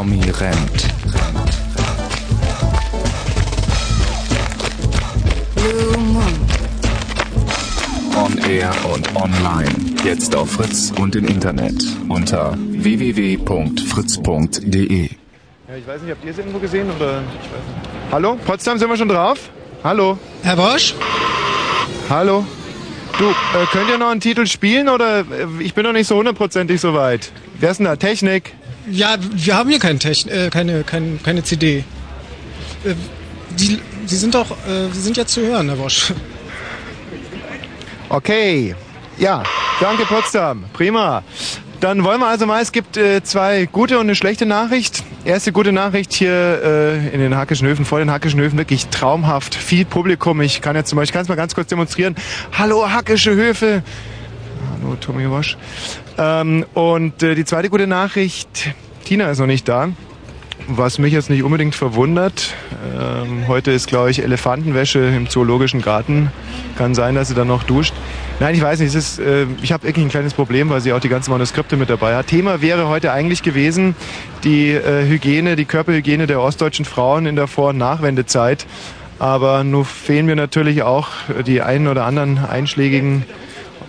Tommy rennt. Blue Moon. On Air und online. Jetzt auf Fritz und im Internet unter www.fritz.de. Ja, ich weiß nicht, habt ihr es irgendwo gesehen oder? Ich weiß nicht. Hallo? Potsdam, sind wir schon drauf? Hallo? Herr Bosch? Hallo? Du, äh, könnt ihr noch einen Titel spielen oder äh, ich bin noch nicht so hundertprozentig so weit? Wer ist denn da? Technik? Ja, wir haben hier kein Techn äh, keine, keine, keine CD. Äh, die, Sie sind doch, äh, sind ja zu hören, Herr Bosch. Okay. Ja, danke Potsdam. Prima. Dann wollen wir also mal, es gibt äh, zwei gute und eine schlechte Nachricht. Erste gute Nachricht hier äh, in den Hackischen Höfen, vor den Hackischen Höfen, wirklich traumhaft. Viel Publikum. Ich kann jetzt zum Beispiel, ich kann es mal ganz kurz demonstrieren. Hallo Hackische Höfe. Hallo Tommy Wasch. Ähm, und äh, die zweite gute Nachricht, Tina ist noch nicht da. Was mich jetzt nicht unbedingt verwundert, ähm, heute ist, glaube ich, Elefantenwäsche im Zoologischen Garten. Kann sein, dass sie dann noch duscht. Nein, ich weiß nicht, es ist, äh, ich habe wirklich ein kleines Problem, weil sie auch die ganzen Manuskripte mit dabei hat. Thema wäre heute eigentlich gewesen die äh, Hygiene, die Körperhygiene der ostdeutschen Frauen in der Vor- und Nachwendezeit. Aber nun fehlen mir natürlich auch die einen oder anderen einschlägigen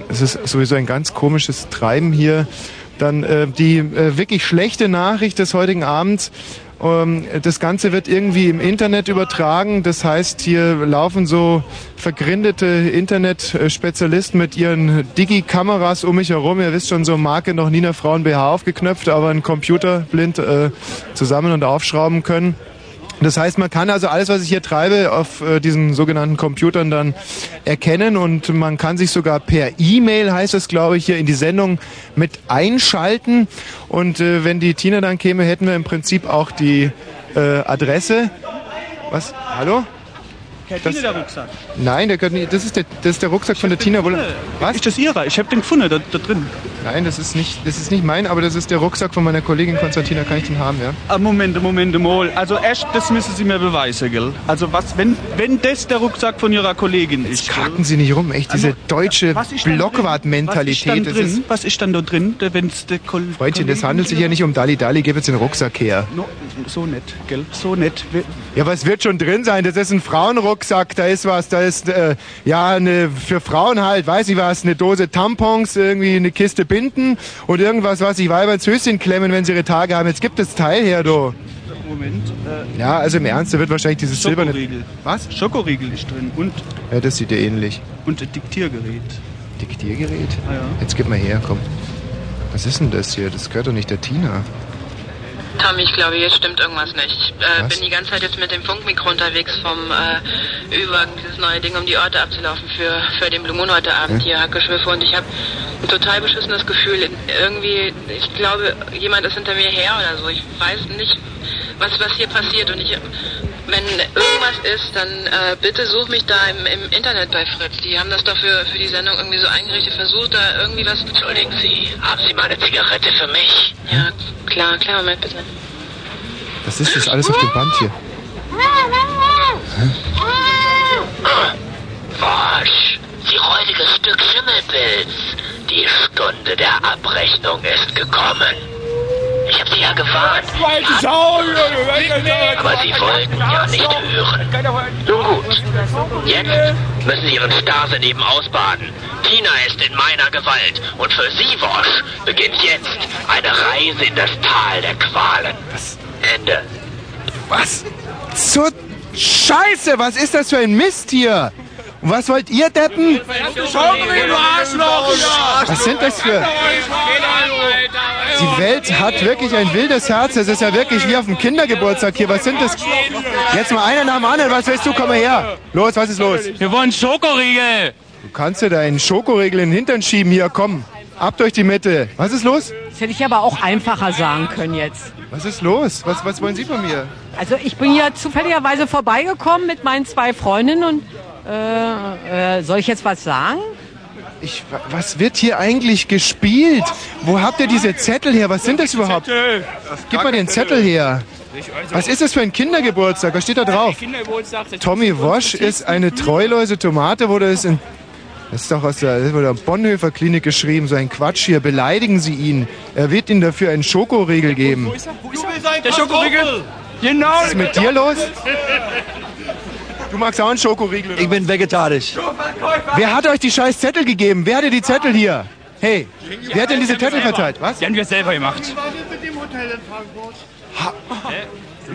es ist sowieso ein ganz komisches Treiben hier. Dann äh, die äh, wirklich schlechte Nachricht des heutigen Abends. Ähm, das Ganze wird irgendwie im Internet übertragen. Das heißt, hier laufen so vergrindete Internet-Spezialisten mit ihren Digi-Kameras um mich herum. Ihr wisst schon, so Marke noch nie einer Frauen BH aufgeknöpft, aber einen Computer blind äh, zusammen und aufschrauben können. Das heißt, man kann also alles, was ich hier treibe, auf äh, diesen sogenannten Computern dann erkennen und man kann sich sogar per E-Mail, heißt es glaube ich, hier in die Sendung mit einschalten. Und äh, wenn die Tina dann käme, hätten wir im Prinzip auch die äh, Adresse. Was? Hallo? Ihnen der Rucksack? Nein, der gehört nicht, das, ist der, das ist der Rucksack von der Tina. Wohl, was? Ist das Ihrer? Ich habe den gefunden da, da drin. Nein, das ist, nicht, das ist nicht mein, aber das ist der Rucksack von meiner Kollegin Konstantina. Kann ich den haben, ja? Ah, Moment, Moment, mal. Also erst, das müssen Sie mir beweisen, gell? Also was, wenn, wenn das der Rucksack von Ihrer Kollegin ist? Kacken Sie nicht rum, echt, diese deutsche dann drin? Blockwart-Mentalität. Was ist dann ist- drin? Was ist dann da drin, wenn es der Kol Freundchen, das handelt sich ja nicht um Dali Dali, gib jetzt den Rucksack her. No, so nett, gell? So nett. Ja, was wird schon drin sein? Das ist ein Frauenrucksack, da ist was, da ist, äh, ja, eine, für Frauen halt, weiß ich was, eine Dose Tampons, irgendwie eine Kiste Binden und irgendwas, was sich Weiber ins Höschen klemmen, wenn sie ihre Tage haben. Jetzt gibt das Teil her, du. Moment. Äh, Ja, also im Ernst, da wird wahrscheinlich dieses silberne... Schokoriegel. Was? Schokoriegel ist drin und, Ja, das sieht ja ähnlich. und ein Diktiergerät. Diktiergerät? Ah, ja. Jetzt gib mal her, komm. Was ist denn das hier? Das gehört doch nicht der Tina. Tommy, ich glaube, jetzt stimmt irgendwas nicht. Ich äh, bin die ganze Zeit jetzt mit dem Funkmikro unterwegs vom äh, Ü-Wagen, dieses neue Ding, um die Orte abzulaufen für, für den Blue Moon heute Abend hier, Hackeschwiffe. Und ich habe ein total beschissenes Gefühl. Irgendwie, ich glaube, jemand ist hinter mir her oder so. Ich weiß nicht, was, was hier passiert. Und ich, wenn irgendwas ist, dann äh, bitte such mich da im, im Internet bei Fritz. Die haben das doch für, für die Sendung irgendwie so eingerichtet. Versucht da irgendwie was... Entschuldigen Sie, haben Sie mal eine Zigarette für mich? Ja, klar, klar, Moment bitte. Was ist das alles auf dem Band hier? Wasch, Sie räudiges Stück Schimmelpilz. Die Stunde der Abrechnung ist gekommen. Ich habe Sie ja gewarnt. Aber Sie wollten ja nicht hören. Nun gut. Jetzt müssen Sie Ihren Starrsinn eben ausbaden. Tina ist in meiner Gewalt. Und für Sie, Wosch, beginnt jetzt eine Reise in das Tal der Qualen. Ende. Was? Zur Scheiße, was ist das für ein Mist hier? Und was wollt ihr, Deppen? Was sind das für... Die Welt hat wirklich ein wildes Herz. Das ist ja wirklich wie auf dem Kindergeburtstag hier. Was sind das? Jetzt mal einer nach dem anderen. Was willst du? Komm mal her. Los, was ist los? Wir wollen Schokoriegel. Du kannst dir deinen Schokoriegel in den Hintern schieben. Hier, komm. Ab durch die Mitte. Was ist los? Das hätte ich aber auch einfacher sagen können jetzt. Was ist los? Was, was wollen Sie von mir? Also ich bin hier zufälligerweise vorbeigekommen mit meinen zwei Freundinnen und äh, äh, soll ich jetzt was sagen? Ich, wa- was wird hier eigentlich gespielt? Wo habt ihr diese Zettel her? Was sind das überhaupt? Gib mal den Zettel her. Was ist das für ein Kindergeburtstag? Was steht da drauf? Tommy Wosch ist eine treulose Tomate, wurde es in Das ist doch aus der, ist der Bonhoeffer Klinik geschrieben, so ein Quatsch hier. Beleidigen Sie ihn. Er wird Ihnen dafür einen Schokoriegel geben. Der Schokoriegel? Genau. Was ist mit dir los? Du magst auch einen Schokoriegel? Ich bin vegetarisch. Wer hat euch die scheiß Zettel gegeben? Wer hatte die Zettel hier? Hey, wer hat denn diese Zettel verteilt? Was? Die haben wir selber gemacht.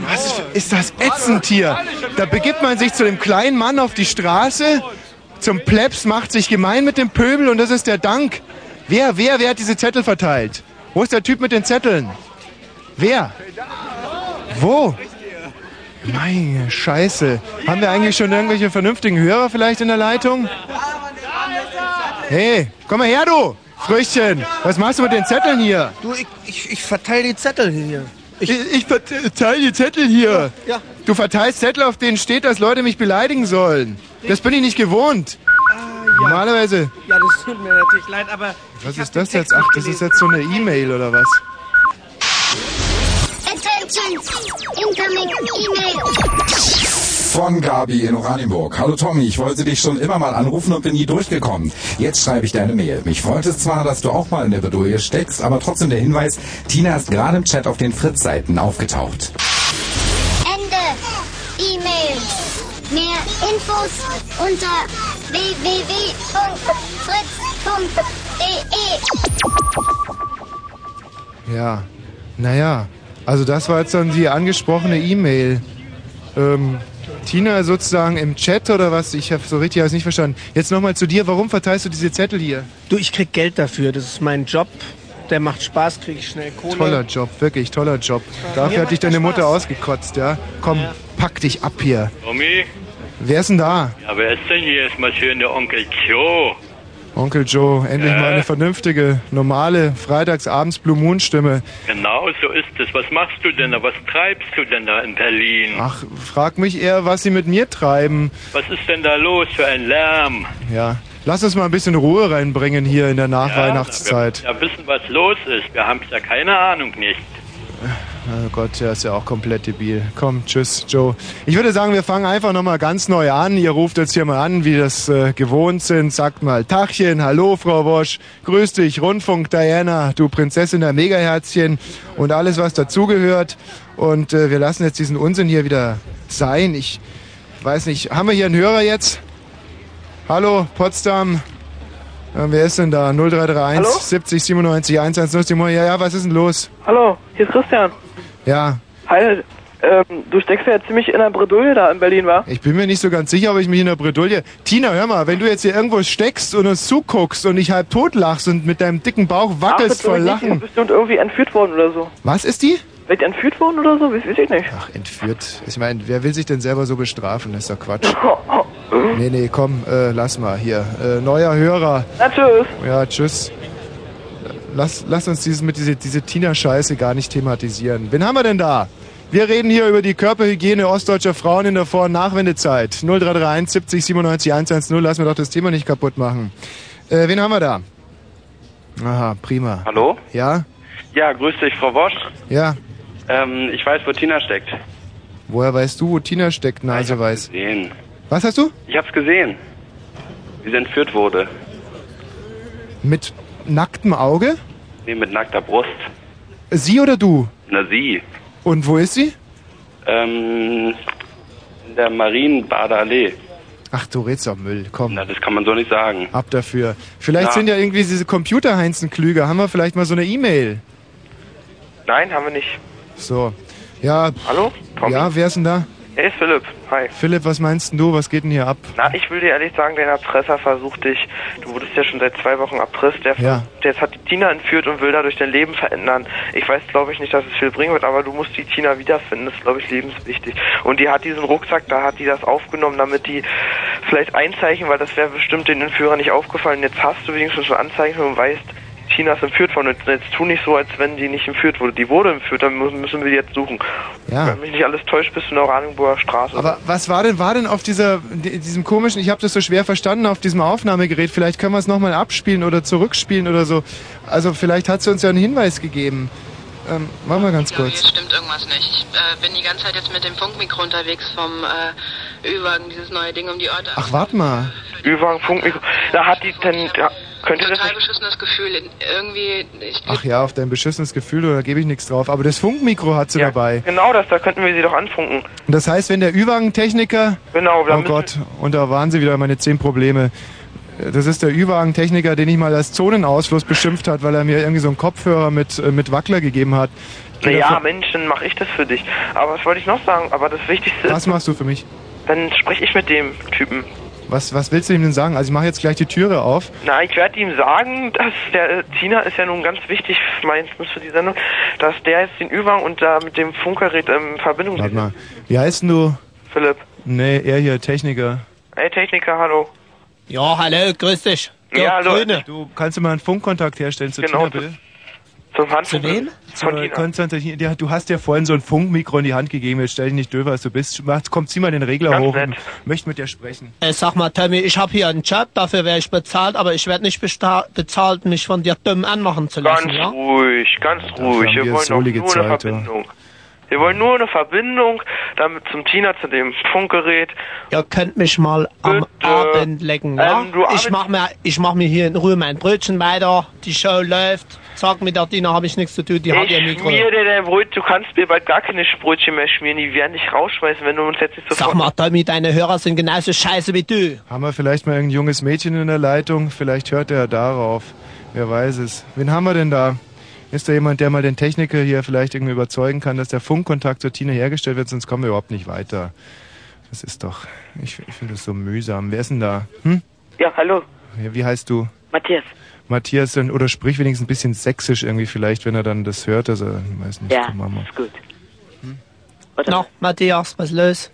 Was ist, ist das ätzend hier? Da begibt man sich zu dem kleinen Mann auf die Straße, zum Plebs, macht sich gemein mit dem Pöbel und das ist der Dank. Wer, wer, wer hat diese Zettel verteilt? Wo ist der Typ mit den Zetteln? Wer? Wo? Meine Scheiße. Haben wir eigentlich schon irgendwelche vernünftigen Hörer vielleicht in der Leitung? Hey, komm mal her, du! Früchtchen, was machst du mit den Zetteln hier? Du, ich, ich, ich verteile die Zettel hier. Ich, ich verteile die Zettel hier. Ja. Du verteilst Zettel, auf denen steht, dass Leute mich beleidigen sollen. Das bin ich nicht gewohnt. Normalerweise. Ja, das tut mir natürlich leid, aber. Was ist das jetzt? Ach, das ist jetzt so eine E-Mail oder was? Incoming email! Von Gabi in Oranienburg. Hallo Tommy, ich wollte dich schon immer mal anrufen und bin nie durchgekommen. Jetzt schreibe ich deine Mail. Mich freut es zwar, dass du auch mal in der Bredouille steckst, aber trotzdem der Hinweis, Tina ist gerade im Chat auf den Fritz-Seiten aufgetaucht. Ende! E-Mail! Mehr Infos unter www.fritz.de Ja. Naja. Also das war jetzt dann die angesprochene E-Mail. Ähm, Tina sozusagen im Chat oder was? Ich habe so richtig alles nicht verstanden. Jetzt nochmal zu dir. Warum verteilst du diese Zettel hier? Du, ich krieg Geld dafür. Das ist mein Job. Der macht Spaß, krieg ich schnell Kohle. Toller Job, wirklich toller Job. Dafür hat dich deine Mutter Spaß. ausgekotzt, ja? Komm, pack dich ab hier. Tommy, Wer ist denn da? ja, wer ist denn hier? Ist mal schön der Onkel Joe. Onkel Joe, endlich Ja. mal eine vernünftige, normale, freitagsabends Blue Moon Stimme. Genau so ist es. Was machst du denn da? Was treibst du denn da in Berlin? Ach, frag mich eher, was sie mit mir treiben. Was ist denn da los für ein Lärm? Ja, lass uns mal ein bisschen Ruhe reinbringen hier in der Nachweihnachtszeit. Ja, wir müssen ja wissen, was los ist. Wir haben ja keine Ahnung nicht. Oh Gott, der ist ja auch komplett debil. Komm, tschüss, Joe. Ich würde sagen, wir fangen einfach nochmal ganz neu an. Ihr ruft jetzt hier mal an, wie das äh, gewohnt sind. Sagt mal Tachchen, hallo Frau Wosch, grüß dich, Rundfunk Diana, du Prinzessin der Megaherzchen und alles, was dazugehört. Und äh, wir lassen jetzt diesen Unsinn hier wieder sein. Ich weiß nicht, haben wir hier einen Hörer jetzt? Hallo, Potsdam. Äh, wer ist denn da? 0331 Hallo? 70 97 110. Ja, ja, was ist denn los? Hallo, hier ist Christian. Ja, Hi, ähm, du steckst ja ziemlich in der Bredouille da in Berlin, wa? Ich bin mir nicht so ganz sicher, ob ich mich in der Bredouille. Tina, hör mal, wenn du jetzt hier irgendwo steckst und uns zuguckst und ich halb tot lachst und mit deinem dicken Bauch wackelst Ach, vor ich nicht. Du Lachen. bist bestimmt irgendwie entführt worden oder so. Was ist die? Wird entführt worden oder so? Weiß ich nicht. Ach, entführt. Ich meine, wer will sich denn selber so bestrafen? Das ist doch Quatsch. Nee, nee, komm, äh, lass mal hier. Äh, neuer Hörer. Na, tschüss. Ja, tschüss. Lass, lass uns dieses, mit diese, diese Tina-Scheiße gar nicht thematisieren. Wen haben wir denn da? Wir reden hier über die Körperhygiene ostdeutscher Frauen in der Vor- und Nachwendezeit. 0331 70 97 110. Lass mir doch das Thema nicht kaputt machen. Äh, wen haben wir da? Aha, prima. Hallo? Ja? Ja, grüß dich, Frau Wosch. Ja. Ähm, ich weiß, wo Tina steckt. Woher weißt du, wo Tina steckt, Naseweiß? Gesehen. Was hast du? Ich hab's gesehen. Wie sie entführt wurde. Mit nacktem Auge? Nee, mit nackter Brust. Sie oder du? Na, sie. Und wo ist sie? Ähm, in der Marienbader Allee. Ach, du redst doch Müll. Komm. Na, das kann man so nicht sagen. Ab dafür. Vielleicht Ja. sind ja irgendwie diese Computerheinzen klüger. Haben wir vielleicht mal so eine E-Mail? Nein, haben wir nicht. So. Ja. Hallo? Tommy? Ja, wer ist denn da? Hey, ist Philipp. Hi. Philipp, was meinst denn du? Was geht denn hier ab? Na, ich will dir ehrlich sagen, dein Erpresser versucht dich. Du wurdest ja schon seit zwei Wochen erpresst. Der, Ja. der jetzt hat die Tina entführt und will dadurch dein Leben verändern. Ich weiß, glaube ich, nicht, dass es viel bringen wird, aber du musst die Tina wiederfinden. Das ist, glaube ich, lebenswichtig. Und die hat diesen Rucksack, da hat die das aufgenommen, damit die vielleicht Einzeichen, weil das wäre bestimmt den Entführer nicht aufgefallen. Jetzt hast du wenigstens schon Anzeichen und weißt, Tina ist entführt worden. Jetzt tu nicht so, als wenn die nicht entführt wurde. Die wurde entführt, dann müssen, wir die jetzt suchen. Ja. Wenn mich nicht alles täuscht, bist du in der Oranienburger Straße. Aber was war denn, war denn auf dieser, di- diesem komischen, ich habe das so schwer verstanden, auf diesem Aufnahmegerät, vielleicht können wir es nochmal abspielen oder zurückspielen oder so. Also vielleicht hat sie uns ja einen Hinweis gegeben. Ähm, machen wir ganz kurz. Hier stimmt irgendwas nicht. Ich äh, bin die ganze Zeit jetzt mit dem Funkmikro unterwegs vom äh, Ü-Wagen, dieses neue Ding um die Orte. Ach, warte mal. Ü-Wagen, Funkmikro. Da hat die denn, ja, könnte das Total nicht, beschissenes Gefühl. Irgendwie, Ach ja, auf dein beschissenes Gefühl, da gebe ich nichts drauf. Aber das Funkmikro hat sie dabei. genau das, da könnten wir sie doch anfunken. Und das heißt, wenn der Ü-Wagen-Techniker... Genau, Oh Gott, und da waren sie wieder meine zehn Probleme. Das ist der Ü-Wagen-Techniker, den ich mal als Zonenausfluss beschimpft hat, weil er mir irgendwie so einen Kopfhörer mit, äh, mit Wackler gegeben hat. Naja, Mensch, dann mache ich das für dich. Aber was wollte ich noch sagen? Aber das Wichtigste Was ist, machst du für mich? dann spreche ich mit dem Typen. Was, was willst du ihm denn sagen? Also ich mache jetzt gleich die Türe auf. Na, ich werde ihm sagen, dass der äh, Tina ist ja nun ganz wichtig, meistens für die Sendung, dass der jetzt den Ü-Wagen und da mit dem Funkgerät in Verbindung Warte mal. Wie heißt denn du? Philipp. Nee, er hier, Techniker. Ey, Techniker, hallo. Ja, hallo, grüß dich. Ja, hallo. Grüne. Du kannst du mal einen Funkkontakt herstellen zu Genau, Tina, bitte? Zum. Zu wem? Zur Konstantin, ja, du hast ja vorhin so ein Funkmikro in die Hand gegeben, jetzt stell dich nicht döver, als du bist. Mach, komm, zieh mal den Regler Ganz hoch nett. und möchte mit dir sprechen. Äh, sag mal, Tommy, ich habe hier einen Job, dafür werde ich bezahlt, aber ich werde nicht bezahlt, mich von dir dumm anmachen zu lassen, Ganz ja? ruhig, ganz ruhig. Wir wir wollen doch nur eine Zeit, ja. Verbindung. Wir wollen nur eine Verbindung, damit zum Tina, zu dem Funkgerät. Ihr könnt mich mal am Abend lecken, ja? Ähm, du ich mach mir, ich mach mir hier in Ruhe mein Brötchen weiter, die Show läuft. Sag mit der Dina habe ich nichts zu tun, die hat ihr ich Mikro. schmier dir dein Brot, du kannst mir bald gar keine Brötchen mehr schmieren, die werden dich rausschmeißen, wenn du uns jetzt nicht sofort... Sag mal, Tommy, deine Hörer sind genauso scheiße wie du. Haben wir vielleicht mal irgendein junges Mädchen in der Leitung? Vielleicht hört er darauf. Wer weiß es. Wen haben wir denn da? Ist da jemand, der mal den Techniker hier vielleicht irgendwie überzeugen kann, dass der Funkkontakt zur Tina hergestellt wird, sonst kommen wir überhaupt nicht weiter. Das ist doch, ich, ich finde das so mühsam. Wer ist denn da? Hm? Ja, hallo, Ja, Wie heißt du? Matthias. Matthias, dann- oder sprich wenigstens ein bisschen sächsisch irgendwie vielleicht, wenn er dann das hört. Also, ich weiß nicht, Ja, komm, Mama. ist gut. Na, Matthias, was los?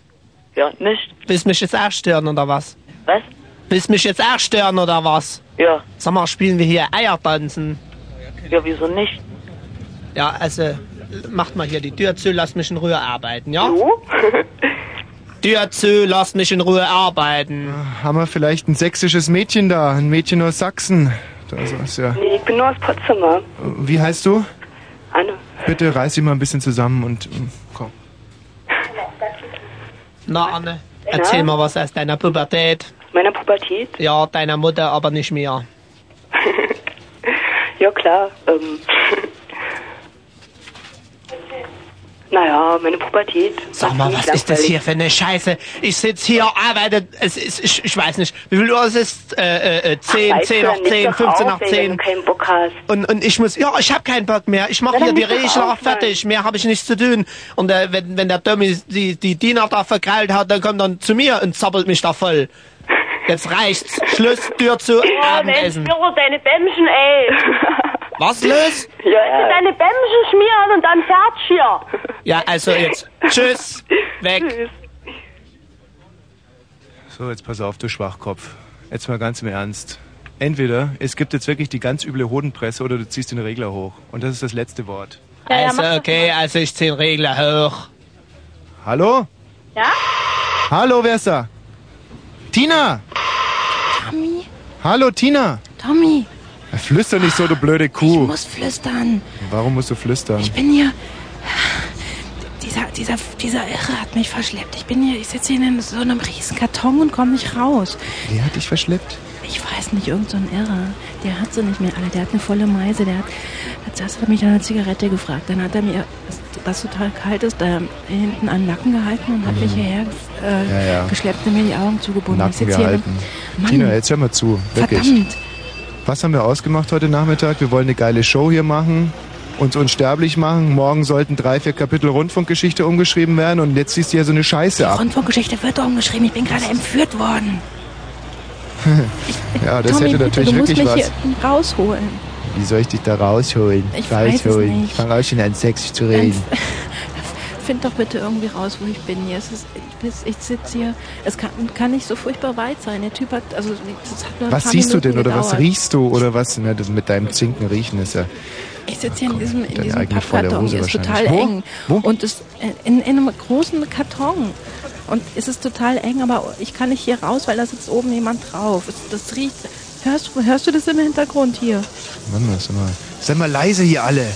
Ja, nicht. Willst mich jetzt auch stören oder was? Was? Willst mich jetzt auch stören oder was? Ja. Sag mal, spielen wir hier Eiertanzen? Ja, wieso nicht? Ja, also, macht mal hier die Tür zu, lasst mich in Ruhe arbeiten, ja? Tür zu, lasst mich in Ruhe arbeiten. Haben wir vielleicht ein sächsisches Mädchen da? Ein Mädchen aus Sachsen? Das ist ja. Nee, ich bin nur aus Potsdamer. Wie heißt du? Anne. Bitte reiß dich mal ein bisschen zusammen und ähm, komm. Na, Anne, erzähl Ja? mal was aus deiner Pubertät. Meiner Pubertät? Ja, deiner Mutter, aber nicht mir. Ja, klar. Ähm. Naja, meine Pubertät. Sag mal, was ist das hier für eine Scheiße? Ich sitz hier, arbeite, es ist, ich, ich weiß nicht, wie viel Uhr es ist? Äh, äh, 10, Weißt 10 du, nach dann leg 10, doch 15 auf, nach ey, 10. Wenn du keinen Bock hast. Und, und ich muss, ja, ich habe keinen Bock mehr. Ich mache hier die Regler fertig. Mehr habe ich nichts zu tun. Und äh, wenn, wenn der Dummy die, die Diener da verkrallt hat, dann kommt dann zu mir und zappelt mich da voll. Jetzt reicht's. Schluss, Tür zu, Abendessen. Spiro, deine Bämschen, ey. Was los? Ja, ja. Deine Bämschen schmieren und dann fertig hier. Ja, also jetzt. Tschüss. Weg. So, jetzt pass auf, du Schwachkopf. Jetzt mal ganz im Ernst. Entweder es gibt jetzt wirklich die ganz üble Hodenpresse oder du ziehst den Regler hoch. Und das ist das letzte Wort. Also okay, also ich zieh den Regler hoch. Hallo? Ja? Hallo, wer ist da? Tina! Tommy, Hallo, Tina! Tommy, Flüster nicht so, du blöde ich Kuh. muss flüstern. Warum musst du flüstern? Ich bin hier. Dieser, dieser, dieser Irre hat mich verschleppt. Ich bin hier, ich sitze hier in so einem riesen Karton und komme nicht raus. Wer hat dich verschleppt? Ich weiß nicht, irgend so ein Irre. Der hat sie nicht mehr alle. Der hat eine volle Meise. Der hat, erst hat er mich nach einer Zigarette gefragt. Dann hat er mir, was total kalt ist, da hinten an den Nacken gehalten und hat mich hierher äh, Mhm. Ja, ja. geschleppt und mir die Augen zugebunden. ich Nacken gehalten. Mann, Tina, jetzt hör mal zu. Wirklich. verdammt. Was haben wir ausgemacht heute Nachmittag? Wir wollen eine geile Show hier machen, uns unsterblich machen. Morgen sollten drei, vier Kapitel Rundfunkgeschichte umgeschrieben werden und jetzt siehst du ja so eine Scheiße ab. Rundfunkgeschichte wird umgeschrieben. Ich bin gerade entführt worden. ja, das Tommy, hätte bitte, natürlich du musst wirklich mich was. hier rausholen. Wie soll ich dich da rausholen? Ich weiß es rausholen. nicht. Ich fange auch schon an, Sex zu reden. Find doch bitte irgendwie raus, wo ich bin hier. Es ist, ich, ich sitze hier. Es kann, kann nicht so furchtbar weit sein. Der Typ hat, also das hat nur Was siehst du denn oder was gedauert. riechst du oder was? Na, das mit deinem Zinken riechen ist ja. Ich sitze hier in diesem, in diesem Pappkarton. Hier ist total wahrscheinlich. eng. Und es, in, in einem großen Karton. Und es ist total eng, aber ich kann nicht hier raus, weil da sitzt oben jemand drauf. Es, das riecht. Hörst, du- hörst du das im Hintergrund hier? Mann, was mal. Seid mal leise hier alle.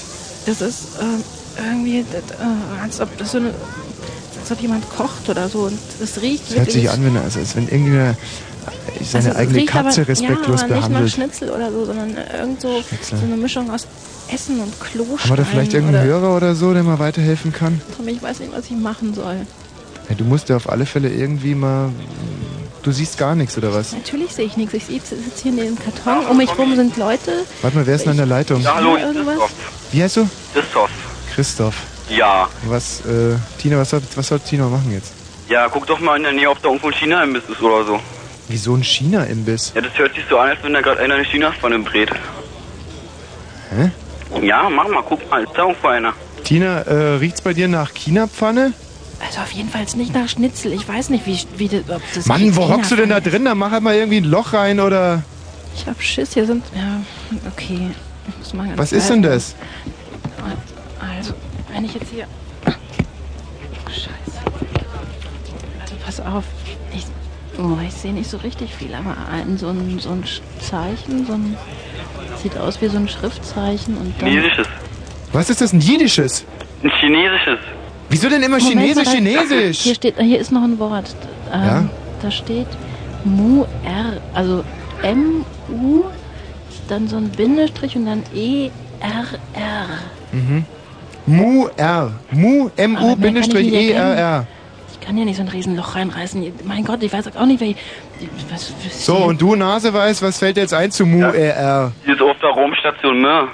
Das ist ähm, irgendwie, äh, als ob das so eine, als ob jemand kocht oder so. Und das riecht Es hört sich an, wenn, also, als wenn irgendwie seine es eigene Katze aber, respektlos ja, aber nicht nach behandelt. Schnitzel oder so, sondern irgend so, so eine Mischung aus Essen und Klostein. Haben wir da vielleicht irgendeinen oder, Hörer oder so, der mal weiterhelfen kann? Tommy, Ich weiß nicht, was ich machen soll. Ja, du musst ja auf alle Fälle irgendwie mal. Du siehst gar nichts, oder was? Natürlich sehe ich nichts. Ich sitze hier in dem Karton. Um mich rum sind Leute. Warte mal, wer ist denn an der Leitung? Ja, hallo, irgendwas. Wie heißt du? Christoph. Christoph. Ja. Was, äh, Tina, was soll, was soll Tina machen jetzt? Ja, guck doch mal in der Nähe, ob da irgendwo ein China-Imbiss ist oder so. Wieso ein China-Imbiss? Ja, das hört sich so an, als wenn da gerade einer eine China-Pfanne brät. Hä? Ja, mach mal, guck mal, ist da irgendwo einer. Tina, äh, riecht's bei dir nach China-Pfanne? Also auf jeden Fall nicht nach Schnitzel. Ich weiß nicht, wie, wie das, ob das Mann, wo hockst du denn da drin? Da mach halt mal irgendwie ein Loch rein oder. Ich hab Schiss. Hier sind. Ja, okay. Ich muss mal ganz Was ist denn das? Wenn ich jetzt hier. Scheiße. Also pass auf. Ich, oh, ich sehe nicht so richtig viel, aber ein, so, ein, so ein Zeichen, so ein. Sieht aus wie so ein Schriftzeichen und dann. Chinesisches. Was ist das? Ein jiddisches? Ein chinesisches. Wieso denn immer Moment, Chinesisch, warte. Chinesisch? Hier steht, hier ist noch ein Wort. Ähm, Ja? Da steht Mu R, also M U, dann so ein Bindestrich und dann E R R. Mhm. Mu R. Mu M U Bindestrich E R R. Ich kann hier nicht so ein Riesenloch reinreißen. Mein Gott, ich weiß auch nicht, wer. Was, was So, und du Nase weiß, was fällt jetzt ein zu Mu R R? Hier ist auf der Raumstation Mir.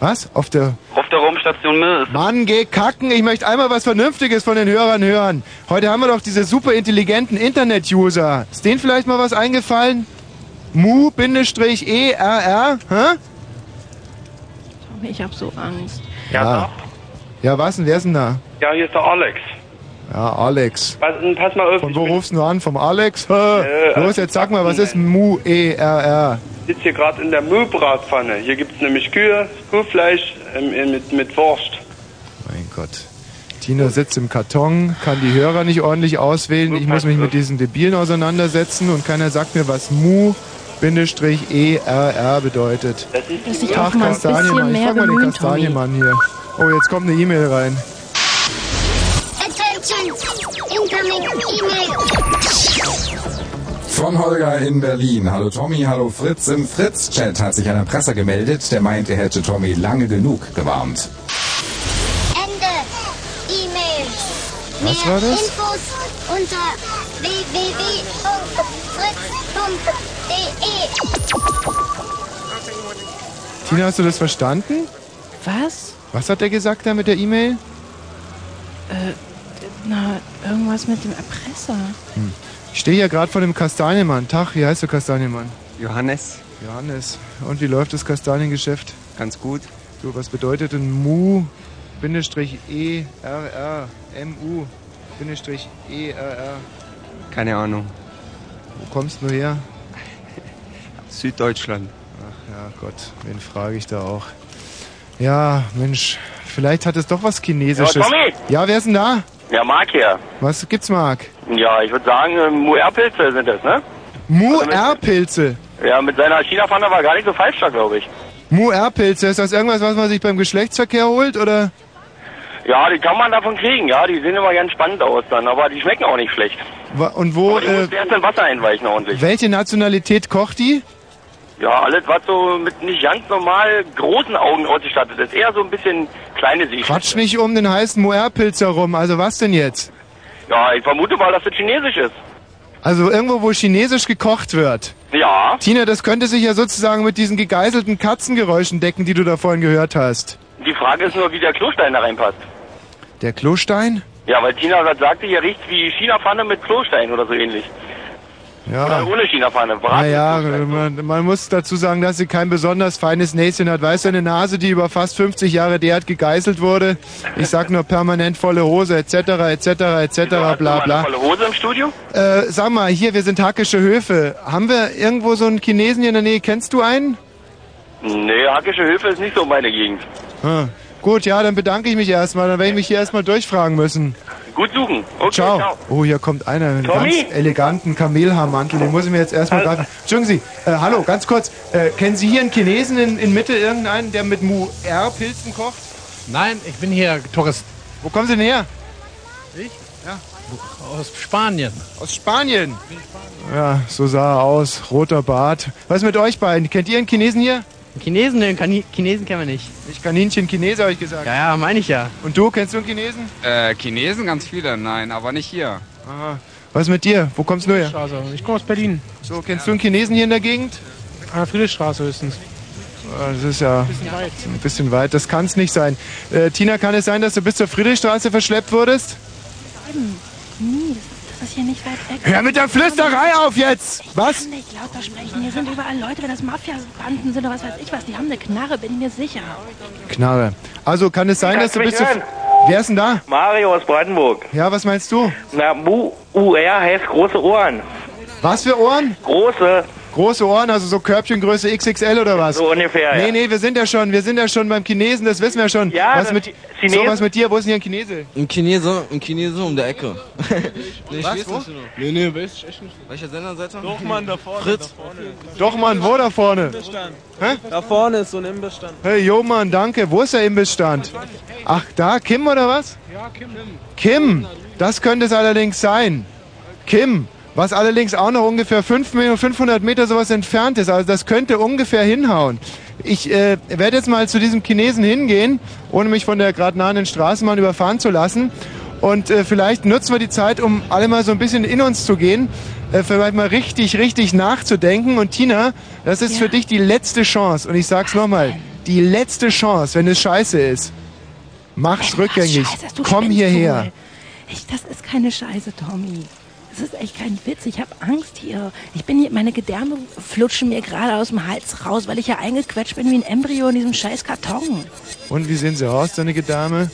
Was? Auf der. Auf der Raumstation Mir Mann, geh kacken. Ich möchte einmal was Vernünftiges von den Hörern hören. Heute haben wir doch diese super intelligenten Internet-User. Ist denen vielleicht mal was eingefallen? Mu Bindestrich E R R? Hä? Ich hab so Angst. Ja. Ja, was denn? Wer ist denn da? Ja, hier ist der Alex. Ja, Alex. Pass, pass mal auf, Von wo rufst du an? Vom Alex? Hä? Äh, Los, jetzt sag mal, was ist Mu E R R? ich sitze hier gerade in der Müllbratpfanne. Hier gibt es nämlich Kühe, Kuhfleisch ähm, äh, mit, mit Wurst. Mein Gott. Tina sitzt im Karton, kann die Hörer nicht ordentlich auswählen. Ich muss mich mit diesen Debilen auseinandersetzen und keiner sagt mir, was Mu Bindestrich E R R bedeutet. Dass ich Ach, auch mal ein Kastanienmann. bisschen Ich mehr frag mal den. Kastanienmann hier. Oh, jetzt kommt eine E-Mail rein. Attention! Incoming email! Von Holger in Berlin. Hallo Tommy, hallo Fritz. Im Fritz-Chat hat sich ein Erpresser gemeldet, der meint, er hätte Tommy lange genug gewarnt. Ende! E-Mail! Was Mehr war das? Infos unter www.fritz.de Tina, hast du das verstanden? Was? Was hat er gesagt da mit der E-Mail? Äh, na, irgendwas mit dem Erpresser. Hm. Ich stehe hier gerade vor dem Kastanienmann. Tag, wie heißt du Kastanienmann? Johannes. Johannes. Und wie läuft das Kastaniengeschäft? Ganz gut. So, was bedeutet denn Mu Bindestrich E R R M U Bindestrich E R R? Keine Ahnung. Wo kommst du her? Süddeutschland. Ach ja, Gott, wen frage ich da auch? Ja, Mensch, vielleicht hat es doch was Chinesisches. Ja, Tommy! Ja, wer ist denn da? Ja, Marc hier. Was gibt's, Marc? Ja, ich würde sagen, äh, Muer-Pilze sind das, ne? Mu-R-Pilze. Ja, mit seiner China-Pfanne war gar nicht so falsch da, glaube ich. Mu-R-Pilze, ist das irgendwas, was man sich beim Geschlechtsverkehr holt, oder? Ja, die kann man davon kriegen, ja. Die sehen immer ganz spannend aus dann, aber die schmecken auch nicht schlecht. Wa- Und wo, Aber die äh, musst du erst in Wasser einweichen ordentlich. welche Nationalität kocht die? Ja, alles, was so mit nicht ganz normal großen Augen ausgestattet ist. Eher so ein bisschen kleine Seeschiffe. Quatsch nicht um den heißen Mu-R-Pilz herum, also was denn jetzt? Ja, ich vermute mal, dass das chinesisch ist. Also irgendwo, wo chinesisch gekocht wird. Ja. Tina, das könnte sich ja sozusagen mit diesen gegeißelten Katzengeräuschen decken, die du da vorhin gehört hast. Die Frage ist nur, wie der Klostein da reinpasst. Der Klostein? Ja, weil Tina gerade sagte, hier riecht wie China-Pfanne mit Klostein oder so ähnlich. Ja. Oder mit Naja, man, man muss dazu sagen, dass sie kein besonders feines Näschen hat. Weißt du, eine Nase, die über fast 50 Jahre derart gegeißelt wurde. Ich sag nur permanent volle Hose, etc., etc., etc., bla bla. volle Hose im Studio? Äh, sag mal, hier, wir sind Hackische Höfe. Haben wir irgendwo so einen Chinesen hier in der Nähe? Kennst du einen? Nee, Hackische Höfe ist nicht so meine Gegend. Ah, gut, ja, dann bedanke ich mich erstmal. Dann werde ich mich hier erstmal durchfragen müssen. Gut suchen. Okay, ciao. ciao. Oh, hier kommt einer mit einem ganz eleganten Kamelhaarmantel. Den muss ich mir jetzt erstmal greifen. Entschuldigen Sie, äh, hallo, ganz kurz. Äh, kennen Sie hier einen Chinesen in, in Mitte, irgendeinen, der mit Mu-R-Pilzen kocht? Nein, ich bin hier Tourist. Wo kommen Sie denn her? Ich? Ja. Aus Spanien. Aus Spanien? Ja, so sah er aus. Roter Bart. Was ist mit euch beiden? Kennt ihr einen Chinesen hier? Chinesen, den Kani Chinesen kennen wir nicht. Ich Kaninchen Chinese, habe ich gesagt. Ja, ja, meine ich ja. Und du, kennst du einen Chinesen? Äh, Chinesen ganz viele, nein, aber nicht hier. Aha. Was ist mit dir? Wo kommst du her? Also, ich komme aus Berlin. So, kennst du einen Chinesen hier in der Gegend? An der Friedrichstraße höchstens. Ah, Das ist ja Bisschen weit. ein bisschen weit. Das kann es nicht sein. Äh, Tina, kann es sein, dass du bis zur Friedrichstraße verschleppt wurdest? Eben. Nie, das ist hier nicht weit weg. Hör mit der Flüsterei auf jetzt! Was? Ich kann nicht lauter sprechen. Hier sind überall Leute, wenn das Mafia-Banden sind oder was weiß ich was. Die haben eine Knarre, bin ich mir sicher. Knarre. Also kann es sein, dass du mich bis zur... hören? Wer ist denn da? Mario aus Brandenburg. Ja, was meinst du? Na, MU-UR heißt große Ohren. Was für Ohren? Große. Große Ohren, also so Körbchengröße XXL oder was? So ungefähr, Nee, ja. nee, wir sind ja schon, wir sind ja schon beim Chinesen, das wissen wir schon. Ja, was das mit, Chi- Chinesen- so, was mit dir? Wo ist denn hier ein Chinese? Ein Chinese, ein Chinese um der Ecke. nee, Was, ich weiß wo? nicht genau. Nee, nee, weiß ich echt nicht. Welcher Sender seid ihr? Doch, Mann, da vorne. Fritz. Da vorne. Doch, Mann, wo da vorne? Hä? Da vorne ist so ein Imbissstand. Hey, Jo, Mann, danke. Wo ist der Imbissstand? Ach, da, Kim oder was? Ja, Kim. Kim, das könnte es allerdings sein. Kim, was allerdings auch noch ungefähr 5 Meter, 500 Meter sowas entfernt ist. Also das könnte ungefähr hinhauen. Ich äh, werde jetzt mal zu diesem Chinesen hingehen, ohne mich von der gerade nahenden Straßenbahn überfahren zu lassen. Und äh, vielleicht nutzen wir die Zeit, um alle mal so ein bisschen in uns zu gehen. Äh, vielleicht mal richtig, richtig nachzudenken. Und Tina, das ist für dich die letzte Chance. Und ich sag's nochmal, die letzte Chance, wenn es scheiße ist. Mach's rückgängig. Scheiße, Komm hierher. Ich, das ist keine Scheiße, Tommy. Das ist echt kein Witz. Ich habe Angst hier. Ich bin hier, meine Gedärme flutschen mir gerade aus dem Hals raus, weil ich ja eingequetscht bin wie ein Embryo in diesem scheiß Karton. Und wie sehen sie aus, deine Dame?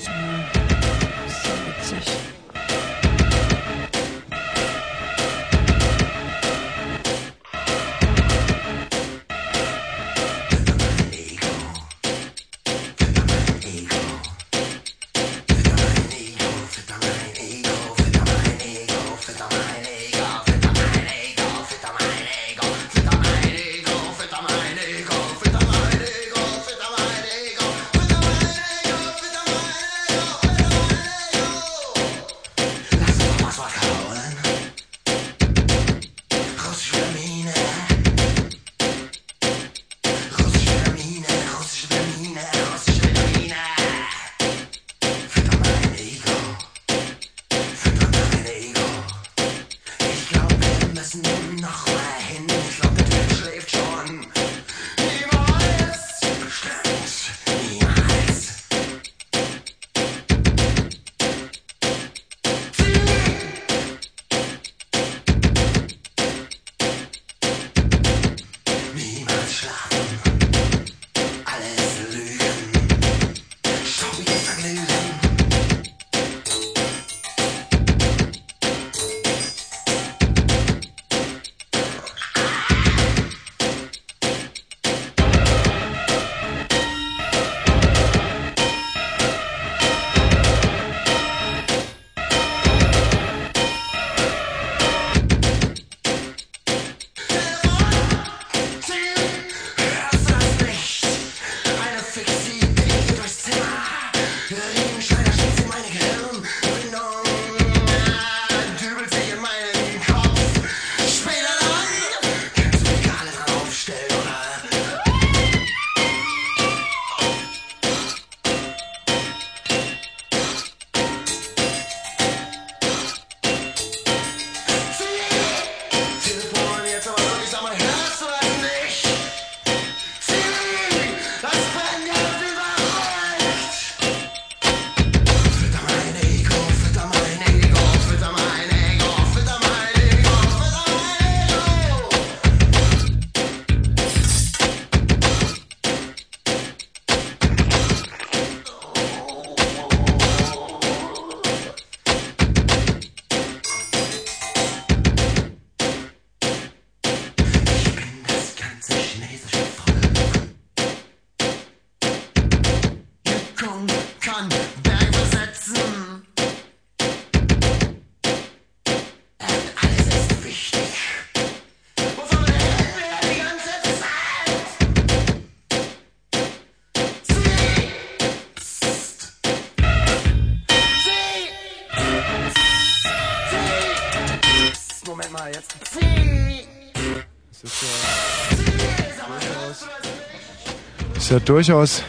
Ist ja durchaus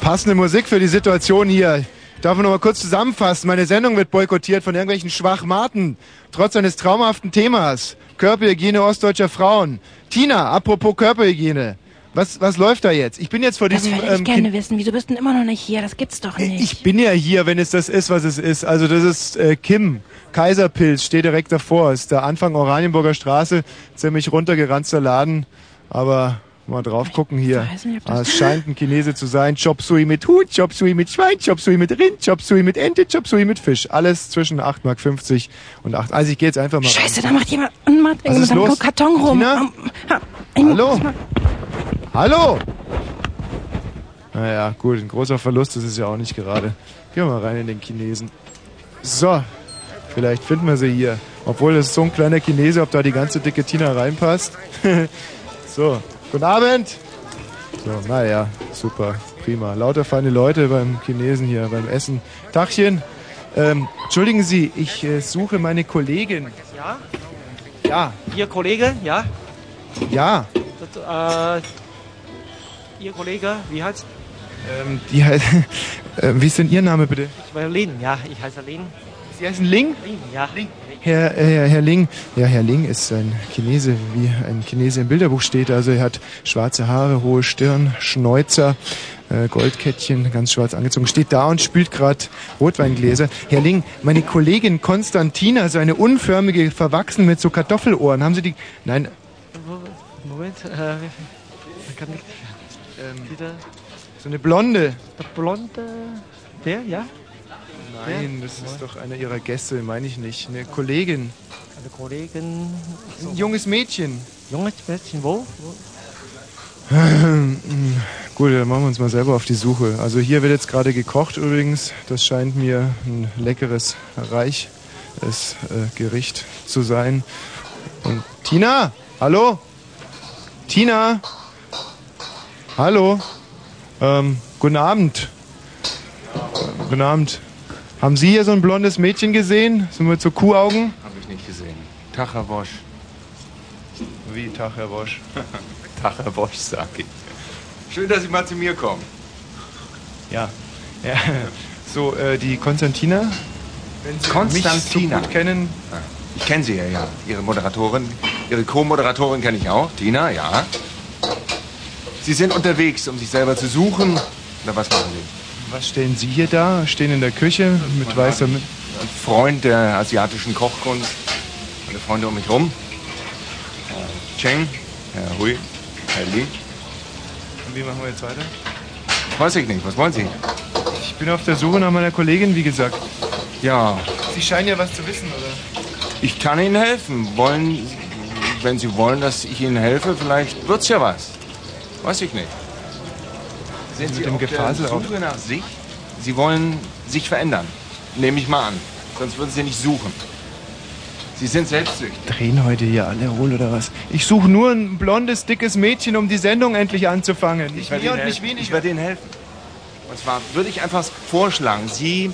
passende Musik für die Situation hier. Ich darf noch mal kurz zusammenfassen. Meine Sendung wird boykottiert von irgendwelchen Schwachmaten. Trotz eines traumhaften Themas. Körperhygiene ostdeutscher Frauen. Tina, apropos Körperhygiene. Was, was läuft da jetzt? Ich bin jetzt vor Das diesem... würde ich ähm, gerne wissen. Wieso bist du denn immer noch nicht hier? Das gibt's doch nicht. ich bin ja hier, wenn es das ist, was es ist. Also das ist äh, Kim, Kaiserpilz, steht direkt davor. Ist der Anfang Oranienburger Straße, ziemlich runtergeranzter Laden. Aber mal drauf gucken hier. nicht, Ah, es scheint ein Chinese zu sein. Chop Suey mit Huhn, Chop Suey mit Schwein, Chop Suey mit Rind, Chop Suey mit Ente, Chop Suey mit Fisch. Alles zwischen 8,50 Mark und 8. Also ich gehe jetzt einfach mal Scheiße, da rein. macht jemand ein Mann Was ist mit einem? Karton rum. Ich muss Hallo? Hallo! Naja, gut, ein großer Verlust ist es ja auch nicht gerade. Gehen wir mal rein in den Chinesen. So, vielleicht finden wir sie hier. Obwohl es ist so ein kleiner Chinese, ob da die ganze dicke Tina reinpasst. so, guten Abend! So, naja, super, prima. Lauter feine Leute beim Chinesen hier, beim Essen. Tachchen, ähm, entschuldigen Sie, ich äh, suche meine Kollegin. Ja? Ja, Ihr Kollege, ja? ja. Das, äh, Ihr Kollege, wie heißt? Ähm, die heißt, äh, wie ist denn Ihr Name bitte? Ich bin Lin, ja, ich heiße Lin. Sie heißen Ling? Lin, ja. Herr, äh, Herr Ling, ja, Herr Ling ist ein Chinese, wie ein Chinese im Bilderbuch steht. Also er hat schwarze Haare, hohe Stirn, Schnäuzer, äh, Goldkettchen, ganz schwarz angezogen, steht da und spült gerade Rotweingläser. Herr Ling, meine Kollegin Konstantina, so eine unförmige, verwachsen mit so Kartoffelohren. Haben Sie die? Nein, Moment, äh, kann ich wieder. so eine blonde. Der blonde, der, ja? Nein, das ist doch einer Ihrer Gäste, meine ich nicht. Eine Kollegin. Eine Kollegin. Ein junges Mädchen. Junges Mädchen, wo? wo? Gut, dann machen wir uns mal selber auf die Suche. Also hier wird jetzt gerade gekocht übrigens. Das scheint mir ein leckeres, reiches äh, Gericht zu sein. Und Tina, hallo? Tina? Hallo? Ähm, guten Abend. Guten Abend. Haben Sie hier so ein blondes Mädchen gesehen? So mit so Kuhaugen? Habe ich nicht gesehen. Tag, Herr Bosch. Wie Tag, Herr Bosch? Tag, Herr Bosch, sag ich. Schön, dass Sie mal zu mir kommen. Ja. ja. So, äh, die Konstantina? Wenn Sie Konstantina. mich so kennen. Ich kenne Sie ja, ja. Ihre Moderatorin, Ihre Co-Moderatorin kenne ich auch. Tina, ja. Sie sind unterwegs, um sich selber zu suchen. Oder was machen Sie? Was stellen Sie hier da? Stehen in der Küche mit weißer... Mi- Ein Freund der asiatischen Kochkunst. Meine Freunde um mich rum. Herr Cheng, Herr Hui, Herr Li. Und wie machen wir jetzt weiter? Weiß ich nicht, was wollen Sie? Ich bin auf der Suche nach meiner Kollegin, wie gesagt. Ja, Sie scheinen ja was zu wissen, oder? ich kann Ihnen helfen. Wollen, wenn Sie wollen, dass ich Ihnen helfe, vielleicht wird's ja was. Weiß ich nicht. Sind Mit Sie dem auf Gefasel der auf- Suche nach sich? Sie wollen sich verändern. Nehme ich mal an. Sonst würden Sie nicht suchen. Sie sind selbstsüchtig. Drehen heute hier alle hohl, oder was? Ich suche nur ein blondes, dickes Mädchen, um die Sendung endlich anzufangen. Nicht werde mehr Ihnen und nicht helfen. weniger. Ich werde Ihnen helfen. Und zwar würde ich einfach vorschlagen, Sie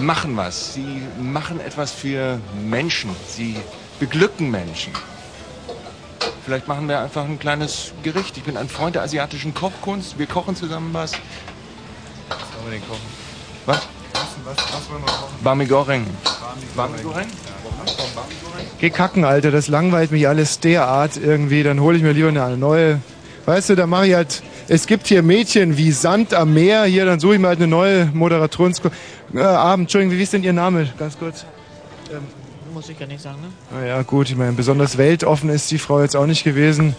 machen was. Sie machen etwas für Menschen. Sie beglücken Menschen. Vielleicht machen wir einfach ein kleines Gericht. Ich bin ein Freund der asiatischen Kochkunst. Wir kochen zusammen was. Was wollen wir denn kochen? Was? Was, was wollen wir kochen? Bami Goreng. Bami Goreng? Geh kacken, Alter, das langweilt mich alles derart irgendwie. Dann hole ich mir lieber eine neue. Weißt du, da mache ich halt. Es gibt hier Mädchen wie Sand am Meer. Hier, dann suche ich mir halt eine neue Moderations. Äh, Abend, Entschuldigung, wie ist denn Ihr Name? Ganz kurz. Muss ich gar nicht sagen, ne? Naja, gut, ich meine, besonders weltoffen ist die Frau jetzt auch nicht gewesen.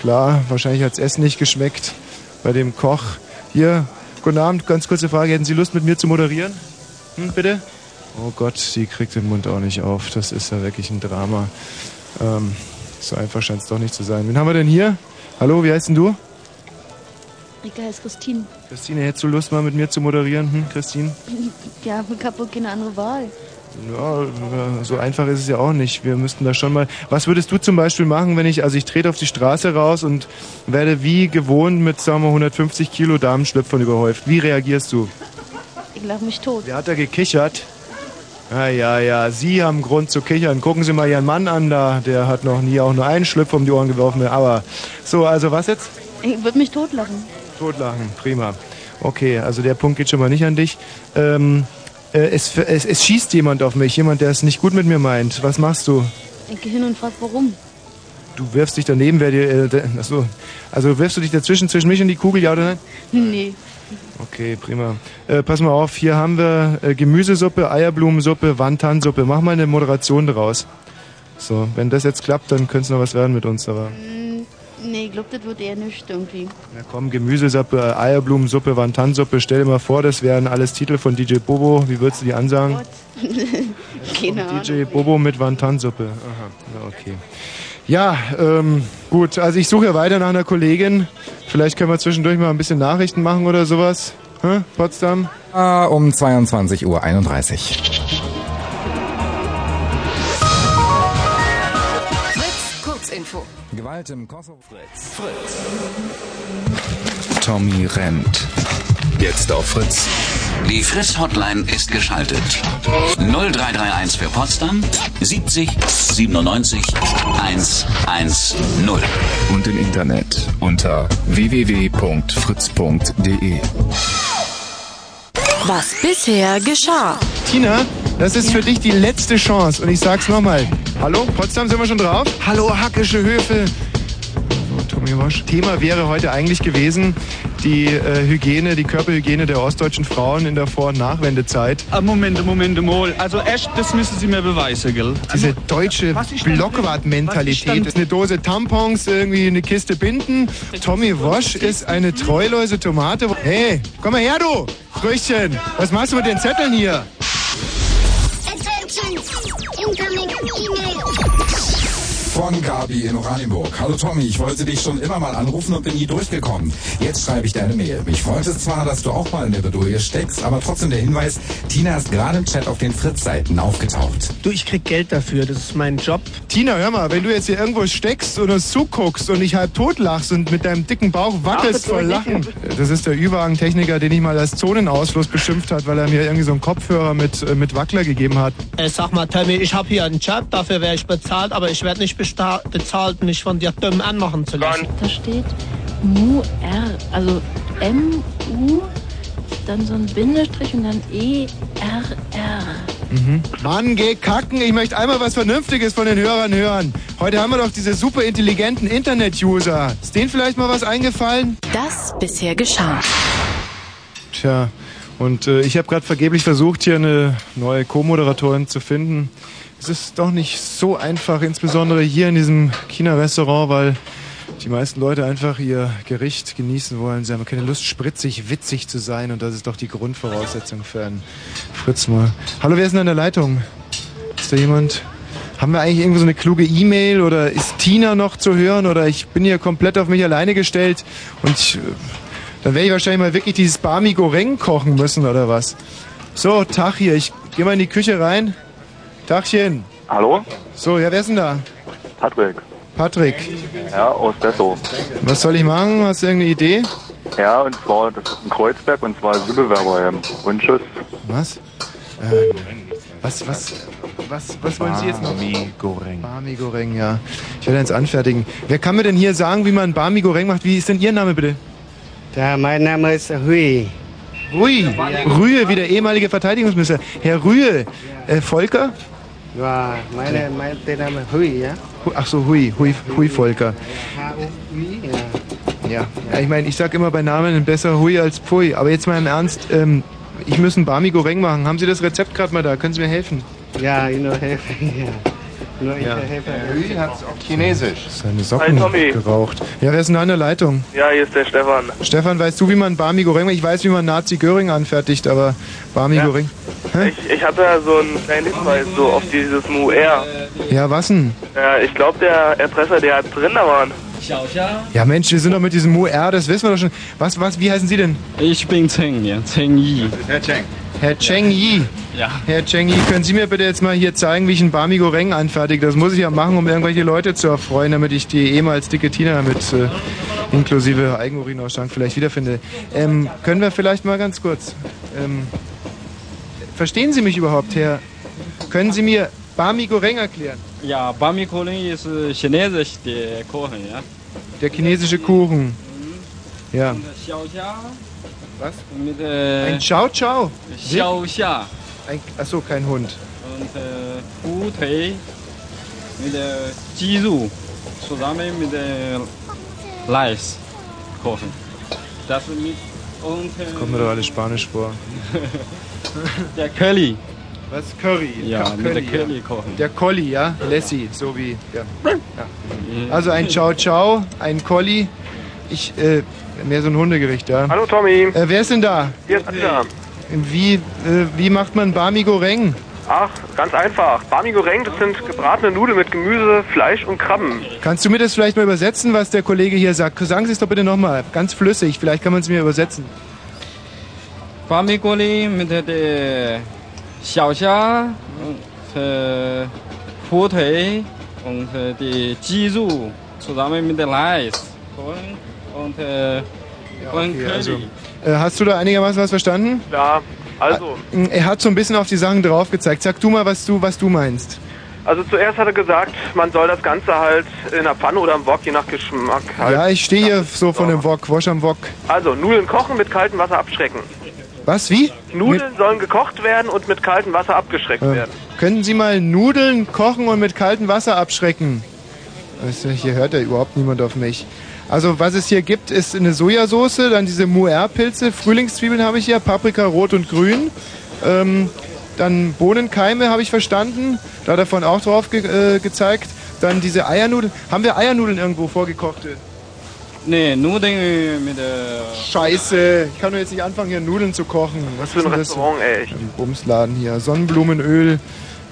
Klar, wahrscheinlich hat das Essen nicht geschmeckt bei dem Koch. Hier, guten Abend, ganz kurze Frage. Hätten Sie Lust, mit mir zu moderieren? Hm, bitte? Oh Gott, sie kriegt den Mund auch nicht auf. Das ist ja wirklich ein Drama. Ähm, so einfach scheint es doch nicht zu sein. Wen haben wir denn hier? Hallo, wie heißt denn du? Rika heißt Christine. Christine, hättest du Lust, mal mit mir zu moderieren? Hm, Christine? Ja, ich habe keine andere Wahl. Ja, so einfach ist es ja auch nicht. Wir müssten da schon mal. Was würdest du zum Beispiel machen, wenn ich, also ich trete auf die Straße raus und werde wie gewohnt mit, sagen wir, 150 Kilo Damenschlüpfern überhäuft? Wie reagierst du? Ich lache mich tot. Wer hat da gekichert? Ja, ja, ja, Sie haben Grund zu kichern. Gucken Sie mal Ihren Mann an da. Der hat noch nie auch nur einen Schlüpfer um die Ohren geworfen. Aber so, also was jetzt? Ich würde mich totlachen. Totlachen, prima. Okay, also der Punkt geht schon mal nicht an dich. Ähm, äh, es, es, es schießt jemand auf mich, jemand, der es nicht gut mit mir meint. Was machst du? Ich gehe hin und frage, warum. Du wirfst dich daneben, wer dir. Äh, achso. Also wirfst du dich dazwischen zwischen mich und die Kugel, ja oder nein? Nee. Okay, prima. Äh, pass mal auf, hier haben wir äh, Gemüsesuppe, Eierblumensuppe, Wantansuppe. Mach mal eine Moderation daraus. So, wenn das jetzt klappt, dann könnte es noch was werden mit uns, aber. Hm, Nee, ich glaube, das wird eher nicht irgendwie. Na komm, Gemüsesuppe, Eierblumensuppe, Wantansuppe, stell dir mal vor, das wären alles Titel von DJ Bobo. Wie würdest du die ansagen? Keine Ahnung. DJ Bobo mit Wantansuppe. Aha, na okay. Ja, ähm, gut, also ich suche ja weiter nach einer Kollegin. Vielleicht können wir zwischendurch mal ein bisschen Nachrichten machen oder sowas. Hä? Potsdam? Ah, um 22.31 Uhr. Gewalt im Kosovo. Fritz. Fritz. Tommy rennt. Jetzt auf Fritz. Die Fritz-Hotline ist geschaltet. 0331 für Potsdam 70 97 110. Und im Internet unter www.fritz.de. Was bisher geschah. Tina, das ist für dich die letzte Chance. Und ich sag's nochmal. Hallo, Potsdam sind wir schon drauf? Hallo, Hackische Höfe. So, Tommy Wosch. Thema wäre heute eigentlich gewesen, die äh, Hygiene, die Körperhygiene der ostdeutschen Frauen in der Vor- und Nachwendezeit. Ah, Moment, Moment mal. Also echt, das müssen Sie mir beweisen, gell? Diese deutsche Blockwart-Mentalität. Das ist eine Dose Tampons, irgendwie eine Kiste Binden. Tommy Wosch ist eine treulose Tomate. Hey, komm mal her, du! Früchtchen, was machst du mit den Zetteln hier? Attention! Incoming email! Von Gabi in Oranienburg. Hallo Tommy, ich wollte dich schon immer mal anrufen und bin nie durchgekommen. Jetzt schreibe ich deine Mail. Mich freut es zwar, dass du auch mal in der Bedouille steckst, aber trotzdem der Hinweis, Tina ist gerade im Chat auf den Fritz-Seiten aufgetaucht. Du, ich krieg Geld dafür, das ist mein Job. Tina, hör mal, wenn du jetzt hier irgendwo steckst und uns zuguckst und nicht halb tot lachst und mit deinem dicken Bauch wackelst vor Lachen. Das ist der Überwagen-Techniker, den ich mal als Zonenausfluss beschimpft hat, weil er mir irgendwie so einen Kopfhörer mit, äh, mit Wackler gegeben hat. Äh, sag mal, Tommy, ich habe hier einen Job, dafür werde ich bezahlt, aber ich werde nicht bezahlt, mich von dir dumm anmachen zu lassen. Da steht MU R, also M U, dann so ein Bindestrich und dann E R R. Mhm. Mann, geh kacken. Ich möchte einmal was Vernünftiges von den Hörern hören. Heute haben wir doch diese super intelligenten Internet-User. Ist denen vielleicht mal was eingefallen? Das bisher geschah. Tja, und äh, ich habe gerade vergeblich versucht, hier eine neue Co-Moderatorin zu finden. Es ist doch nicht so einfach, insbesondere hier in diesem China-Restaurant, weil die meisten Leute einfach ihr Gericht genießen wollen. Sie haben keine Lust, spritzig, witzig zu sein und das ist doch die Grundvoraussetzung für einen Fritz mal. Hallo, wer ist denn an der Leitung? Ist da jemand? Haben wir eigentlich irgendwo so eine kluge E-Mail oder ist Tina noch zu hören oder ich bin hier komplett auf mich alleine gestellt und ich, äh, dann werde ich wahrscheinlich mal wirklich dieses Barmi Goreng kochen müssen oder was. So, Tag hier, ich gehe mal in die Küche rein. Tagchen. Hallo? So, ja, wer ist denn da? Patrick. Patrick. Ja, aus Dessau. Was soll ich machen? Hast du irgendeine Idee? Ja, und zwar, das ist in Kreuzberg und zwar Asylbewerberheim. Und tschüss. Was? Äh, was, was, was, was wollen Sie jetzt noch? Barmi Goreng. Barmi Goreng, ja. Ich werde eins anfertigen. Wer kann mir denn hier sagen, wie man Barmi Goreng macht? Wie ist denn Ihr Name bitte? Ja, mein Name ist Hui. Rui. Rühe, wie der ehemalige Verteidigungsminister. Herr Rühe. Äh, Volker? Ja, meine, mein, der Name Hui, ja? Ach so, Hui. Hui, Hui Volker. H-U-I, ja. Ja. ja ich meine, ich sag immer bei Namen besser Hui als Pfui. Aber jetzt mal im Ernst. Ähm, ich muss ein Barmi Goreng machen. Haben Sie das Rezept gerade mal da? Können Sie mir helfen? Ja, ich nur helfen, ja. Ja. Hui hat es auch chinesisch. Seine Socken Hi, Tommy. geraucht. Ja, wer ist denn da an der Leitung? Ja, hier ist der Stefan. Stefan, weißt du, wie man Barmi Goreng macht? Ich weiß, wie man Nazi Göring anfertigt, aber Barmi Ja. Goreng. Ich, ich hatte ja so einen kleinen Hinweis so auf dieses MUR. Ja, was denn? Ja, ich glaube, der Erpresser, der hat drin da waren. Ja, Mensch, wir sind doch mit diesem UR, das wissen wir doch schon. Was, was, wie heißen Sie denn? Ich bin Zeng, ja. Zeng Yi. Herr Cheng. Herr Cheng Yi. Ja. Herr Cheng Yi, können Sie mir bitte jetzt mal hier zeigen, wie ich ein Barmi Goreng anfertige? Das muss ich ja machen, um irgendwelche Leute zu erfreuen, damit ich die ehemals dicke Tina mit äh, inklusive Eigenurinausschank vielleicht wiederfinde. Ähm, können wir vielleicht mal ganz kurz. Ähm, verstehen Sie mich überhaupt, Herr Können Sie mir Bami Goreng erklären? Ja, Bami Goreng ist äh, chinesisch, der Kuchen, ja. Der chinesische Kuchen. Ja. Und Xiaoxia. Was? Mit äh, Ein Chow Chow. Xiaoxia. Ein, achso, kein Hund. Und äh, Hutei mit der Jizu zusammen mit der Reis kochen. Das mit und äh, Kommt mir doch alles Spanisch vor. der Curry. Was? Curry? Ja, Ka- mit der ja. Curry kochen. Der Colli, ja? Lassie, so wie. Ja. ja. Also ein Chow Chow, ein Colli. Ich, äh, mehr so ein Hundegericht, ja. Hallo Tommy. Äh, wer ist denn da? Hier ist Attila. Wie, äh, wie macht man Bami Goreng? Ach, ganz einfach. Bami Goreng, das sind gebratene Nudeln mit Gemüse, Fleisch und Krabben. Kannst du mir das vielleicht mal übersetzen, was der Kollege hier sagt? Sagen Sie es doch bitte nochmal, ganz flüssig. Vielleicht kann man es mir übersetzen. Bami Goreng mit der Xiaoxia und äh, Hutei und äh, die Jizu zusammen mit der Reis und äh, und okay, Curry. also, Äh, hast du da einigermaßen was verstanden? Ja, also. Er hat so ein bisschen auf die Sachen drauf gezeigt. Sag du mal, was du, was du meinst. Also zuerst hat er gesagt, man soll das Ganze halt in der Pfanne oder im Wok, je nach Geschmack halt. Ja, ich stehe hier so von dem Wok, Wosch am Wok. Also Nudeln kochen, mit kaltem Wasser abschrecken. Was, wie? Nudeln sollen gekocht werden und mit kaltem Wasser abgeschreckt Äh, werden. können Sie mal Nudeln kochen und mit kaltem Wasser abschrecken? Hier hört ja überhaupt niemand auf mich. Also was es hier gibt, ist eine Sojasauce, dann diese Muer-Pilze, Frühlingszwiebeln habe ich hier, Paprika rot und grün. Ähm, dann Bohnenkeime habe ich verstanden, da hat er vorhin auch drauf ge äh, gezeigt. Dann diese Eiernudeln. Haben wir Eiernudeln irgendwo vorgekochte? Nee, Nudeln mit der. Scheiße, ich kann doch jetzt nicht anfangen, hier Nudeln zu kochen. Was für ein? Restaurant, ey. Ein Bumsladen hier. Sonnenblumenöl,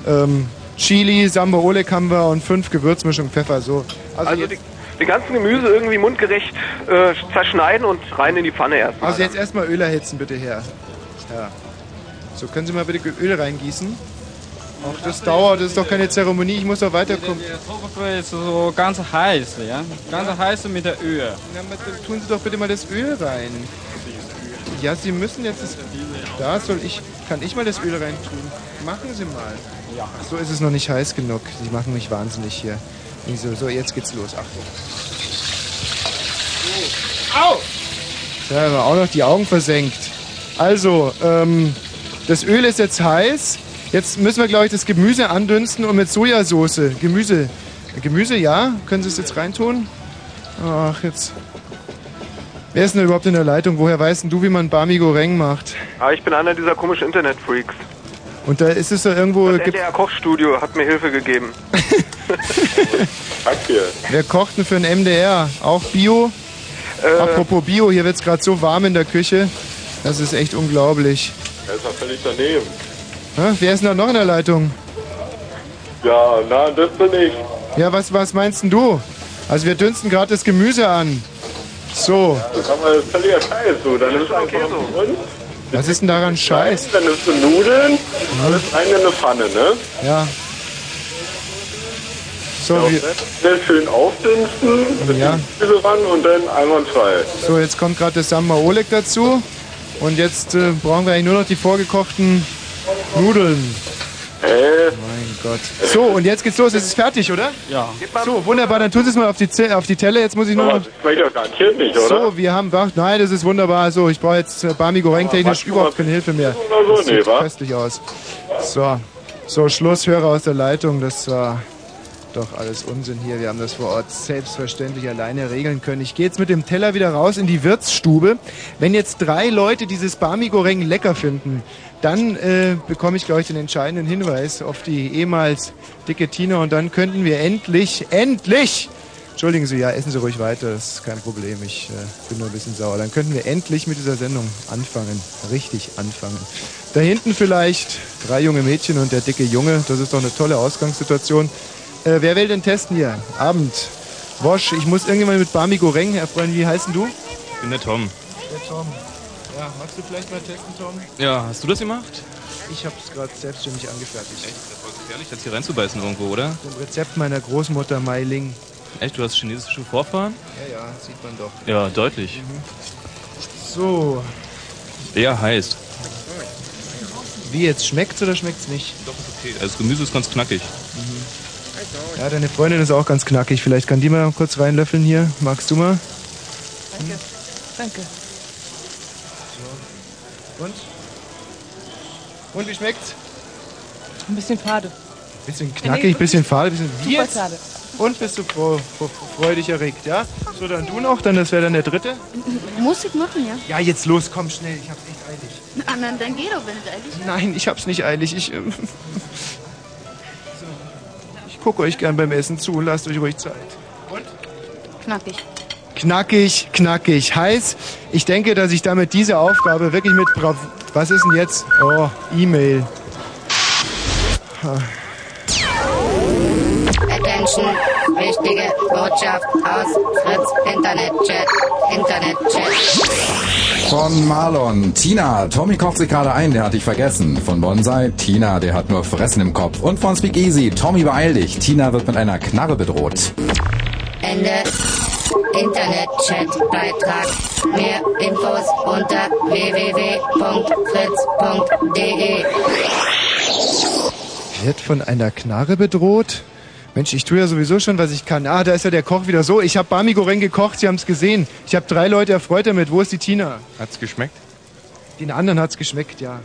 ähm, Chili, Samba Oleg haben wir und fünf Gewürzmischungen Pfeffer. So. Also, Also die, die ganzen Gemüse irgendwie mundgerecht äh, zerschneiden und rein in die Pfanne erstmal. also jetzt erstmal Öl erhitzen, bitte her. Ja. So, können Sie mal bitte Öl reingießen? Ach, das dauert, das ist doch keine Zeremonie, ich muss doch weiterkommen. Der Kartoffel ist so ganz heiß, ja. Ganz heiß mit der Öl. Na, tun Sie doch bitte mal das Öl rein. Ja, Sie müssen jetzt das. Da soll ich. Kann ich mal das Öl rein tun? Machen Sie mal. Ja. So ist es noch nicht heiß genug. Sie machen mich wahnsinnig hier. So, so jetzt geht's los. Achtung. Au! Da haben wir auch noch die Augen versenkt. Also, ähm, das Öl ist jetzt heiß. Jetzt müssen wir, glaube ich, das Gemüse andünsten und mit Sojasauce. Gemüse. Gemüse, ja? Können Sie es jetzt reintun? Ach, jetzt. Wer ist denn überhaupt in der Leitung? Woher weißt denn du, wie man Bami Goreng macht? Aber ich bin einer dieser komischen Internet-Freaks. Und da ist es doch irgendwo. Das Gibt, NDR Kochstudio hat mir Hilfe gegeben. Danke. wer kocht denn für ein MDR? Auch Bio? Äh. Apropos Bio, hier wird es gerade so warm in der Küche. Das ist echt unglaublich. Er ist ja völlig daneben. Hä? Wer ist denn da noch in der Leitung? Ja, na, das bin ich. Ja, was, was meinst denn du? Also wir dünsten gerade das Gemüse an. So, Das haben wir völliger Scheiß, so. Dann ist einfach und was ist denn daran scheiß? dann nimmst du Nudeln, alles rein in eine Pfanne, ne? Ja. So, Sehr schön aufdünsten, Ja. Gemüse ran und dann einwandfrei. so jetzt kommt gerade das Samba Oleg dazu. Und jetzt äh, brauchen wir eigentlich nur noch die vorgekochten Nudeln. Äh, Mein Gott. So, und jetzt geht's los. Es ist fertig, oder? Ja. So, wunderbar. Dann tun Sie es mal auf die, auf die Telle. Jetzt muss ich nur noch... das schmeckt doch garantiert nicht, oder? So, wir haben... Ach, nein, das ist wunderbar. So, ich brauche jetzt äh, Bami Goreng technisch überhaupt keine Hilfe mehr. so? Das Nee, sieht wa? köstlich aus. So, so Schluss, Hörer aus der Leitung. Das war doch alles Unsinn hier. Wir haben das vor Ort selbstverständlich alleine regeln können. Ich gehe jetzt mit dem Teller wieder raus in die Wirtsstube. Wenn jetzt drei Leute dieses Bami Goreng lecker finden, dann äh, bekomme ich, glaube ich, den entscheidenden Hinweis auf die ehemals dicke Tina und dann könnten wir endlich, endlich, entschuldigen Sie, ja, essen Sie ruhig weiter, das ist kein Problem, ich äh, bin nur ein bisschen sauer. Dann könnten wir endlich mit dieser Sendung anfangen, richtig anfangen. Da hinten vielleicht drei junge Mädchen und der dicke Junge, das ist doch eine tolle Ausgangssituation. Äh, wer will denn testen hier? Abend. Wosch, ich muss irgendjemand mit Bami Goreng erfreuen. Wie heißen du? Ich bin der Tom. Der Tom. Ja, magst du vielleicht mal testen, Tom? Ja, hast du das gemacht? Ich habe es gerade selbstständig angefertigt. Echt? Das war gefährlich, das hier reinzubeißen irgendwo, oder? Dem Rezept meiner Großmutter Mai Ling. Echt, du hast chinesische Vorfahren? Ja, ja, sieht man doch. Ja, deutlich. So, Der heißt. Wie jetzt, schmeckt's oder schmeckt's nicht? Doch, ist okay. Also das Gemüse ist ganz knackig. Ja, deine Freundin ist auch ganz knackig. Vielleicht kann die mal kurz reinlöffeln hier. Magst du mal? Danke. Danke. Und? Und wie schmeckt's? Ein bisschen fade. Bisschen knackig, bisschen fade, bisschen wie Super schade. Und bist du froh, froh, freudig erregt, ja? So, dann du noch, dann das wäre dann der dritte. Muss ich machen, ja? Ja, jetzt los, komm schnell, ich hab's echt eilig. Na, dann, dann geh doch, wenn es eigentlich Nein, ich hab's nicht eilig. Ich, ähm, ich gucke euch gern beim Essen zu. Lasst euch ruhig Zeit. knackig. Knackig, knackig. Heiß. Ich denke, dass ich damit diese Aufgabe wirklich mit Brav Was ist denn jetzt? Oh, E-Mail. Attention, wichtige Botschaft aus Fritz Internetchat. Internetchat. Von Marlon. Tina, Tommy kocht sich gerade ein, der hat dich vergessen. Von Bonsai, Tina, der hat nur Fressen im Kopf. Und von Speak Easy, Tommy beeil dich. Tina wird mit einer Knarre bedroht. Ende. Internetchat-Beitrag. Mehr Infos unter www.fritz.de. Wird von einer Knarre bedroht? Mensch, ich tue ja sowieso schon, was ich kann. Ah, da ist ja der Koch wieder so. Ich habe Bami Goreng gekocht, Sie haben es gesehen. Ich habe drei Leute erfreut damit. Wo ist die Tina? Hat's geschmeckt? Den anderen hat's geschmeckt, ja.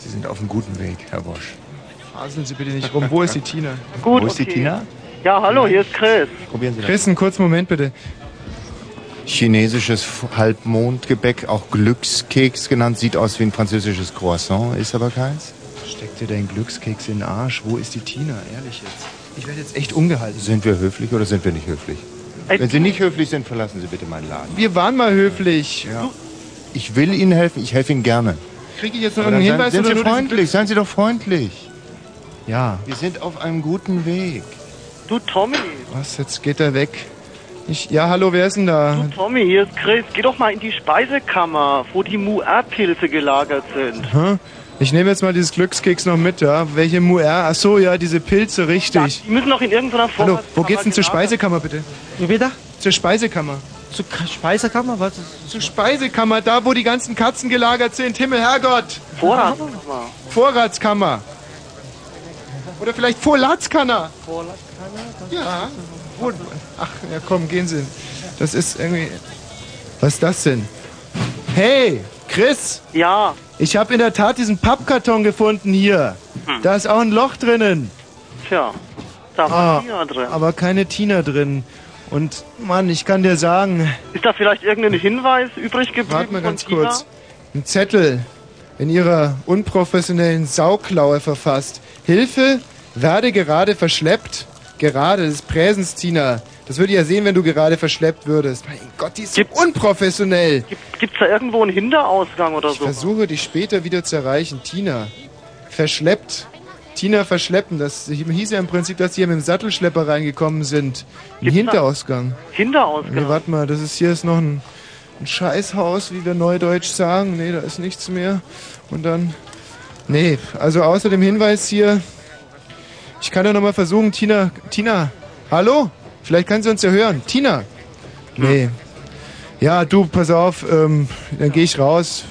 Sie sind auf einem guten Weg, Herr Bosch. Faseln Sie bitte nicht rum. Wo ist die Tina? Gut, Wo ist die okay. Tina? Ja, hallo, hier ist Chris. Probieren Sie das. Chris, einen kurzen Moment bitte. Chinesisches Halbmondgebäck, auch Glückskeks genannt, sieht aus wie ein französisches Croissant, ist aber keins. Steck dir deinen Glückskeks in den Arsch. Wo ist die Tina? Ehrlich jetzt. Ich werde jetzt echt ungehalten. Sind wir höflich oder sind wir nicht höflich? Ey, Wenn Sie nicht höflich sind, verlassen Sie bitte meinen Laden. Wir waren mal höflich. Ja. Ich will Ihnen helfen, ich helfe Ihnen gerne. Kriege ich jetzt noch dann irgendeinen seien, Hinweis sind oder Sie freundlich, seien Sie doch freundlich. Ja. Wir sind auf einem guten Weg. Du Tommy, Was, jetzt geht er weg. Ich, ja, hallo, wer ist denn da? du Tommy, hier ist Chris. Geh doch mal in die Speisekammer, wo die Muer-Pilze gelagert sind. Hä? Ich nehme jetzt mal dieses Glückskeks noch mit, ja? Welche Muer? Ach so, ja, diese Pilze, richtig. Die müssen noch in irgendeiner Form. Hallo, wo geht's denn zur Speisekammer, bitte? Wie wieder? Zur Speisekammer. Zur Speisekammer? Was ist Zur Speisekammer, da wo die ganzen Katzen gelagert sind. Himmel, Herrgott. Vorratskammer. Vorratskammer. Oder vielleicht Vorratskammer. Vorratskammer? Ja. Wo- Ach, ja komm, gehen Sie. Das ist irgendwie... Was ist das denn? Hey, Chris. Ja. Ich habe in der Tat diesen Pappkarton gefunden hier. Hm. Da ist auch ein Loch drinnen. Tja, da Ah, war Tina drin. aber keine Tina drin. Und Mann, ich kann dir sagen, Ist da vielleicht irgendein Hinweis übrig geblieben? warte mal ganz Tina? kurz. Ein Zettel in ihrer unprofessionellen Sauklaue verfasst. Hilfe, werde gerade verschleppt. Gerade, das ist Präsens, Tina. Das würde ich ja sehen, wenn du gerade verschleppt würdest. Mein Gott, die ist so unprofessionell. Gibt's da irgendwo einen Hinterausgang oder Ich so? versuche dich später wieder zu erreichen. Tina. Verschleppt. Tina verschleppen. Das hieß ja im Prinzip, dass die hier mit dem Sattelschlepper reingekommen sind. Ein Gibt's Hinterausgang. Hinterausgang? Nee, warte mal, das ist hier ist noch ein, ein Scheißhaus, wie wir neudeutsch sagen. Nee, da ist nichts mehr. Und dann. Nee, also außer dem Hinweis hier. Ich kann ja noch mal versuchen, Tina. Tina, hallo? Vielleicht kann sie uns ja hören. Tina. Nee. Ja, du, pass auf, ähm, dann gehe ich raus.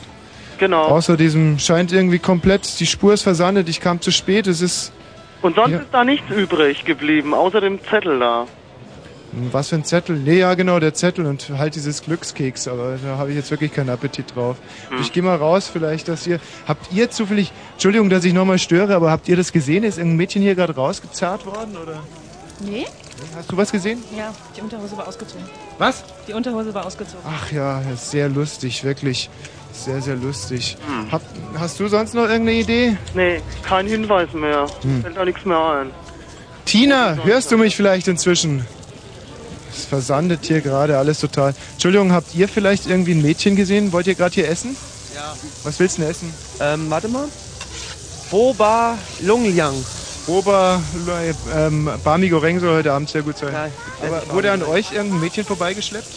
Genau. Außer diesem scheint irgendwie komplett, die Spur ist versandet, ich kam zu spät, es ist. Und sonst Ja. ist da nichts übrig geblieben, außer dem Zettel da. Was für ein Zettel? Nee, ja, genau, der Zettel und halt dieses Glückskeks, aber da habe ich jetzt wirklich keinen Appetit drauf. Hm. Ich gehe mal raus, vielleicht, dass ihr. Habt ihr zufällig. Entschuldigung, dass ich nochmal störe, aber habt ihr das gesehen? Ist irgendein Mädchen hier gerade rausgezerrt worden? Oder? Nee? Hast du was gesehen? Ja, die Unterhose war ausgezogen. Was? Die Unterhose war ausgezogen. Ach ja, das ist sehr lustig, wirklich. Sehr, sehr lustig. Hm. Hab, hast du sonst noch irgendeine Idee? Nee, kein Hinweis mehr. Hm. Fällt da nichts mehr ein. Tina, hörst du mich vielleicht inzwischen? Es versandet hier gerade alles total. Entschuldigung, habt ihr vielleicht irgendwie ein Mädchen gesehen? Wollt ihr gerade hier essen? Ja. Was willst du denn essen? Ähm, warte mal. Boba Longliang. Boba, ähm, Goreng soll heute Abend sehr gut sein. Ja, Aber wurde an euch irgendein Mädchen vorbeigeschleppt?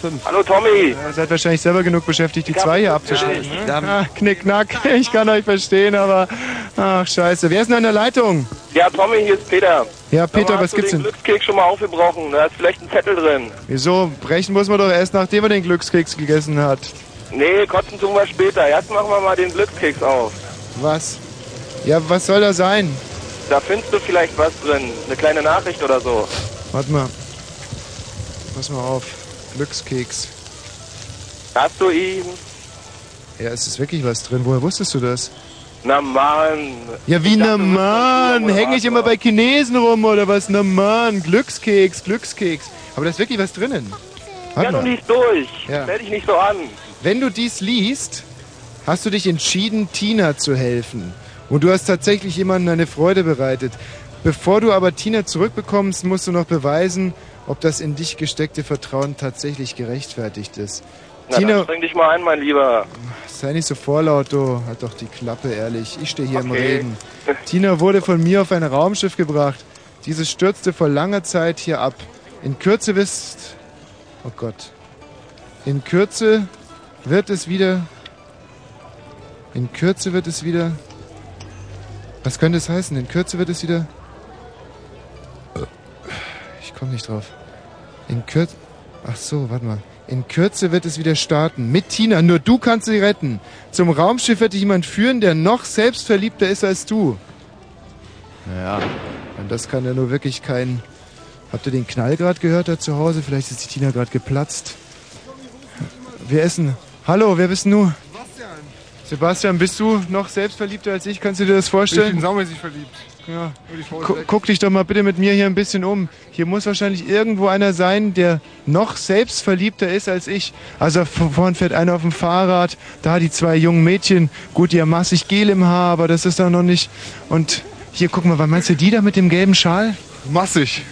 Fünf. Hallo Tommy. Ihr seid wahrscheinlich selber genug beschäftigt, die zwei hier abzuschleppen. Ja. Ne? Ah, knickknack, ich kann euch verstehen, aber ach scheiße. Wer ist denn an der Leitung? Ja, Tommy, hier ist Peter. Ja, Peter, was hast du gibt's den denn? Glückskeks schon mal aufgebrochen. Da ist vielleicht ein Zettel drin. Wieso? Brechen muss man doch erst, nachdem man den Glückskeks gegessen hat. Nee, kotzen tun wir später. Erst machen wir mal den Glückskeks auf. Was? Ja, was soll da sein? Da findest du vielleicht was drin. Eine kleine Nachricht oder so. Warte mal. Pass mal auf. Glückskeks. Hast du ihn? Ja, es ist wirklich was drin. Woher wusstest du das? Na Mann. Ja, wie na Mann? Hänge ich immer bei Chinesen rum oder was? Na Mann, Glückskeks, Glückskeks. Aber da ist wirklich was drinnen. Ja, Warte du mal. liest durch. Ja. Stell dich nicht so an. Wenn du dies liest, hast du dich entschieden, Tina zu helfen. Und du hast tatsächlich jemandem eine Freude bereitet. Bevor du aber Tina zurückbekommst, musst du noch beweisen, ob das in dich gesteckte Vertrauen tatsächlich gerechtfertigt ist. Na, dann Tina, streng dich mal ein, mein Lieber. sei nicht so vorlaut, du. Halt doch die Klappe, ehrlich. Ich stehe hier im Okay. Reden. Tina wurde von mir auf ein Raumschiff gebracht. Dieses stürzte vor langer Zeit hier ab. In Kürze wisst... Oh Gott. In Kürze wird es wieder... In Kürze wird es wieder... Was könnte es heißen? In Kürze wird es wieder... Ich komme nicht drauf. In Kürze... Ach so, warte mal. In Kürze wird es wieder starten. Mit Tina. Nur du kannst sie retten. Zum Raumschiff wird dich jemand führen, der noch selbstverliebter ist als du. Naja, und das kann ja nur wirklich kein... Habt ihr den Knall gerade gehört da zu Hause? Vielleicht ist die Tina gerade geplatzt. Wir essen. Hallo, wer bist du? Sebastian. Bist du noch selbstverliebter als ich? Kannst du dir das vorstellen? Ich bin saumäßig verliebt. Ja. Guck dich doch mal bitte mit mir hier ein bisschen um. Hier muss wahrscheinlich irgendwo einer sein, der noch selbstverliebter ist als ich. Also von vorn fährt einer auf dem Fahrrad, da die zwei jungen Mädchen. Gut, die haben massig Gel im Haar, aber das ist doch noch nicht. Und hier, guck mal, was meinst du die da mit dem gelben Schal? Massig.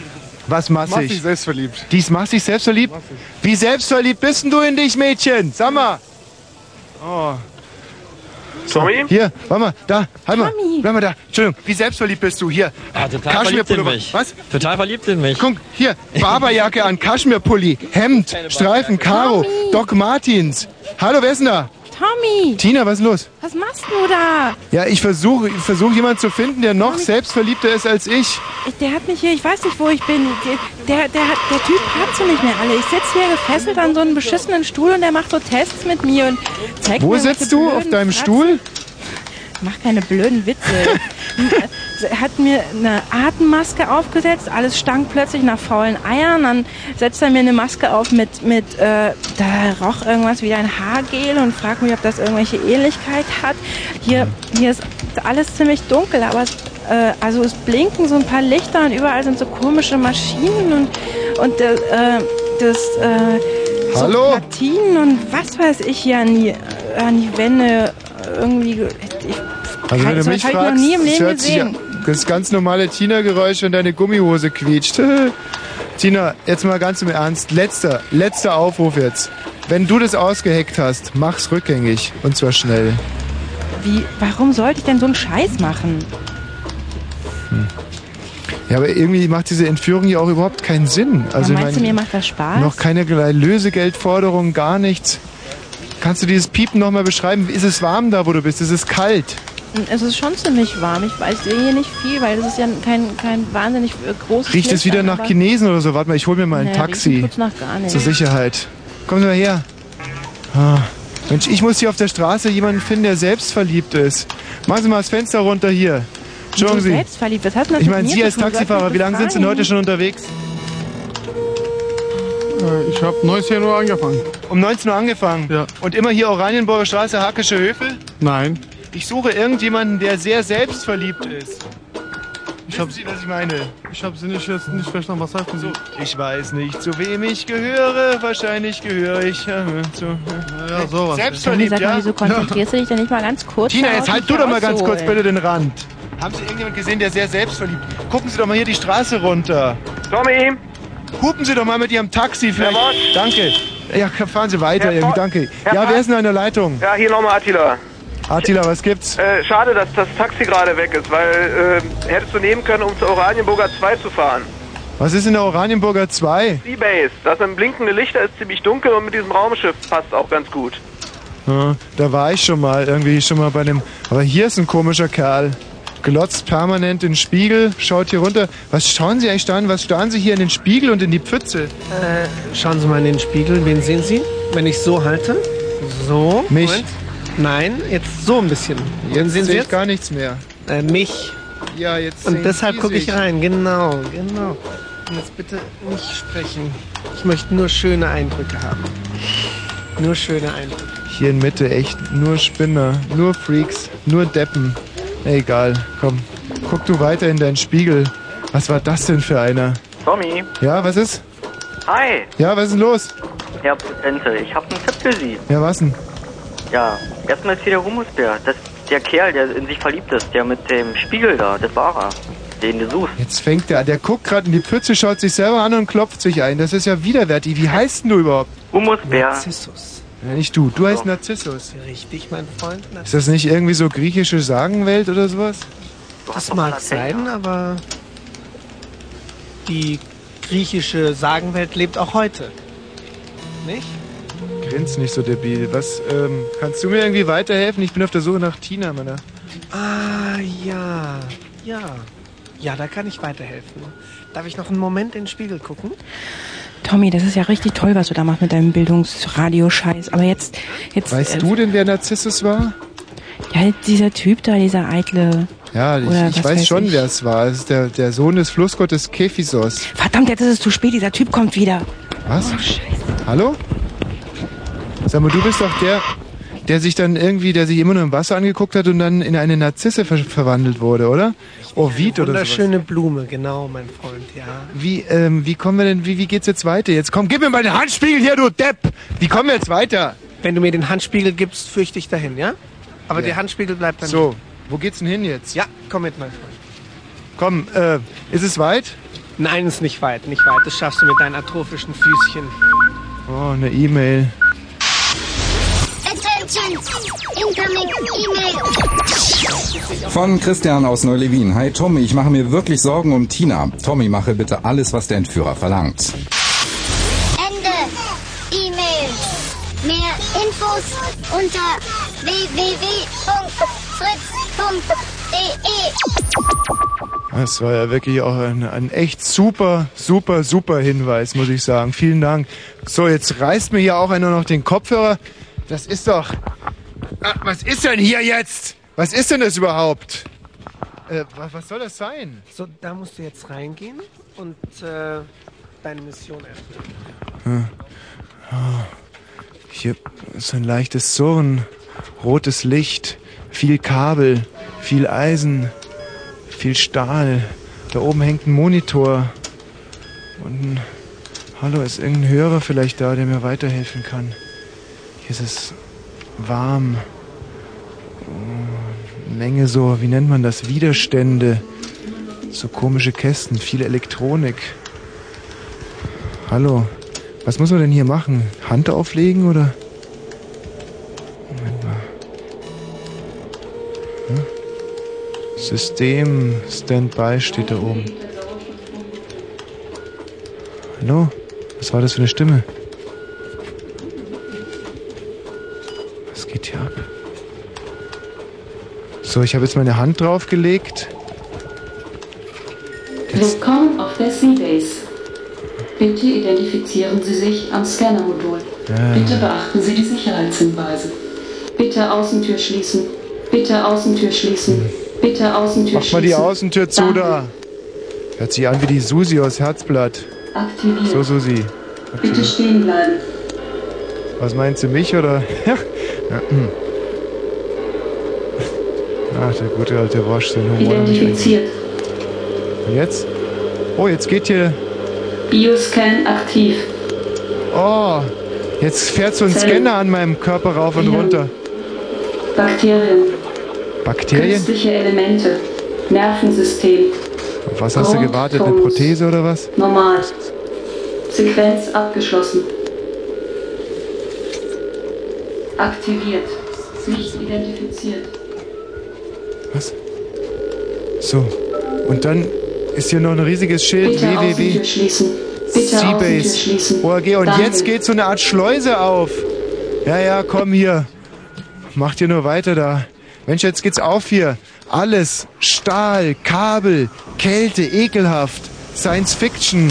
Was massig? Massig selbstverliebt. Die ist massig selbstverliebt? Wie selbstverliebt bist denn du in dich, Mädchen? Sag mal. Oh. Tommy? Hier, warte mal, da, halt mal. Bleib mal da. Entschuldigung, wie selbstverliebt bist du? Hier. Ah, total verliebt in mich. Was? Total verliebt in mich. Guck, hier, Barberjacke an, Kaschmirpulli, Hemd, Streifen, Karo, Doc Martins. Hallo, wer ist denn da? Tommy, Tina, was ist los? was machst du da? Ja, ich versuche ich versuch jemanden zu finden, der noch selbstverliebter ist als ich. Ich- Der hat mich hier, ich weiß nicht, wo ich bin. Der, der, der, der Typ hat sie nicht mehr alle. Ich sitze hier gefesselt an so einem beschissenen Stuhl und der macht so Tests mit mir und zeigt Wo mir irgendwelche sitzt du? Auf deinem Fratzen. Stuhl? Mach keine blöden Witze. er hat mir eine Atemmaske aufgesetzt, alles stank plötzlich nach faulen Eiern. Dann setzt er mir eine Maske auf mit, mit äh, da roch irgendwas wie ein Haargel und fragt mich, ob das irgendwelche Ähnlichkeit hat. Hier, hier ist alles ziemlich dunkel, aber es, äh, also es blinken so ein paar Lichter und überall sind so komische Maschinen und, und äh, das äh, so Hallo? Platinen und was weiß ich hier an die, an die Wände irgendwie. ge- Ich, Also wenn du mich ich noch fragst, nie im Leben gesehen. an- das ganz normale Tina-Geräusch, wenn deine Gummihose quietscht. Tina, jetzt mal ganz im Ernst. Letzter, letzter Aufruf jetzt. Wenn du das ausgeheckt hast, mach's rückgängig. Und zwar schnell. Wie, warum sollte ich denn so einen Scheiß machen? Ja, aber irgendwie macht diese Entführung ja auch überhaupt keinen Sinn. Also ja, ich meinst du, mir macht das Spaß? noch keinerlei Lösegeldforderung, gar nichts. Kannst du dieses Piepen nochmal beschreiben? Ist es warm da, wo du bist? Ist es kalt? Es ist schon ziemlich warm. Ich weiß sehe hier nicht viel, weil es ist ja kein, kein wahnsinnig äh, großes Riecht es wieder Licht, nach Chinesen oder so? Warte mal, ich hol mir mal ein Nee, Taxi. nach gar nichts. Zur Sicherheit. Kommen Sie mal her. Ah. Mensch, ich muss hier auf der Straße jemanden finden, der selbstverliebt ist. Machen Sie mal das Fenster runter hier. Entschuldigen Du Sie. selbstverliebt, was hat denn das Ich meine, Sie als Taxifahrer, wie lange sind Sie denn heute schon unterwegs? Äh, Ich habe 19 Uhr angefangen. Um 19 Uhr angefangen? Ja. Und immer hier Oranienburger Straße, Hackische Höfe? Nein. Ich suche irgendjemanden, der sehr selbstverliebt ist. Ich hab, Sie, was ich meine? Ich habe Sie nicht jetzt nicht verstanden. Was heißt denn so? Ich weiß nicht, zu wem ich gehöre. Wahrscheinlich gehöre ich äh, zu. Ja, sowas. Selbstverliebt, ja? wieso konzentrierst du dich denn nicht mal ganz kurz? Tina, jetzt halt du doch mal ganz kurz auszuholen? bitte den Rand. Haben Sie irgendjemanden gesehen, der sehr selbstverliebt Gucken Sie doch mal hier die Straße runter. Tommy! Hupen Sie doch mal mit Ihrem Taxi vielleicht. Danke. Ja, fahren Sie weiter Herr irgendwie, danke. Herr Ja, wer ist denn in der Leitung? Ja, hier nochmal Attila. Attila, was gibt's? Äh, schade, dass das Taxi gerade weg ist, weil äh, hättest du nehmen können, um zur Oranienburger 2 zu fahren. Was ist in der Oranienburger 2? Seabase. Das sind blinkende Lichter, ist ziemlich dunkel und mit diesem Raumschiff passt auch ganz gut. Ja, da war ich schon mal, irgendwie schon mal bei dem. Aber hier ist ein komischer Kerl. Glotzt permanent in den Spiegel, schaut hier runter. Was schauen Sie eigentlich da an? Was starren Sie hier in den Spiegel und in die Pfütze? Äh, schauen Sie mal in den Spiegel. Wen sehen Sie? Wenn ich so halte? So. Mich. Moment. Nein, jetzt so ein bisschen. Jetzt sehen Sie jetzt? gar nichts mehr. Äh, mich. Ja, jetzt Und deshalb gucke ich rein. Genau, genau. Und jetzt bitte nicht sprechen. Ich möchte nur schöne Eindrücke haben. Nur schöne Eindrücke. Hier in Mitte echt nur Spinner, nur Freaks, nur Deppen. Egal, komm. Guck du weiter in deinen Spiegel. Was war das denn für einer? Tommy, Ja, was ist? hi, Ja, was ist denn los? Herr Potente, ich habe einen Tipp für Sie. Ja, was denn? Ja, erstmal ist hier der Humusbär. Das ist der Kerl, der in sich verliebt ist, der mit dem Spiegel da, das war er, den du suchst. Jetzt fängt der, der guckt gerade in die Pfütze, schaut sich selber an und klopft sich ein. Das ist ja widerwärtig. Wie heißt denn du überhaupt? Humusbär. Narzissus. Ja, nicht du. Du heißt Narzissus. Richtig, mein Freund. Ist das nicht irgendwie so griechische Sagenwelt oder sowas? Das mag sein, aber die griechische Sagenwelt lebt auch heute. Nicht? Grins nicht so debil. Was, ähm, kannst du mir irgendwie weiterhelfen? Ich bin auf der Suche nach Tina, Mann. Ah, ja. Ja. Ja, da kann ich weiterhelfen. Darf ich noch einen Moment in den Spiegel gucken? Tommy, das ist ja richtig toll, was du da machst mit deinem Bildungsradio-Scheiß. Aber jetzt, jetzt. Weißt äh, du denn, wer Narzissus war? Ja, dieser Typ da, dieser eitle. Ja, ich, ich weiß weiß schon, ich. wer es war. Es ist der, der Sohn des Flussgottes Kephisos. Verdammt, jetzt ist es zu spät. Dieser Typ kommt wieder. Was? Oh, Scheiße. Hallo? Sag mal, du bist doch der, der sich dann irgendwie, der sich immer nur im Wasser angeguckt hat und dann in eine Narzisse ver verwandelt wurde, oder? Ovid oder so. Wunderschöne Blume, genau, mein Freund, ja. Wie, ähm, wie kommen wir denn, wie, wie geht's jetzt weiter? Jetzt komm, gib mir mal den Handspiegel hier, du Depp! Wie kommen wir jetzt weiter? Wenn du mir den Handspiegel gibst, fürchte ich dahin, ja? Aber Ja. der Handspiegel bleibt dann. So, wo geht's denn hin jetzt? Ja, komm mit, mein Freund. Komm, äh, ist es weit? Nein, ist nicht weit, nicht weit. Das schaffst du mit deinen atrophischen Füßchen. Oh, eine E-Mail. Attention! Incoming email! Von Christian aus Neulewin. Hi Tommy, ich mache mir wirklich Sorgen um Tina. Tommy, mache bitte alles, was der Entführer verlangt. Ende! E-Mail! Mehr Infos unter www.fritz.de Das war ja wirklich auch ein, ein echt super, super, super Hinweis, muss ich sagen. Vielen Dank. So, jetzt reißt mir hier auch einer noch den Kopfhörer. Das ist doch... Ah, was ist denn hier jetzt? Was ist denn das überhaupt? Äh, was, was soll das sein? So, da musst du jetzt reingehen und äh, deine Mission erfüllen. Hm. Ah, Hier ist ein leichtes Surren, rotes Licht, viel Kabel, viel Eisen, viel Stahl. Da oben hängt ein Monitor. Und ein Hallo, ist irgendein Hörer vielleicht da, der mir weiterhelfen kann? Hier ist es warm. Menge so, wie nennt man das? Widerstände. So komische Kästen, viel Elektronik. Hallo, was muss man denn hier machen? Hand auflegen oder? Moment mal. Hm? System Standby steht da oben. Hallo? Was war das für eine Stimme? Was geht hier ab? So, ich habe jetzt meine Hand draufgelegt. Willkommen auf der Seabase. Bitte identifizieren Sie sich am Scannermodul. Ja. Bitte beachten Sie die Sicherheitshinweise. Bitte Außentür schließen. Bitte Außentür schließen. Bitte Außentür Mach schließen. mal die Außentür zu Danke. da. Hört sich an wie die Susi aus Herzblatt. Aktiviert. So, Susi. Bitte stehen bleiben. Was meinst du, mich oder? ja. Ach, der gute alte Wosch, den Humor. Identifiziert. Und jetzt? Oh, jetzt geht hier. Bioscan aktiv. Oh, jetzt fährt so ein Zellen. Scanner an meinem Körper rauf und Viren. runter. Bakterien. Bakterien? Künstliche Elemente. Nervensystem. Auf was hast du gewartet? Eine. Prothese oder was? Normal. Sequenz abgeschlossen. Aktiviert. Nicht identifiziert. Was? So. Und dann ist hier noch ein riesiges Schild Bitte www. schließen. ORG. Und Danke. jetzt geht so eine Art Schleuse auf. Ja, ja, komm hier. Macht ihr nur weiter da. Mensch, jetzt geht's auf hier. Alles. Stahl, Kabel, Kälte, ekelhaft. Science Fiction.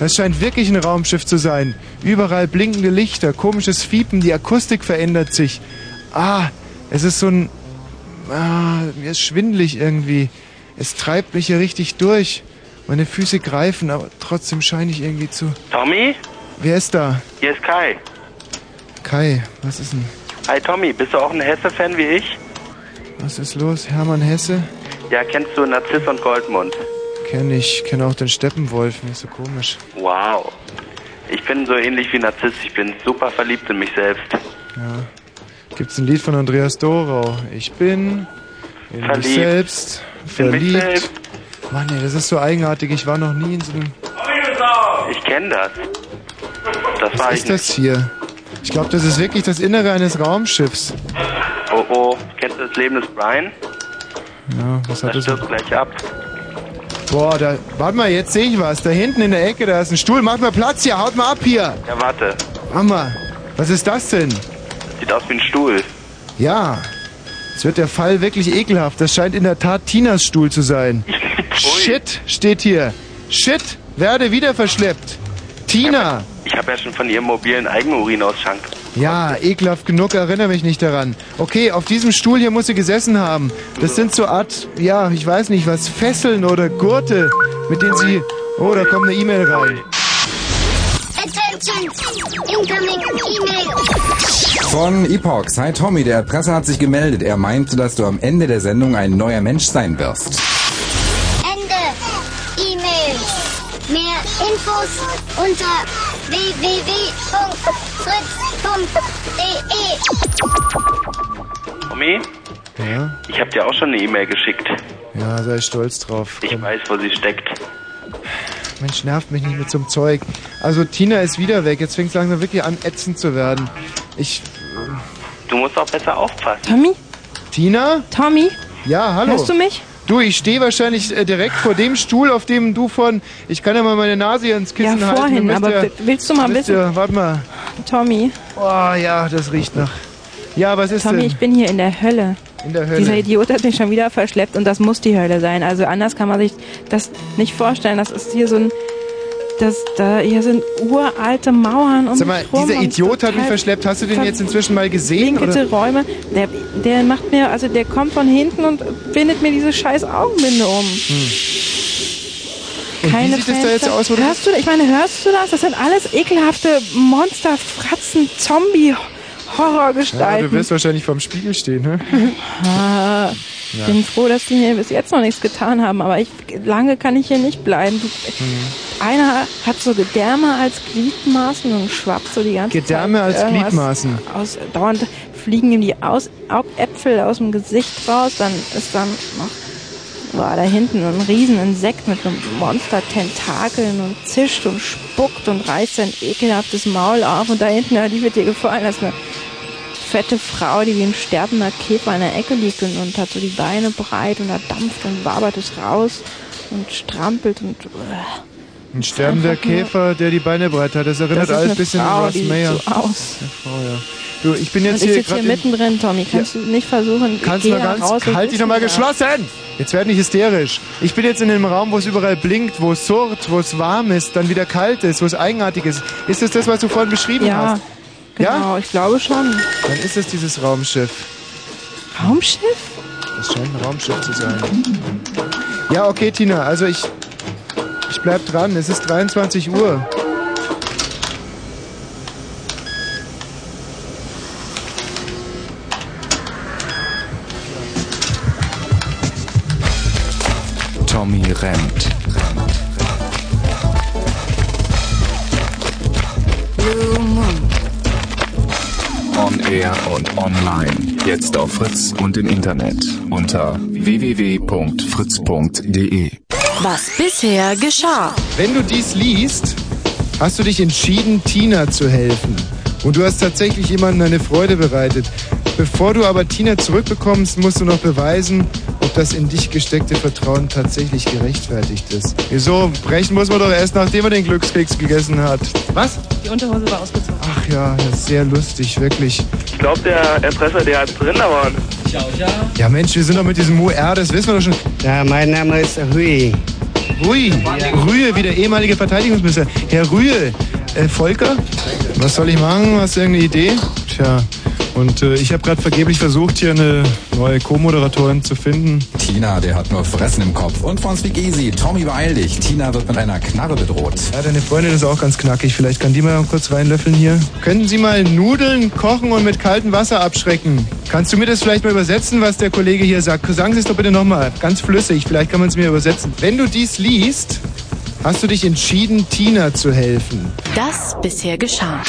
Das scheint wirklich ein Raumschiff zu sein. Überall blinkende Lichter, komisches Fiepen, die Akustik verändert sich. Ah, Es ist so ein... Ah, mir ist schwindelig irgendwie. Es treibt mich hier richtig durch. Meine Füße greifen, aber trotzdem scheine ich irgendwie zu... Tommy, Wer ist da? hier ist Kai. Kai, was ist denn? Hi Tommy, bist du auch ein Hesse-Fan wie ich? Was ist los? Hermann Hesse? Ja, kennst du Narziss und Goldmund? Kenn ich, kenne auch den Steppenwolf, nicht so komisch. Wow. Ich bin so ähnlich wie Narziss, ich bin super verliebt in mich selbst. Ja. Gibt's ein Lied von Andreas Dorau? Ich bin in mich Verliebt. selbst mich verliebt. selbst. Mann, ey, das ist so eigenartig. Ich war noch nie in so einem. Ich kenne das. Das war Was ist das hier? Ich glaube, das ist wirklich das Innere eines Raumschiffs. Oh oh, kennst du das Leben des Brian? Ja, was hat Das das? gleich ab. Boah, da. Warte mal, jetzt sehe ich was. Da hinten in der Ecke, da ist ein Stuhl. Macht mal Platz hier, haut mal ab hier. Ja, warte. Mach mal. Was ist das denn? Sieht aus wie ein Stuhl. Ja. Jetzt wird der Fall wirklich ekelhaft. Das scheint in der Tat Tinas Stuhl zu sein. Shit, steht hier. Shit, werde wieder verschleppt. Tina. Ich habe ja schon von ihrem mobilen Eigenurinausschank. Ja, ekelhaft genug, erinnere mich nicht daran. Okay, auf diesem Stuhl hier muss sie gesessen haben. Das sind so Art, ja, ich weiß nicht was, Fesseln oder Gurte, mit denen sie... Oh, da kommt eine E-Mail rein. Attention! Incoming E-Mail! Von Epoch. Hi Tommy, der Erpresser hat sich gemeldet. Er meinte, dass du am Ende der Sendung ein neuer Mensch sein wirst. Ende. E-Mail. Mehr Infos unter www.fritz.de. Tommy, Ja? ich habe dir auch schon eine E-Mail geschickt. Ja, sei stolz drauf. Ich weiß, wo sie steckt. Mensch, nervt mich nicht mit so einem Zeug. Also Tina ist wieder weg. Jetzt fängt es langsam wirklich an, ätzend zu werden. Ich... Du musst auch besser aufpassen. Tommy? Tina? Tommy? Ja, hallo. Hörst du mich? Du, ich stehe wahrscheinlich äh, direkt vor dem Stuhl, auf dem du von... Ich kann ja mal meine Nase hier ins Kissen Ja, halten. vorhin, müsst aber ja- willst du mal wisst wissen- ihr- warte mal. Tommy. Oh ja, das riecht nach... Ja, was ist Tommy, denn? ich bin hier in der Hölle. In der Hölle. Dieser Idiot hat mich schon wieder verschleppt und das muss die Hölle sein. Also anders kann man sich das nicht vorstellen. Das ist hier so ein... Das, da, hier sind uralte Mauern um Sag mal, rum dieser und Idiot hat mich verschleppt. Hast du den jetzt inzwischen mal gesehen? Oder? Räume. Der, der macht mir, also der kommt von hinten und bindet mir diese scheiß Augenbinde um. Hm. Und Keine wie sieht es da jetzt Fenster. aus? Wo hörst du, ich meine, hörst du das? Das sind alles ekelhafte Monster, Fratzen, Zombie, ja, Horrorgestalten. du wirst wahrscheinlich vorm Spiegel stehen, ne? Ah, ich Ja. bin froh, dass die mir bis jetzt noch nichts getan haben, aber ich lange kann ich hier nicht bleiben. Du, Mhm. Einer hat so Gedärme als Gliedmaßen und schwappt so die ganze Gedärme Zeit als irgendwas Gliedmaßen. Aus, dauernd fliegen ihm die aus, Augäpfel aus dem Gesicht raus, dann ist dann noch war da hinten ein Rieseninsekt mit einem Monster-Tentakeln und zischt und spuckt und reißt sein ekelhaftes Maul auf und da hinten, ja, die wird dir gefallen, das ist eine fette Frau, die wie ein sterbender Käfer in der Ecke liegt und, und hat so die Beine breit und da dampft und wabert es raus und strampelt und äh, Ein sterbender Käfer, der die Beine breit hat. Das erinnert Das alles ein bisschen Frau, an Ross Mayer. so aus. Eine Frau, ja. Du, ich bin jetzt und ich hier sitze hier mittendrin, Tommy. Kannst du nicht versuchen, Kannst du raus ganz... und Halt dich nochmal geschlossen! Jetzt werd nicht hysterisch. Ich bin jetzt in einem Raum, wo es überall blinkt, wo es surrt, wo es warm ist, dann wieder kalt ist, wo es eigenartig ist. Ist das das, was du vorhin beschrieben Ja, hast? genau, ich glaube schon. Dann ist es dieses Raumschiff. Raumschiff? Das scheint ein Raumschiff zu sein. Ja, okay, Tina, also ich... Ich bleib dran, es ist 23 Uhr. Tommy rennt. Blue Moon. On Air und online. Jetzt auf Fritz und im Internet unter www.fritz.de. Was bisher geschah. Wenn du dies liest, hast du dich entschieden, Tina zu helfen. Und du hast tatsächlich jemandem eine Freude bereitet. Bevor du aber Tina zurückbekommst, musst du noch beweisen, ob das in dich gesteckte Vertrauen tatsächlich gerechtfertigt ist. Wieso? Brechen muss man doch erst, nachdem man den Glückskeks gegessen hat. Was? Die Unterhose war ausgezogen. Ach ja, das ist sehr lustig, wirklich. Ich glaube, der Erpresser, der hat drin, aber. Ja Mensch, wir sind doch mit diesem UR, das wissen wir doch schon. Ja, mein Name ist Hui. Rui, Rühe, wie der ehemalige Verteidigungsminister. Herr Rühe, äh, Volker, was soll ich machen? Hast du irgendeine Idee? Tja, Und äh, ich habe gerade vergeblich versucht, hier eine neue Co-Moderatorin zu finden. Tina, der hat nur Fressen im Kopf. Und von Speak Easy, Tommy beeil dich. Tina wird mit einer Knarre bedroht. Ja, deine Freundin ist auch ganz knackig. Vielleicht kann die mal kurz reinlöffeln hier. Können Sie mal Nudeln kochen und mit kaltem Wasser abschrecken? Kannst du mir das vielleicht mal übersetzen, was der Kollege hier sagt? Sagen Sie es doch bitte nochmal. Ganz flüssig. Vielleicht kann man es mir übersetzen. Wenn du dies liest, hast du dich entschieden, Tina zu helfen. Das bisher geschah.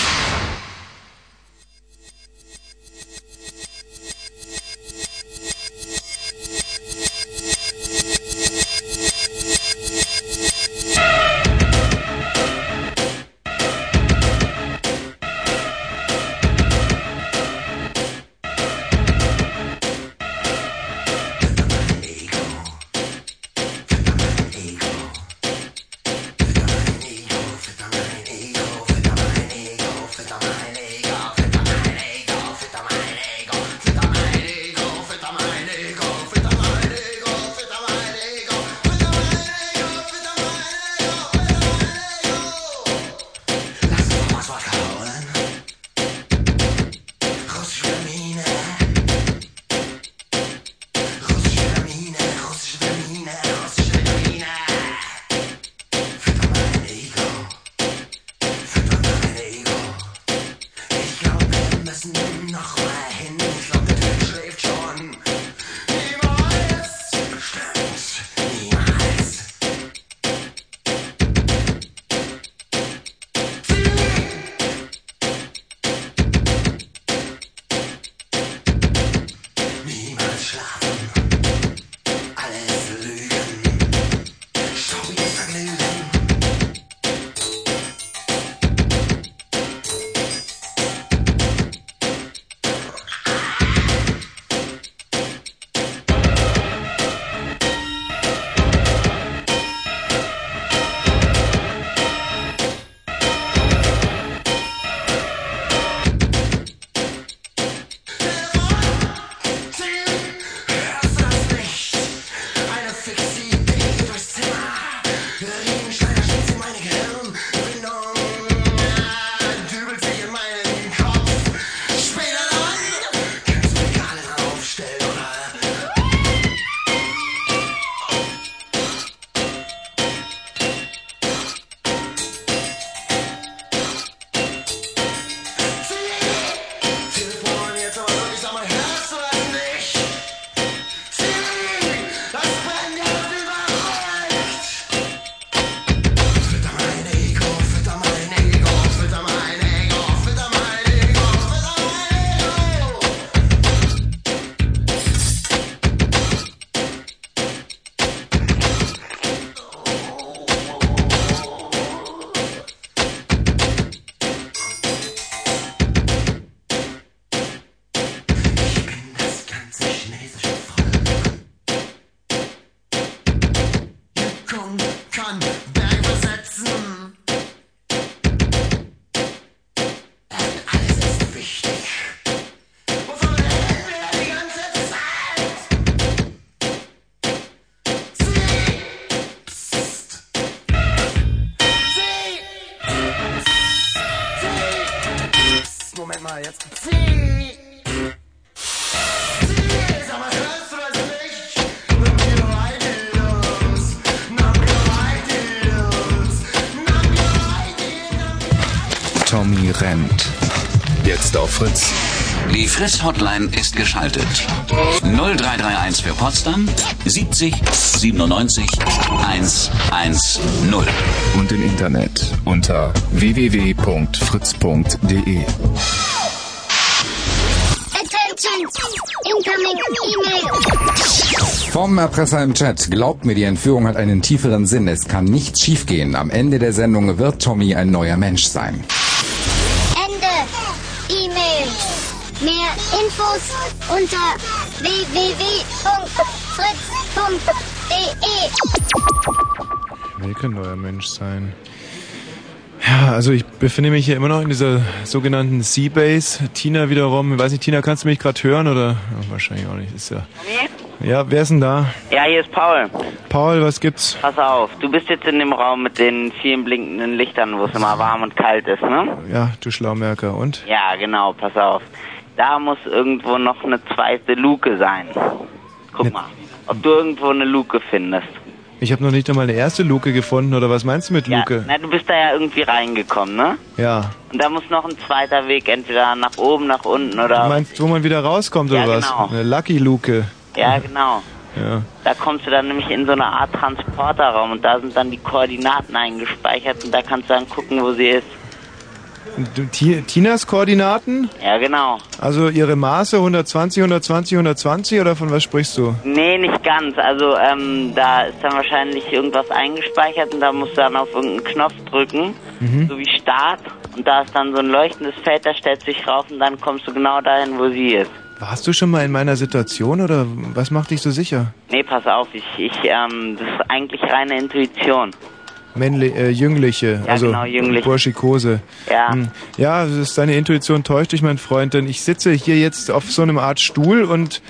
Jetzt auf Fritz. Die Fritz-Hotline ist geschaltet. 0331 für Potsdam 70 97 110. Und im Internet unter www.fritz.de. Attention! Incoming email! Vom Erpresser im Chat. Glaubt mir, die Entführung hat einen tieferen Sinn. Es kann nichts schiefgehen. Am Ende der Sendung wird Tommy ein neuer Mensch sein. Infos unter www.fritz.de. Will kein neuer Mensch sein. Ja, also ich befinde mich hier immer noch in dieser sogenannten Seabase. Tina wiederum, ich weiß nicht, Tina, kannst du mich gerade hören oder? Ach, wahrscheinlich auch nicht. Ist ja. Ja, wer ist denn da? Ja, hier ist Paul. Paul, was gibt's? Pass auf, du bist jetzt in dem Raum mit den vielen blinkenden Lichtern, wo es immer warm und kalt ist, ne? Ja, du Schlaumerker. Und? Ja, genau, pass auf. Da muss irgendwo noch eine zweite Luke sein. Guck mal, ob du irgendwo eine Luke findest. Ich habe noch nicht einmal eine erste Luke gefunden, oder was meinst du mit Luke? Ja, na, du bist da ja irgendwie reingekommen, ne? Ja. Und da muss noch ein zweiter Weg, entweder nach oben, nach unten Du oder... meinst, wo man wieder rauskommt, Ja, oder was? genau. Eine Lucky Luke. Ja, genau. Ja. Da kommst du dann nämlich in so eine Art Transporterraum und da sind dann die Koordinaten eingespeichert und da kannst du dann gucken, wo sie ist. Tinas Koordinaten? Ja, genau. Also ihre Maße 120, 120, 120 oder von was sprichst du? Nee, nicht ganz. Also ähm, da ist dann wahrscheinlich irgendwas eingespeichert und da musst du dann auf irgendeinen Knopf drücken, Mhm. so wie Start. Und da ist dann so ein leuchtendes Feld, da stellst du dich rauf und dann kommst du genau dahin, wo sie ist. Warst du schon mal in meiner Situation oder was macht dich so sicher? Nee, pass auf, ich, ich, ähm, das ist eigentlich reine Intuition. Männli äh, Jüngliche, Ja, also genau, jünglich. Burschikose. Ja. Hm. Ja, ist deine Intuition täuscht dich, mein Freund, denn ich sitze hier jetzt auf so einem Art Stuhl und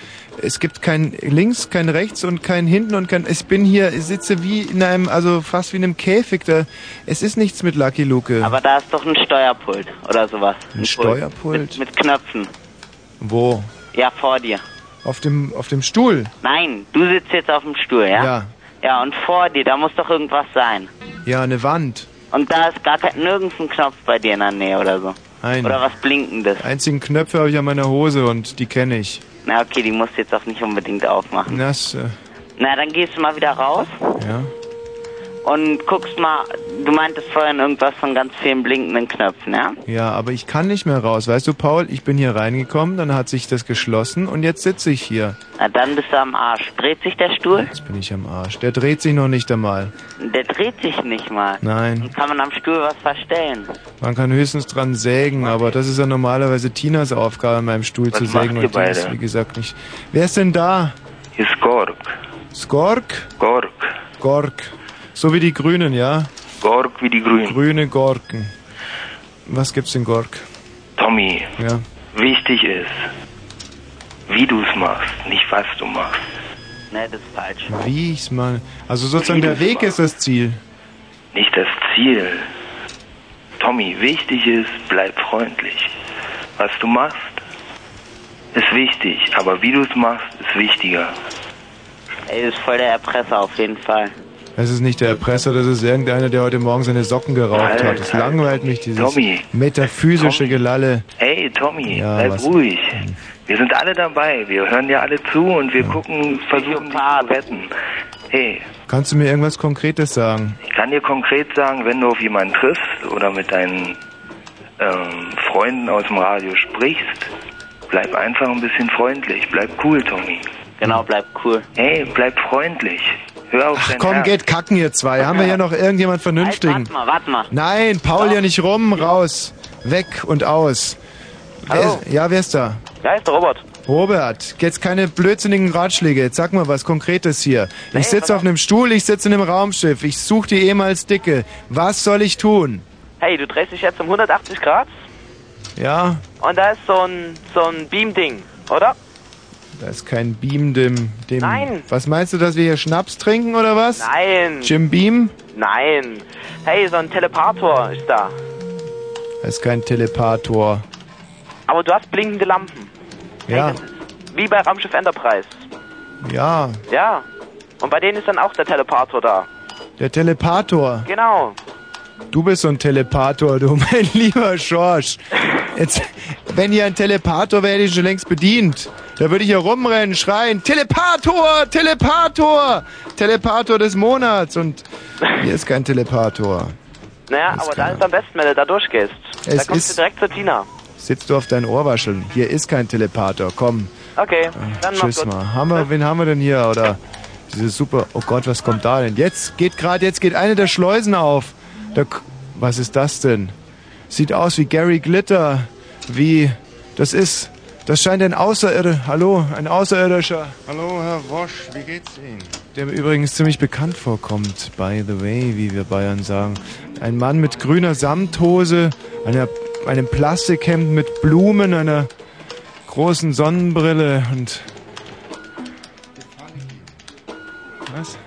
es gibt kein links, kein rechts und kein hinten und kein. Ich bin hier, ich sitze wie in einem, also fast wie in einem Käfig. Da, es ist nichts mit Lucky Luke. Aber da ist doch ein Steuerpult oder sowas. Ein Pult. Steuerpult? Mit, mit Knöpfen. Wo? Ja, vor dir. Auf dem, auf dem Stuhl. Nein, du sitzt jetzt auf dem Stuhl, ja? Ja. Ja, und vor dir, da muss doch irgendwas sein. Ja, eine Wand. Und da ist gar kein, nirgends ein Knopf bei dir in der Nähe oder so. Ein. Oder was Blinkendes. Einzigen Knöpfe habe ich an meiner Hose und die kenne ich. Na, okay, die musst du jetzt auch nicht unbedingt aufmachen. Das, äh, Na, dann gehst du mal wieder raus ja. Und guckst mal, du meintest vorhin irgendwas von ganz vielen blinkenden Knöpfen, ja? Ja, aber ich kann nicht mehr raus. Weißt du, Paul, ich bin hier reingekommen, dann hat sich das geschlossen und jetzt sitze ich hier. Na, dann bist du am Arsch. Dreht sich der Stuhl? Jetzt bin ich am Arsch. Der dreht sich noch nicht einmal. Der dreht sich nicht mal. Nein. Kann man am Stuhl was verstellen? Man kann höchstens dran sägen, aber das ist ja normalerweise Tinas Aufgabe, an meinem Stuhl Was zu sägen und die ist, beide? wie gesagt, nicht. Wer ist denn da? Hier ist Gork. Skork? Gork. Gork. So wie die Grünen, ja? Gork wie die Grünen. Grüne Gorken. Was gibt's in Gork? Tommy, Ja. wichtig ist, wie du es machst, nicht was du machst. Ne, das ist falsch. Wie ich's mal. Also sozusagen der Weg ist das Ziel. Nicht das Ziel. Tommy, wichtig ist, bleib freundlich. Was du machst, ist wichtig, aber wie du es machst, ist wichtiger. Ey, das ist voll der Erpresser auf jeden Fall. Das ist nicht der Erpresser, das ist irgendeiner, der heute Morgen seine Socken geraucht hat. Das langweilt mich, dieses Tommy. metaphysische Gelalle. Hey, Tommy, Ja, bleib was- ruhig. Wir sind alle dabei. Wir hören dir alle zu und wir gucken, versuchen zu retten. Hey, Kannst du mir irgendwas Konkretes sagen? ich kann dir konkret sagen, wenn du auf jemanden triffst oder mit deinen ähm, Freunden aus dem Radio sprichst, bleib einfach ein bisschen freundlich. Bleib cool, Tommy. Genau, bleib cool. Hey, bleib freundlich. Hör auf Ach komm, Herz. geht kacken ihr zwei. Haben wir hier noch irgendjemand Vernünftigen? Warte mal, warte mal. Nein, Paul ja nicht rum, raus. Weg und aus. Wer Hallo? ist, ja, wer ist da? Ja, ist der Robert. Robert, jetzt keine blödsinnigen Ratschläge. Jetzt sag mal was Konkretes hier. Ich sitze auf einem Stuhl, ich sitze in einem Raumschiff. Ich suche die ehemals Dicke. Was soll ich tun? Hey, du drehst dich jetzt um 180 Grad Ja, und da ist so ein, so ein Beam-Ding, oder? Da ist kein Beam dem, dem... Nein. Was meinst du, dass wir hier Schnaps trinken oder was? Nein. Jim Beam? Nein. Hey, so ein Telepator ist da. Das ist kein Telepator. Aber du hast blinkende Lampen. Ja, Wie bei Raumschiff Enterprise. ja, Ja. Und bei denen ist dann auch der Telepator da. der Telepator. Genau. Du bist so ein Telepator, du mein lieber Schorsch. Jetzt, wenn hier ein Telepator wäre, hätte ich schon längst bedient. Da würde ich hier rumrennen, schreien, Telepator, Telepator, Telepator des Monats. Und hier ist kein Telepator. Naja, aber da ist am besten, wenn du da durchgehst. Es da kommst du direkt zu Tina. Sitzt du auf deinen Ohrwascheln. Hier ist kein Telepator, komm. Okay, dann mach's Tschüss gut. mal. Haben wir, wen haben wir denn hier? Oder diese super, oh Gott, was kommt da denn? Jetzt geht gerade, jetzt geht eine der Schleusen auf. Da, k- was ist das denn? Sieht aus wie Gary Glitter. Wie, das ist, das scheint ein Außerirdischer, hallo, ein Außerirdischer. Hallo, Herr Wosch, wie geht's Ihnen? Der mir übrigens ziemlich bekannt vorkommt. By the way, wie wir Bayern sagen. Ein Mann mit grüner Samthose, einer, einem Plastikhemd mit Blumen, einer großen Sonnenbrille und... Was?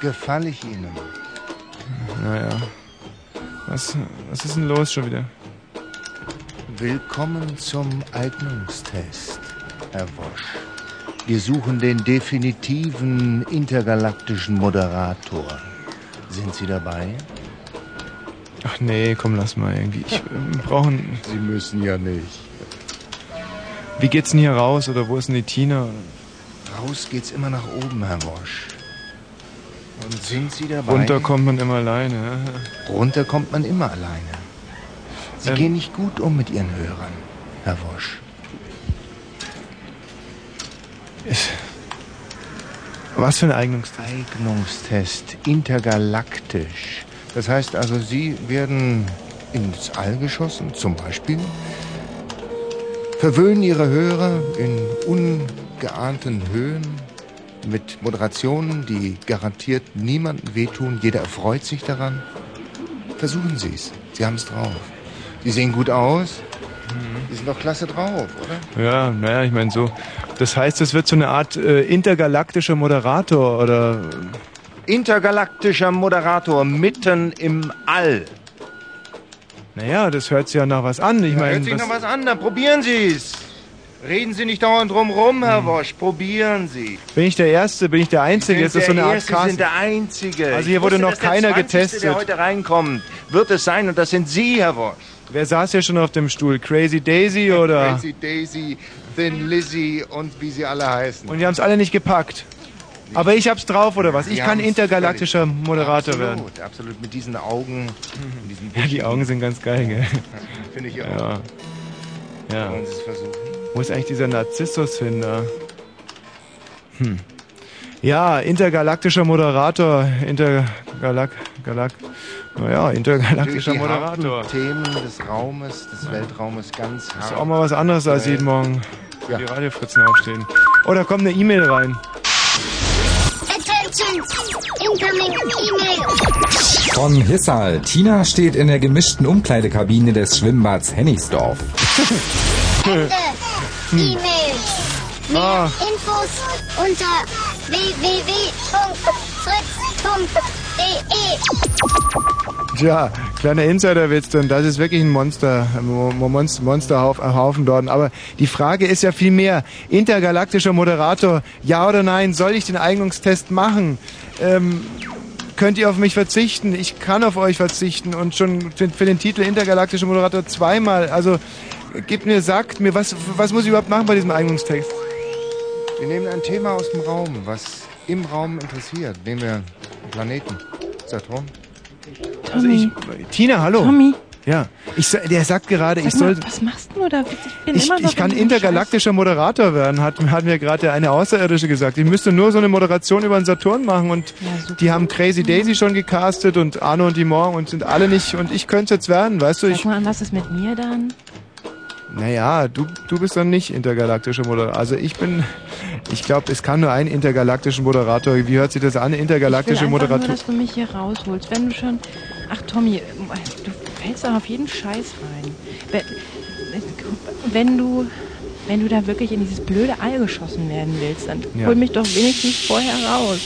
Gefalle ich Ihnen? Naja. Was, was ist denn los schon wieder? Willkommen zum Eignungstest, Herr Wosch. Wir suchen den definitiven intergalaktischen Moderator. Sind Sie dabei? Ach nee, komm, lass mal irgendwie. Ich, wir brauchen. Sie müssen ja nicht. Wie geht's denn hier raus oder wo ist denn die Tina? Raus geht's immer nach oben, Herr Wosch. Und sind Sie dabei? Runter kommt man immer alleine. Runter kommt man immer alleine. Sie Ähm. gehen nicht gut um mit Ihren Hörern, Herr Wosch. Was für ein Eignungstest? Eignungstest, intergalaktisch. Das heißt also, Sie werden ins All geschossen, zum Beispiel. Verwöhnen Ihre Hörer in ungeahnten Höhen mit Moderationen, die garantiert niemandem wehtun. Jeder erfreut sich daran. Versuchen Sie es. Sie haben es drauf. Sie sehen gut aus. Sie sind doch klasse drauf, oder? Ja, naja, ich meine so. Das heißt, es wird so eine Art äh, intergalaktischer Moderator oder. Intergalaktischer Moderator mitten im All. Naja, das hört sich ja nach was an. Ich Da meine. hört sich was- noch was an, dann probieren Sie es. Reden Sie nicht dauernd drum rum, Herr Wosch. Probieren Sie. Bin ich der Erste? Bin ich der Einzige? Ist das so eine Art Erste, Casting? sind der Einzige. Also hier wurde noch keiner 20., getestet. der heute reinkommt, wird es sein und das sind Sie, Herr Wosch. Wer saß hier schon auf dem Stuhl? Crazy Daisy oder? Crazy Daisy, Thin Lizzy und wie sie alle heißen. Und die haben es alle nicht gepackt. Aber ich hab's drauf oder was? Ich kann haben's intergalaktischer Moderator absolut, werden. Absolut, mit diesen Augen, mit diesen Ja, die Augen sind ganz geil, gell? Finde ich auch. Ja. Ja. Wollen Sie es versuchen? Wo ist eigentlich dieser Narzissus hin da? Hm. Ja, intergalaktischer Moderator. Intergalak... Galak... Naja, intergalaktischer Moderator. Themen des Raumes, des Weltraumes ganz hart. Ist auch mal was anderes als jeden Morgen Ja. die Radiofritzen aufstehen. Oh, da kommt eine E-Mail rein. Attention! Incoming email! Von Hissal. Tina steht in der gemischten Umkleidekabine des Schwimmbads Hennigsdorf. Hm. E-Mail. Mehr Ah. Infos unter www.fritz.de. Tja, kleiner Insiderwitz, denn das ist wirklich ein Monster, Mo- Mo- Monster Monsterhaufen Haufen dort. Aber die Frage ist ja viel mehr. Intergalaktischer Moderator, ja oder nein, soll ich den Eignungstest machen? Ähm, könnt ihr auf mich verzichten? Ich kann auf euch verzichten und schon für den Titel Intergalaktischer Moderator zweimal. Also, gebt mir, sagt mir, was, was muss ich überhaupt machen bei diesem Eignungstext? Wir nehmen ein Thema aus dem Raum, was im Raum interessiert. Nehmen wir einen Planeten. Saturn. Also ich, Tina, hallo. Tommy. Ja, ich, der sagt gerade, ich Sag mal, soll... was machst du da? Ich bin Ich, immer ich kann intergalaktischer Moderator werden, hat, hat mir gerade eine Außerirdische gesagt. Ich müsste nur so eine Moderation über den Saturn machen und die haben Crazy Daisy schon gecastet und Arno und die Morgen und sind alle nicht und ich könnte es jetzt werden, weißt du? Scheiß. Ich, Sag mal, was ist mit mir dann? Naja, du, du bist dann nicht intergalaktischer Moderator. Also ich bin, ich glaube, es kann nur einen intergalaktischen Moderator. Wie hört sich das an? Intergalaktische ich will Moderator. nur, dass du mich hier rausholst. Wenn du schon... Ach, Tommy, du fällst doch auf jeden Scheiß rein. Wenn, wenn du... Wenn du da wirklich in dieses blöde All geschossen werden willst, dann Ja. hol mich doch wenigstens vorher raus.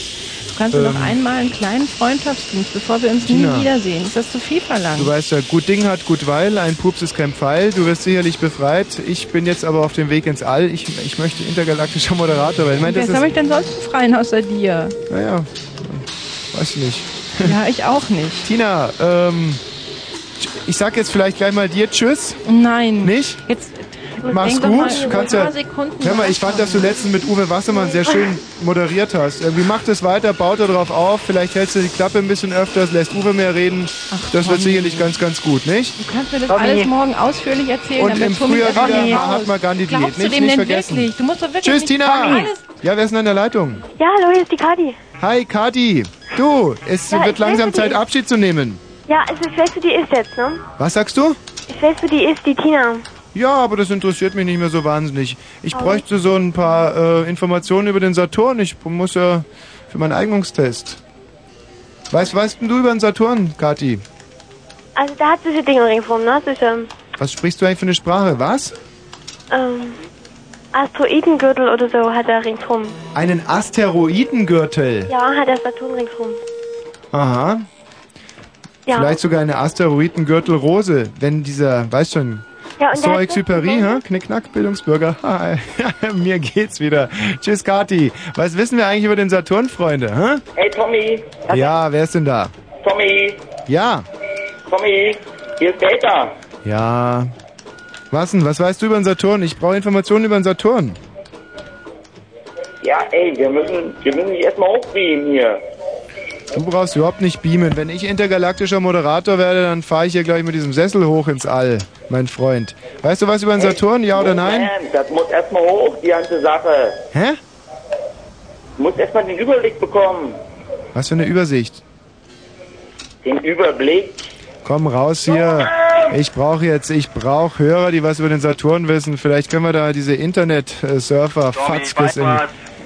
Kannst Ähm. doch einmal einen kleinen Freundschaftsdienst, bevor wir uns Tina. nie wiedersehen. Ist das zu viel verlangt? Du weißt ja, gut Ding hat gut Weil, ein Pups ist kein Pfeil. Du wirst sicherlich befreit. Ich bin jetzt aber auf dem Weg ins All. Ich, ich möchte intergalaktischer Moderator werden. Ich meine, das Wer habe ich ist, denn sonst befreien außer dir? naja, weiß ich nicht. Ja, ich auch nicht. Tina, ähm, ich sag jetzt vielleicht gleich mal dir Tschüss. Nein. Nicht? Jetzt Mach's denk gut. kannst paar ja. Sekunden Hör mal, ich fand, dass du letztens mit Uwe Wassermann sehr schön moderiert hast. Irgendwie mach das weiter, baut da drauf auf. Vielleicht hältst du die Klappe ein bisschen öfters, lässt Uwe mehr reden. das wird sicherlich ganz, ganz gut, nicht? Du kannst mir das Tommy. alles morgen ausführlich erzählen. Und damit im Tommy Frühjahr wieder. Mahatma Gandhi Diät. Glaubst du Nicht, nicht vergessen. wirklich? Du musst doch wirklich Tschüss, nicht Tina. Alles Ja, wer ist denn an der Leitung? Ja, hallo, hier ist die Kadi. Hi, Kati. Du, es Ja, wird langsam die Zeit, ist. Abschied zu nehmen. Ja, also ich weiß, wer die ist jetzt, ne? Was sagst du? Ich weiß, wer die ist, die Tina. Ja, aber das interessiert mich nicht mehr so wahnsinnig. Ich Aber- bräuchte so ein paar äh, Informationen über den Saturn. Ich muss ja für meinen Eignungstest. Weißt, weißt denn du über den Saturn, Kathi? Also da hat solche Dinge ringsrum, ne? Solche, Was sprichst du eigentlich für eine Sprache? Was? ähm, Asteroidengürtel oder so hat er ringsrum. Einen Asteroidengürtel. Ja, hat der Saturn ringsrum. Aha. Ja. Vielleicht sogar eine Asteroidengürtelrose, wenn dieser, weißt schon, Ja, und so Exupéry, hä? Knickknack, Bildungsbürger. Hi. Mir geht's wieder. Tschüss, Kati. Was wissen wir eigentlich über den Saturn, Freunde? Hä? Hey Tommy, Ja, wer ist denn da? Tommy, Ja. Tommy, hier ist Peter. Ja. Was denn? Was weißt du über den Saturn? Ich brauche Informationen über den Saturn. Ja, ey, wir müssen, wir müssen dich erstmal hochbeamen hier. Du brauchst überhaupt nicht beamen. Wenn ich intergalaktischer Moderator werde, dann fahre ich hier gleich mit diesem Sessel hoch ins All, mein Freund. Weißt du was über den Saturn? Ja oder nein? Das muss erstmal hoch, die ganze Sache. Hä? Du musst erstmal den Überblick bekommen. Was für eine Übersicht. Den Überblick. Komm raus hier. Ich brauche jetzt, ich brauche Hörer, die was über den Saturn wissen. Vielleicht können wir da diese Internet-Surfer, Fatzkes in...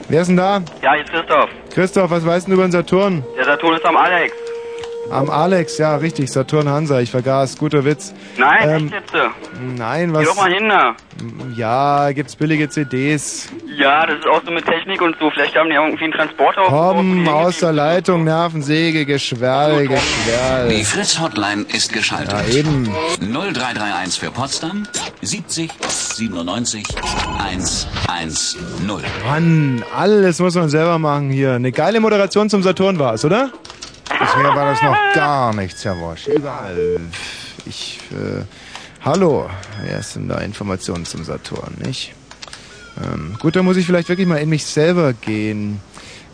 Wer ist denn da? Ja, hier ist Christoph. Christoph, was weißt du über den Saturn? Der Saturn ist am Alex. Am Alex, ja, richtig, Saturn Hansa, ich vergaß, guter Witz. Nein, Ähm, echt jetzt. äh. Nein, was... Geh doch mal hin da. Ja, gibt's billige CDs. Ja, das ist auch so mit Technik und so. Vielleicht haben die irgendwie einen Transporter Komm, aus der Leitung, Nervensäge, Geschwerl, Geschwerl. Die Fritz Hotline ist geschaltet. Ja, eben. 0331 für Potsdam 70 97 110. Mann, alles muss man selber machen hier. Eine geile Moderation zum Saturn war es, oder? Bisher war das noch gar nichts, Herr Wosch. Überall. Ich, äh, hallo. Wer ist denn da Informationen zum Saturn, nicht? Ähm, gut, dann muss ich vielleicht wirklich mal in mich selber gehen.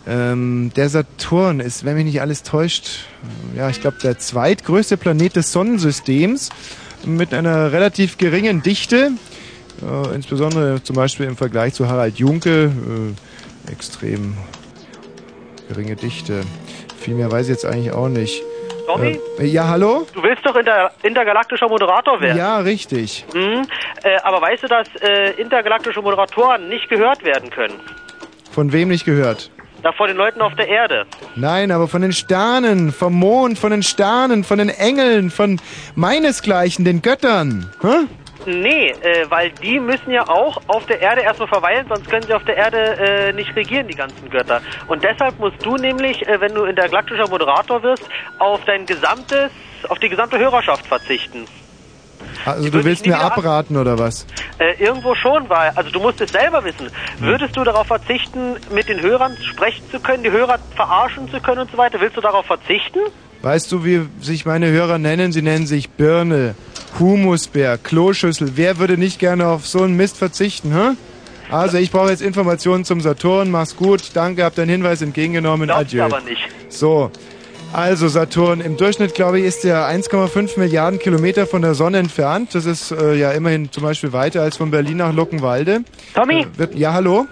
Ähm, der Saturn ist, wenn mich nicht alles täuscht, äh, ja, ich glaube, der zweitgrößte Planet des Sonnensystems mit einer relativ geringen Dichte. Äh, insbesondere zum Beispiel im Vergleich zu Harald Junke. Äh, extrem geringe Dichte. Viel mehr weiß ich jetzt eigentlich auch nicht. Tommy? Äh, ja, hallo? Du willst doch inter intergalaktischer Moderator werden. Ja, richtig. Mhm. Äh, aber weißt du, dass äh, intergalaktische Moderatoren nicht gehört werden können? Von wem nicht gehört? Da vor den Leuten auf der Erde. Nein, aber von den Sternen, vom Mond, von den Sternen, von den Engeln, von meinesgleichen, den Göttern. Hä? Nee, äh, weil die müssen ja auch auf der Erde erstmal verweilen, sonst können sie auf der Erde äh, nicht regieren, die ganzen Götter. Und deshalb musst du nämlich, äh, wenn du intergalaktischer Moderator wirst, auf dein gesamtes, auf die gesamte Hörerschaft verzichten. Also du willst mir abraten oder was? Äh, irgendwo schon, weil, also du musst es selber wissen. Würdest du darauf verzichten, mit den Hörern sprechen zu können, die Hörer verarschen zu können und so weiter? Willst du darauf verzichten? Weißt du, wie sich meine Hörer nennen? Sie nennen sich Birne, Humusbär, Kloschüssel. Wer würde nicht gerne auf so einen Mist verzichten, hä? Also ich brauche jetzt Informationen zum Saturn. Mach's gut. Danke, hab deinen Hinweis entgegengenommen. Glaubst Adieu. aber nicht. So. Also Saturn, im Durchschnitt glaube ich ist der 1,5 Milliarden Kilometer von der Sonne entfernt. Das ist äh, ja immerhin zum Beispiel weiter als von Berlin nach Luckenwalde. Tommy? Äh, wird, ja, hallo?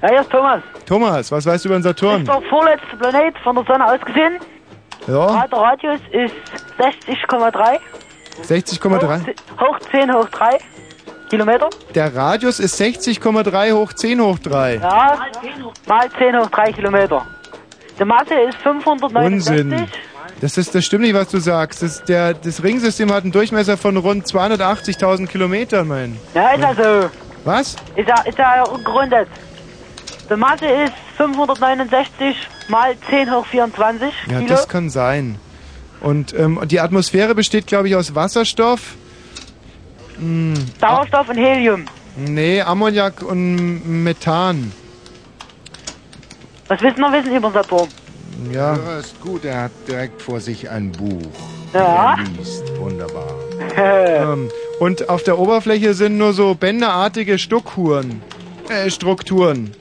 Ja, hier ist Thomas. Thomas, was weißt du über den Saturn? Ist der vorletzte Planet von der Sonne aus gesehen. Ja, Der Radius ist 60,3. 60,3. Hoch 10 hoch 3 Kilometer. Der Radius ist 60,3 hoch 10 hoch 3. Ja, mal 10 hoch 3 Kilometer. Die Masse ist 569. Unsinn. Das, ist, das stimmt nicht, was du sagst. Das, der, das Ringsystem hat einen Durchmesser von rund 280.000 Kilometern, mein. Ja, ist also. Was? Ist ja, ist ja gerundet. Die Masse ist 569 mal 10 hoch 24 Ja, Kilo. das kann sein. Und ähm, die Atmosphäre besteht, glaube ich, aus Wasserstoff. Hm, Sauerstoff und Helium. nee, Ammoniak und Methan. Was willst du noch wissen über Saturn? Ja. Hörer ist gut, er hat direkt vor sich ein Buch. Ja. Er liest. Wunderbar. ähm, und auf der Oberfläche sind nur so bänderartige Stuckhuren. Äh, Strukturen.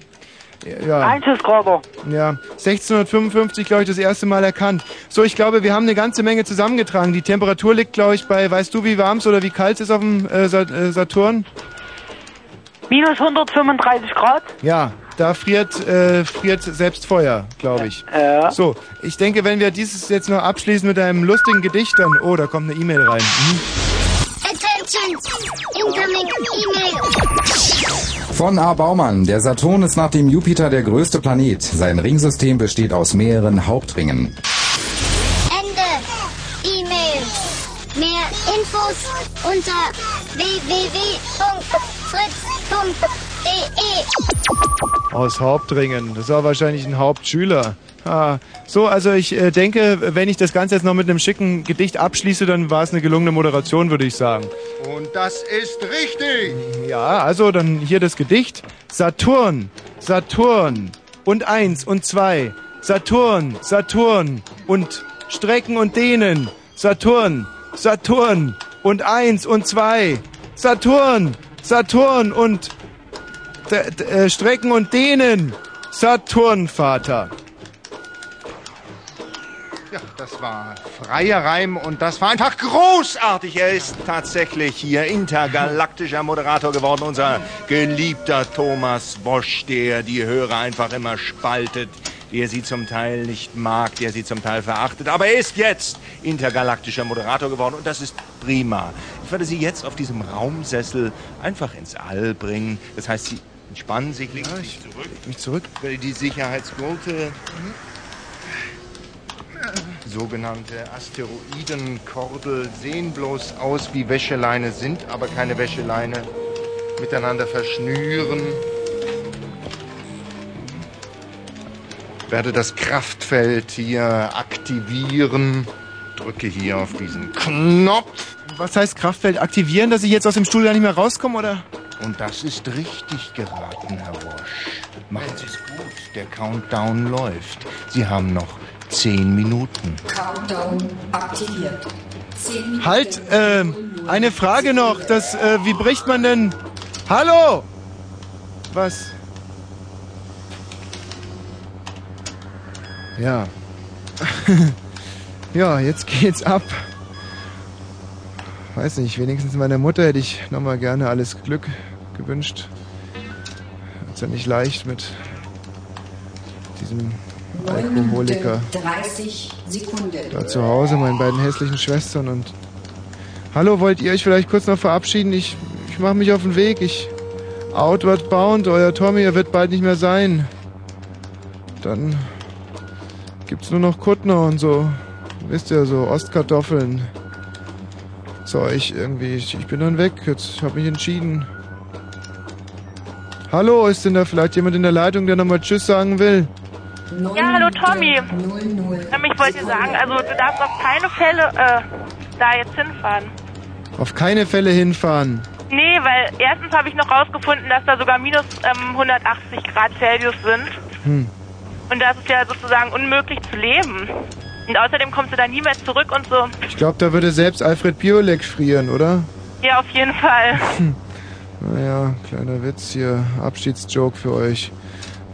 Ja. Einschusskrater. Ja, 1655, glaube ich, das erste Mal erkannt. So, ich glaube, wir haben eine ganze Menge zusammengetragen. Die Temperatur liegt, glaube ich, bei, weißt du, wie warm es oder wie kalt es ist auf dem äh, äh, Saturn? Minus 135 Grad. Ja, da friert, äh, friert selbst Feuer, glaube ich. Ja. So, ich denke, wenn wir dieses jetzt noch abschließen mit einem lustigen Gedicht, dann... Oh, da kommt eine E-Mail rein. Mhm. Attention! Incoming email! Von A. Baumann. Der Saturn ist nach dem Jupiter der größte Planet. Sein Ringsystem besteht aus mehreren Hauptringen. Ende. E-Mail. Mehr Infos unter www.fritz.de. Aus Hauptringen. Das war wahrscheinlich ein Hauptschüler. Ah, so, also ich äh, denke, wenn ich das Ganze jetzt noch mit einem schicken Gedicht abschließe, dann war es eine gelungene Moderation, würde ich sagen. Und das ist richtig. Ja, also dann hier das Gedicht. Saturn, Saturn und eins und zwei. Saturn, Saturn und Strecken und Dehnen. Saturn, Saturn und eins und zwei. Saturn, Saturn und äh, Strecken und Dehnen. Saturn, Vater. Ja, das war freier Reim und das war einfach großartig. Er ist tatsächlich hier intergalaktischer Moderator geworden, unser geliebter Thomas Bosch, der die Hörer einfach immer spaltet, der sie zum Teil nicht mag, der sie zum Teil verachtet. Aber er ist jetzt intergalaktischer Moderator geworden und das ist prima. Ich werde Sie jetzt auf diesem Raumsessel einfach ins All bringen. Das heißt, Sie entspannen sich, legen sich zurück. Mich zurück. Die Sicherheitsgurte Sogenannte Asteroidenkordel sehen bloß aus wie Wäscheleine, sind aber keine Wäscheleine. Miteinander verschnüren. Werde das Kraftfeld hier aktivieren. Drücke hier auf diesen Knopf. Was heißt Kraftfeld aktivieren, dass ich jetzt aus dem Stuhl ja nicht mehr rauskomme, oder? Und das ist richtig geraten, Herr Wosch. Machen Sie es gut. Der Countdown läuft. Sie haben noch zehn Minuten. Countdown aktiviert. 10 Minuten. Halt, ähm, eine Frage noch. Das, äh, wie bricht man denn... Hallo! Was? Ja. ja, jetzt geht's ab. Weiß nicht, wenigstens meiner Mutter hätte ich nochmal gerne alles Glück gewünscht. Hat's ja nicht leicht mit diesem Alkoholiker. Minuten 30 Sekunden. da zu Hause, meinen beiden hässlichen Schwestern und. Hallo, wollt ihr euch vielleicht kurz noch verabschieden? Ich, ich mache mich auf den Weg. Ich. Outward bound, euer Tommy, er wird bald nicht mehr sein. Dann gibt's nur noch Kuttner und so. Wisst ihr, so Ostkartoffeln. Zeug irgendwie. Ich, ich bin dann weg. Jetzt ich hab mich entschieden. Hallo, ist denn da vielleicht jemand in der Leitung, der nochmal Tschüss sagen will? Ja, hallo Tommy. Ich wollte dir sagen, also du darfst auf keine Fälle äh, da jetzt hinfahren. Auf keine Fälle hinfahren. Nee, weil erstens habe ich noch rausgefunden, dass da sogar minus ähm, 180 Grad Celsius sind. Hm. Und das ist ja sozusagen unmöglich zu leben. Und außerdem kommst du da nie mehr zurück und so. Ich glaube, da würde selbst Alfred Biolek frieren, oder? Ja, auf jeden Fall. Naja, kleiner Witz hier. Abschiedsjoke für euch.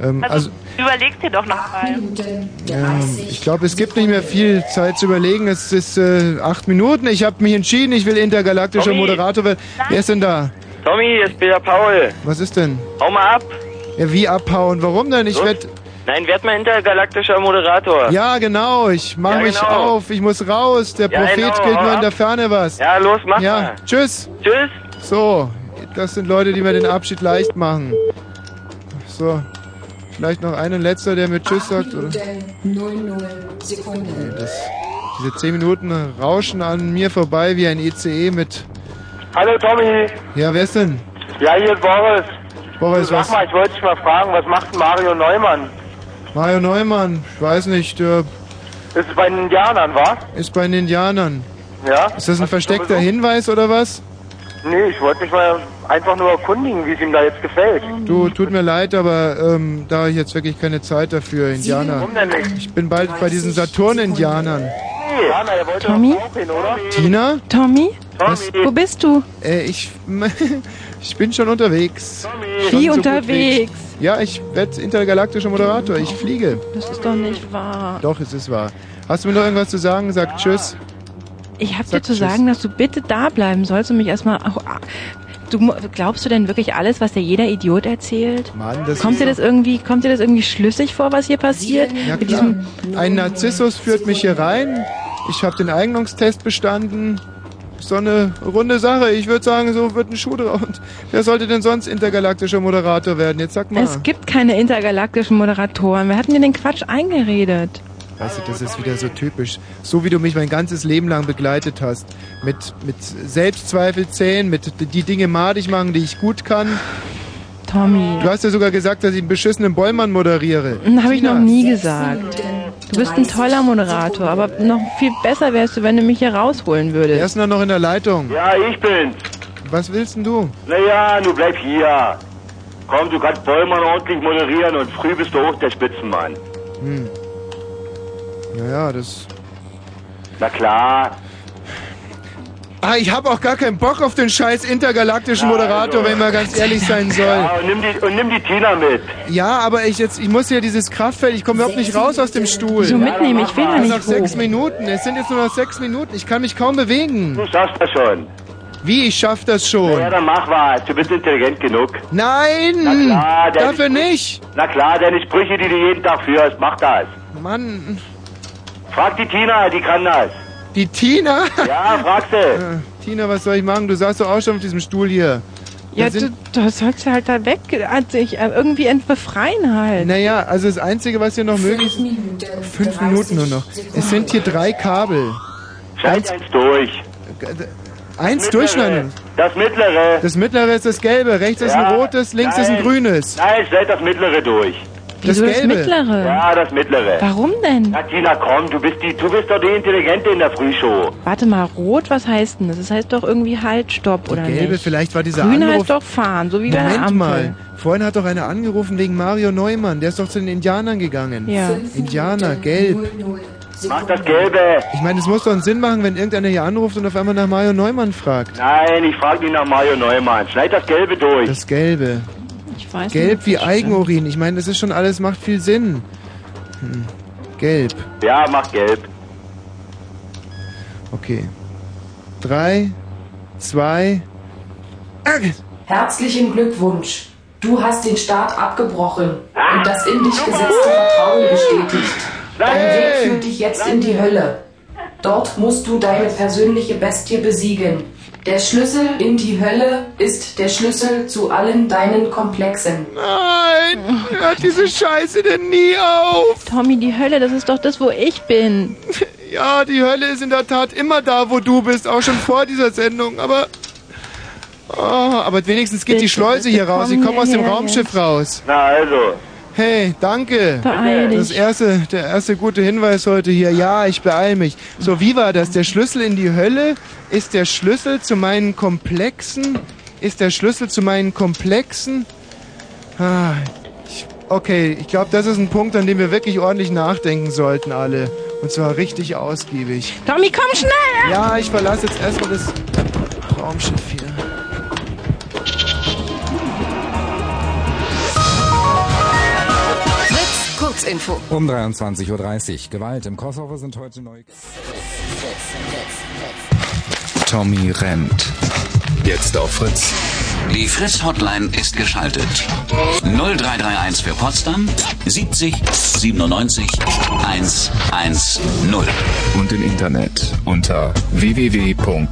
Ähm, Also, also, überlegst dir doch noch mal. ja, ich glaube, es gibt nicht mehr viel Zeit zu überlegen. Es ist äh, acht Minuten. Ich habe mich entschieden, ich will intergalaktischer Tommy. Moderator werden. Wer ist denn da? Tommy, hier ist Peter Paul. Was ist denn? Hau mal ab. Ja, wie abhauen? Warum denn? Ich Los. werd. Nein, werd mal intergalaktischer Moderator. Ja, genau. Ich mache Ja, mich genau. auf. Ich muss raus. Der Ja, Prophet genau, gilt nur in der Ferne was. Ja, los, mach Ja, mal. tschüss. Tschüss. So, das sind Leute, die mir den Abschied leicht machen. So, vielleicht noch einen letzter, der mir Tschüss sagt. Oder? Minuten 00 Sekunden. Das, diese 10 Minuten rauschen an mir vorbei wie ein ECE mit. Hallo Tommy, Ja, wer ist denn? ja hier ist Boris. Boris, Sag was? mal, ich wollte dich mal fragen, was macht denn Mario Neumann? Mario Neumann, ich weiß nicht, der Ist es bei den Indianern, wa? ist bei den Indianern. Ja? Ist das ein Hast du versteckter? Hinweis oder was? Nee, ich wollte mich mal einfach nur erkundigen, wie es ihm da jetzt gefällt. Du, tut mir leid, aber ähm, da habe ich jetzt wirklich keine Zeit dafür, Indianer. Warum denn nicht? Ich bin bald bei diesen Saturn-Indianern. Tommy? Tina? Tommy? Was? Wo bist du? Äh, ich, ich bin schon unterwegs. Schon Wie so unterwegs? Ja, ich werde intergalaktischer Moderator. Ich fliege. Das ist doch nicht wahr. Doch, es ist wahr. Hast du mir noch irgendwas zu sagen? Sag Tschüss. Ich habe dir zu tschüss. sagen, dass du bitte da bleiben sollst und mich erstmal. Du glaubst du denn wirklich alles, was dir jeder Idiot erzählt? Mann, das kommt dir das irgendwie, kommt dir das irgendwie schlüssig vor, was hier passiert? Ja, klar. Ein Narzissus führt mich hier rein. Ich habe den Eignungstest bestanden. So eine runde Sache. Ich würde sagen, so wird ein Schuh draus. Wer sollte denn sonst intergalaktischer Moderator werden? Jetzt sag mal. Es gibt keine intergalaktischen Moderatoren. Wir hatten dir den Quatsch eingeredet. Weißt du, das ist wieder so typisch. So wie du mich mein ganzes Leben lang begleitet hast. Mit, mit Selbstzweifelzählen, mit die Dinge madig machen, die ich gut kann. Tommy. Du hast ja sogar gesagt, dass ich einen beschissenen Bollmann moderiere. Habe ich noch nie gesagt. Du bist ein toller Moderator, aber noch viel besser wärst du, wenn du mich hier rausholen würdest. ist denn da noch in der Leitung? Ja, ich bin's. Was willst denn du? Naja, du bleib hier. Komm, du kannst Bollmann ordentlich moderieren und früh bist du auch der Spitzenmann. Hm. Naja, das. Na klar. Ah, ich habe auch gar keinen Bock auf den scheiß intergalaktischen Moderator, wenn man ganz ehrlich sein soll. Ja, und nimm die, und nimm die Tina mit. Ja, aber ich jetzt, ich muss ja dieses Kraftfeld, ich komme überhaupt nicht raus aus dem Stuhl. Wieso mitnehmen? Ich will ja Es nicht sind noch sechs. Minuten. Es sind jetzt nur noch sechs Minuten. Ich kann mich kaum bewegen. Du schaffst das schon. Wie, ich schaff das schon? Ja, dann mach was. Du bist intelligent genug. Nein! Na klar, dafür nicht. Na klar, deine Sprüche, die du jeden Tag führst, mach das. Mann. Frag die Tina, die kann das. Die Tina? Ja, frag sie. Äh, Tina, was soll ich machen? Du saßt doch auch schon auf diesem Stuhl hier. Ja, Da du, du sollst ja halt da weg, also ich, äh, irgendwie ent- befreien halt. Naja, also das Einzige, was hier noch möglich ist... Fünf Minuten nur noch. Es sind hier drei Kabel. Schneid eins durch. Eins durchschneiden. Das mittlere. Das mittlere ist das gelbe, rechts ist Ja, ein rotes, links ist ein nein. grünes. Nein, schneid das mittlere durch. Das Wieso das gelbe. mittlere? Ja, das mittlere. Warum denn? Na, Tina, komm, du bist, die, du bist doch die Intelligente in der Frühshow. Warte mal, rot, was heißt denn das? Das heißt doch irgendwie halt, stopp, oder Gelbe, nicht? vielleicht war dieser Grün Anruf... heißt doch fahren, so wie bei der Moment mal, vorhin hat doch einer angerufen wegen Mario Neumann. Der ist doch zu den Indianern gegangen. Ja. Indianer, gelb. Mach das Gelbe. Ich meine, es muss doch einen Sinn machen, wenn irgendeiner hier anruft und auf einmal nach Mario Neumann fragt. Nein, ich frag nicht nach Mario Neumann. Schneid das Gelbe durch. Das Gelbe. Ich weiß Gelb nicht, wie das stimmt. Eigenurin. Ich meine, das ist schon alles, macht viel Sinn. Hm. Gelb. Ja, mach Gelb. Okay. Drei, zwei. Herzlichen Glückwunsch. Du hast den Start abgebrochen und das in dich gesetzte Vertrauen bestätigt. Dein Weg führt dich jetzt in die Hölle. Dort musst du deine persönliche Bestie besiegen. Der Schlüssel in die Hölle ist der Schlüssel zu allen deinen Komplexen. Nein! Hört diese Scheiße denn nie auf? Tommy, die Hölle, das ist doch das, wo ich bin. Ja, die Hölle ist in der Tat immer da, wo du bist, auch schon vor dieser Sendung, aber. Oh, aber wenigstens geht die Bitte, Schleuse hier raus. Ich komme aus dem Raumschiff raus. Na also. Hey, danke. Beeil dich. Das erste, der erste gute Hinweis heute hier. Ja, ich beeil mich. So, wie war das? Der Schlüssel in die Hölle ist der Schlüssel zu meinen Komplexen? Ist der Schlüssel zu meinen Komplexen? Ah, ich, okay, ich glaube, das ist ein Punkt, an dem wir wirklich ordentlich nachdenken sollten, alle. Und zwar richtig ausgiebig. Tommy, komm schnell! Ja, ich verlasse jetzt erstmal das Raumschiff hier. Kurzinfo. Um 23.30 Uhr. Gewalt im Kosovo sind heute neu. Tommy rennt. Jetzt auf Fritz. Die Fritz-Hotline ist geschaltet. 0331 für Potsdam 70 97 110. Und im Internet unter www.fritz.de.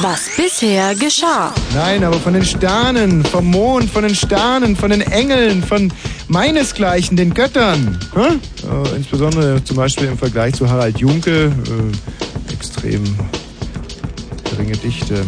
Was bisher geschah. Nein, aber von den Sternen, vom Mond, von den Sternen, von den Engeln, von meinesgleichen, den Göttern. Hä? Äh, insbesondere zum Beispiel im Vergleich zu Harald Junke, äh, extrem geringe Dichte.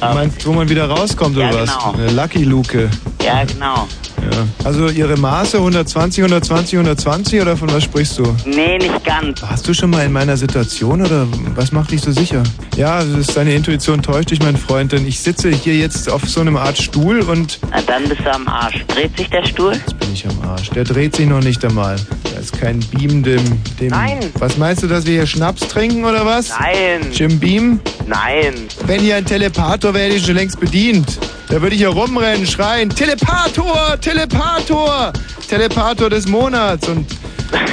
Du meinst, wo man wieder rauskommt Ja, oder genau. was? Eine Lucky Luke. Ja, genau. Ja. Also ihre Maße 120, 120, 120 oder von was sprichst du? Nee, nicht ganz. Warst du schon mal in meiner Situation oder was macht dich so sicher? Ja, es ist deine Intuition täuscht dich, mein Freund, denn ich sitze hier jetzt auf so einem Art Stuhl und Na, dann bist du am Arsch. Dreht sich der Stuhl? jetzt bin ich am Arsch. Der dreht sich noch nicht einmal. Da ist kein Beam dem, dem. Nein. Was meinst du, dass wir hier Schnaps trinken oder was? Nein. Jim Beam? Nein. Wenn hier ein Telepator wäre, hätte ich schon längst bedient. Da würde ich hier rumrennen, schreien, Telepator, Telepator, Telepator des Monats. Und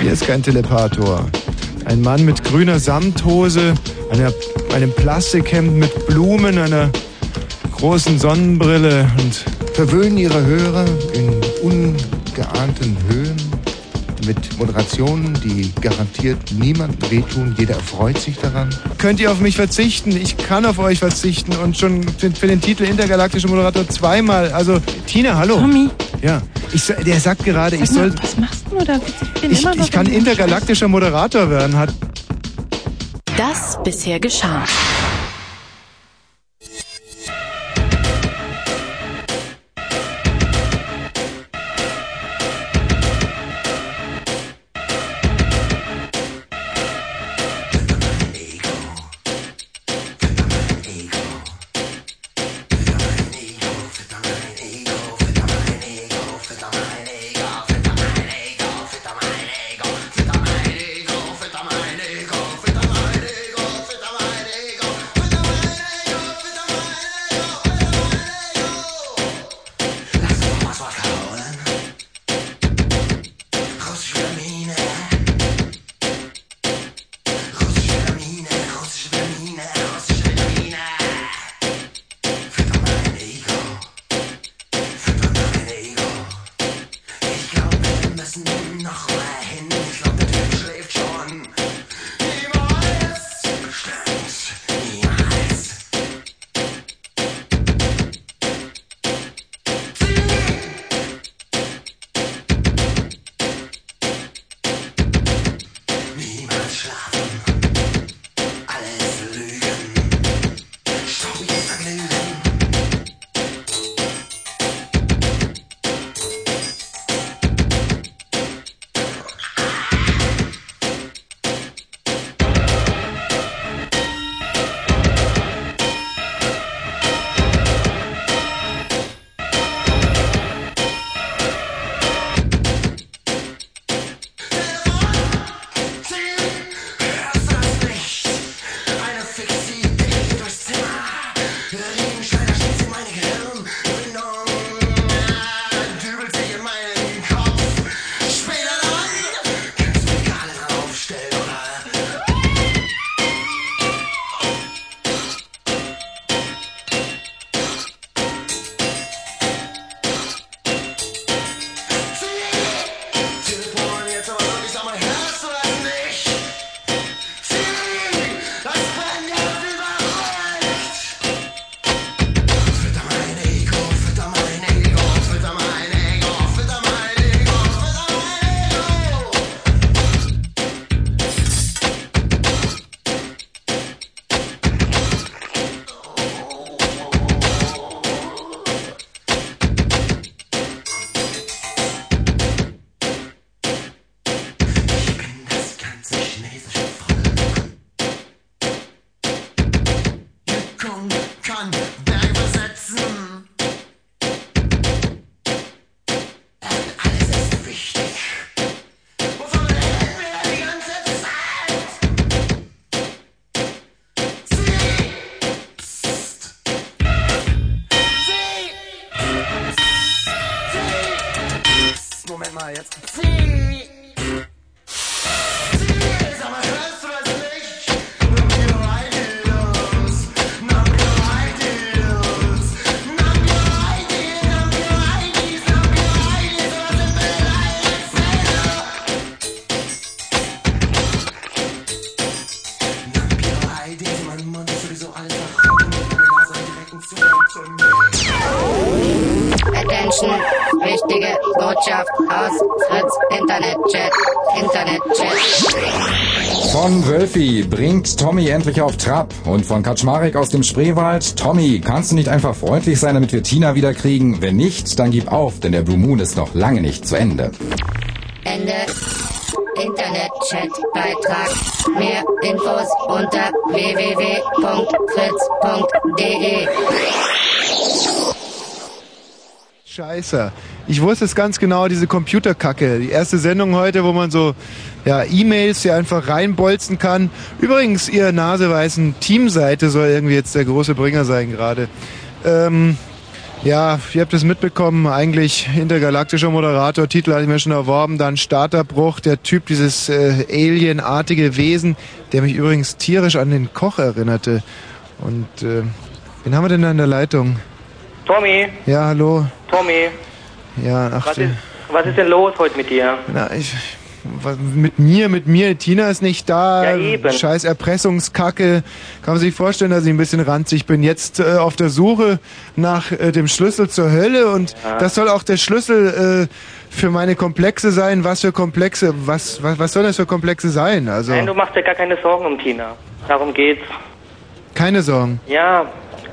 hier ist kein Telepator. Ein Mann mit grüner Samthose, einer, einem Plastikhemd mit Blumen, einer großen Sonnenbrille und Verwöhnen Ihre Hörer in ungeahnten Höhen mit Moderationen, die garantiert niemandem wehtun. Jeder erfreut sich daran. könnt ihr auf mich verzichten? Ich kann auf euch verzichten und schon für den Titel intergalaktischer Moderator zweimal. Also Tina, hallo. Tommy. Ja, ich, der sagt gerade, ich Sag mal, soll, was machst du da? Ich bin ich, immer noch ich kann intergalaktischer Moderator werden. Hat Das bisher geschah. Tommy endlich auf Trab. Und von Kaczmarek aus dem Spreewald. Tommy, kannst du nicht einfach freundlich sein, damit wir Tina wieder kriegen? Wenn nicht, dann gib auf, denn der Blue Moon ist noch lange nicht zu Ende. Ende. Internetchat-Beitrag. Mehr Infos unter www.fritz.de. Scheiße. Ich wusste es ganz genau, diese Computerkacke. Die erste Sendung heute, wo man so ja, E-Mails hier einfach reinbolzen kann. Übrigens, ihr naseweißen Teamseite soll irgendwie jetzt der große Bringer sein gerade. Ähm, ja, ihr habt es mitbekommen, eigentlich intergalaktischer Moderator, Titel hatte ich mir schon erworben, dann Starterbruch, der Typ, dieses äh, alienartige Wesen, der mich übrigens tierisch an den Koch erinnerte. Und äh, wen haben wir denn da in der Leitung? Tommy, Ja, hallo. Tommy, Ja, ach, was ist, was ist denn los heute mit dir? Na, ich, mit mir, mit mir, Tina ist nicht da. Ja, eben. Scheiß Erpressungskacke. Kann man sich vorstellen, dass ich ein bisschen ranzig bin. Jetzt äh, auf der Suche nach äh, dem Schlüssel zur Hölle und Ja. das soll auch der Schlüssel äh, für meine Komplexe sein. Was für Komplexe? Was, was, was soll das für Komplexe sein? Also, Nein, du machst dir gar keine Sorgen um Tina. Darum geht's. keine Sorgen. Ja,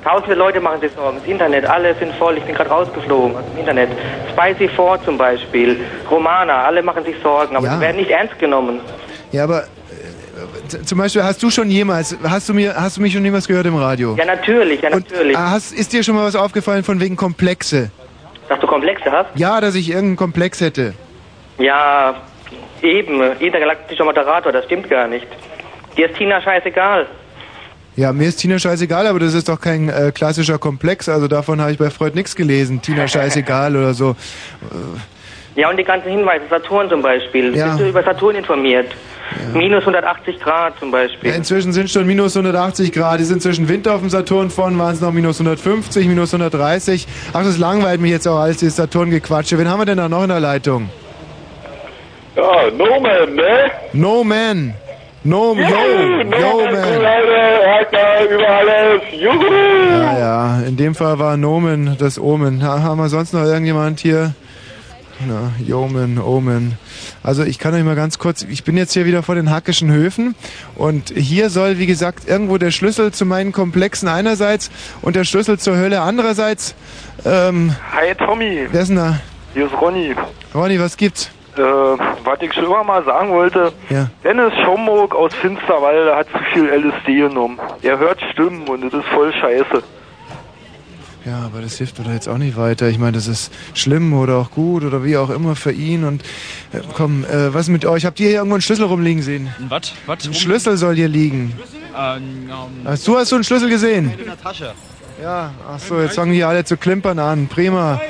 tausende Leute machen sich Sorgen. Das Internet, alle sind voll. Ich bin gerade rausgeflogen aus dem Internet. Spicy 4 zum Beispiel, Romana, alle machen sich Sorgen, aber Ja. sie werden nicht ernst genommen. Ja, aber äh, zum Beispiel, hast du schon jemals, hast du mir, hast du mich schon jemals gehört im Radio? Ja, natürlich, ja, natürlich. Äh, Hast, ist dir schon mal was aufgefallen von wegen Komplexe? Dass du Komplexe hast? Ja, dass ich irgendeinen Komplex hätte. Ja, eben, intergalaktischer Moderator, das stimmt gar nicht. Dir ist Tina scheißegal. Ja, mir ist Tina scheißegal, aber das ist doch kein äh, klassischer Komplex. Also davon habe ich bei Freud nichts gelesen. Tina scheißegal oder so. Ja, und die ganzen Hinweise, Saturn zum Beispiel. Ja. Bist du über Saturn informiert? Minus 180 Grad zum Beispiel. Ja, inzwischen sind schon minus 180 Grad. Es ist inzwischen Winter auf dem Saturn. Vorhin waren es noch minus 150, minus 130. Ach, das langweilt mich jetzt auch alles, dieses Saturn-Gequatsche. Wen haben wir denn da noch in der Leitung? Ja, No Man, ne? No Man. No, yo, yo, Man, über alles. Ja, ja, in dem Fall war Nomen das Omen. Ha, haben wir sonst noch irgendjemand hier? Na, Yomen, Omen. Also ich kann euch mal ganz kurz, ich bin jetzt hier wieder vor den Hackischen Höfen und hier soll, wie gesagt, irgendwo der Schlüssel zu meinen Komplexen einerseits und der Schlüssel zur Hölle andererseits. Ähm, Hi Tommy, wer ist denn da? hier ist Ronny. Ronny, was gibt's? Äh, was ich schon immer mal sagen wollte, Ja. Dennis Schomburg aus Finsterwalde hat zu viel LSD genommen. Er hört Stimmen und das ist voll scheiße. Ja, aber das hilft mir doch jetzt auch nicht weiter. Ich meine, das ist schlimm oder auch gut oder wie auch immer für ihn. Und äh, komm, äh, was ist mit euch? Habt ihr hier irgendwo einen Schlüssel rumliegen sehen? Was? Was? Ein Schlüssel soll hier liegen. Ähm, Hast du, hast du einen Schlüssel gesehen? in der Tasche. Ja, ach so, jetzt fangen hier alle zu klimpern an. Prima.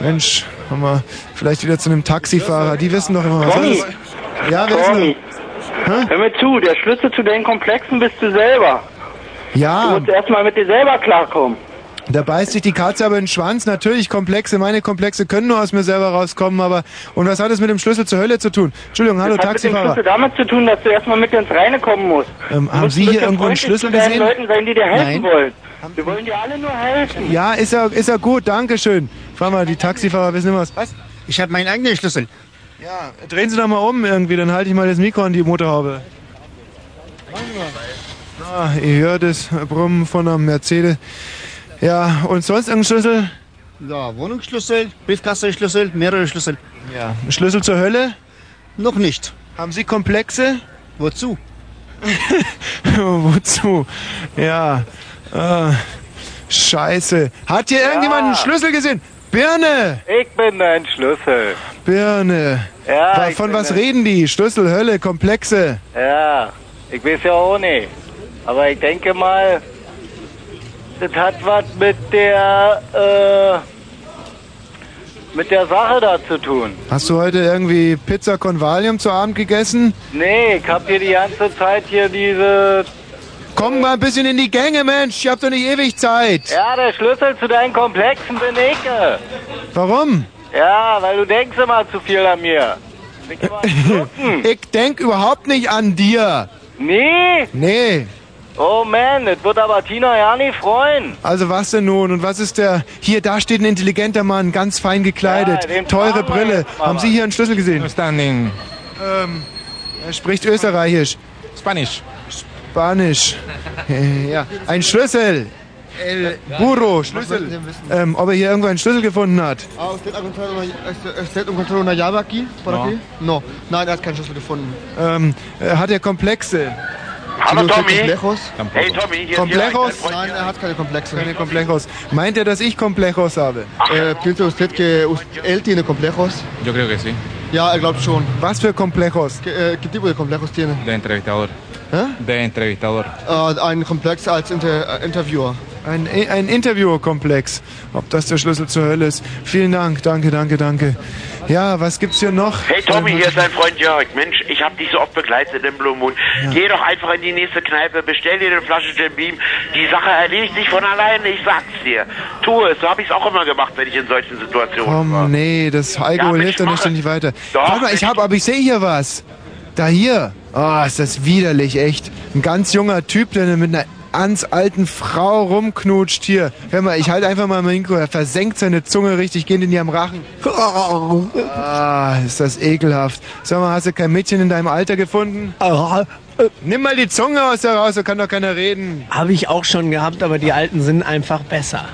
Mensch, haben wir vielleicht wieder zu einem Taxifahrer. Die wissen doch immer was. Tommy. Ja, wer ist Tommy. Hör mir zu, der Schlüssel zu deinen Komplexen bist du selber. Du Ja, musst erstmal mit dir selber klarkommen. da beißt sich die Katze aber in den Schwanz. Natürlich Komplexe, meine Komplexe können nur aus mir selber rauskommen, aber und was hat es mit dem Schlüssel zur Hölle zu tun? Entschuldigung, hallo das hat mit dem Taxifahrer. Schlüssel damit zu tun, dass du erstmal mit dir ins Reine kommen musst. Ähm, Du haben Sie hier irgendwo einen Schlüssel gesehen? Leuten sein, die dir helfen Nein. wollen. Wir wollen dir alle nur helfen. Ja, ist ja, ist ja gut, danke schön. Fahr mal, die Taxifahrer wissen immer was. Was? Ich habe meinen eigenen Schlüssel. Ja, drehen Sie doch mal um irgendwie, dann halte ich mal das Mikro an die Motorhaube. Ah, ihr hört das Brummen von einem Mercedes. Ja, und sonst irgendein Schlüssel? Ja, Wohnungsschlüssel, Briefkastenschlüssel, mehrere Schlüssel. Ja. Schlüssel zur Hölle? Noch nicht. Haben Sie Komplexe? Wozu? Wozu? Ja. Ah, scheiße. Hat hier irgendjemand einen Schlüssel gesehen? Birne! Ich bin dein Schlüssel. Birne. Ja, Von was reden die? Schlüssel, Hölle, Komplexe. Ja, ich weiß ja auch nicht. Aber ich denke mal, das hat was mit der, äh, mit der Sache da zu tun. Hast du heute irgendwie Pizza con Valium zu Abend gegessen? Nee, ich hab hier die ganze Zeit hier diese... Komm mal ein bisschen in die Gänge, Mensch. Ich hab doch nicht ewig Zeit. Ja, der Schlüssel zu deinen Komplexen bin ich. Warum? Ja, weil du denkst immer zu viel an mir. Ich denk überhaupt nicht an dir. Nee? Nee. Oh man, das wird aber Tina ja nicht freuen. Also was denn nun? Und was ist der... Hier, da steht ein intelligenter Mann, ganz fein gekleidet. Ja, teure Brille. Haben Sie hier einen Schlüssel gesehen? Standing. Ähm, er spricht Österreichisch. Spanisch. Spanisch. ja, ein Schlüssel. El Burro, Schlüssel. Ähm, ob er hier irgendwo einen Schlüssel gefunden hat. Ah, No. Nein, er hat keinen Schlüssel gefunden. Ähm, äh, hat er Komplexe? Hallo, Tommy. Complejos? Hey, Tommy, hier Complejos? Nein, er hat keine Komplexe. Keine Complejos. Meint er, dass ich Complejos habe? Eh, ¿Piensa usted que él tiene complejos? Yo creo que sí. Ja, er glaubt schon. Was für Complejos? ¿Qué, qué tipo de complejos tiene? De entrevistador. ¿Eh? De entrevistador. Äh, ein Komplex als Inter äh, Interviewer. Ein, ein Interviewkomplex. Ob das der Schlüssel zur Hölle ist. Vielen Dank, danke, danke, danke. Ja, was gibt's hier noch? Hey Tommy, hier ist dein Freund Jörg. Mensch, ich hab dich so oft begleitet im Blue Moon. Geh doch einfach in die nächste Kneipe, bestell dir eine Flasche Jim Beam. Die Sache erledigt sich von alleine, ich sag's dir. Tu es, so hab ich's auch immer gemacht, wenn ich in solchen Situationen war. Komm, nee, das Alkohol Mensch, hilft doch nicht, nicht weiter. Doch, Warte mal, ich hab, aber ich sehe hier was. Da hier. Oh, ist das widerlich, echt. Ein ganz junger Typ, der mit einer ganz alten Frau rumknutscht hier. Hör mal, ich halte einfach mal mein Mikro. Er versenkt seine Zunge richtig, geht in ihrem Rachen. Ah, ist das ekelhaft. Sag mal, hast du kein Mädchen in deinem Alter gefunden? Nimm mal die Zunge aus der raus, so kann doch keiner reden. Habe ich auch schon gehabt, aber die alten sind einfach besser.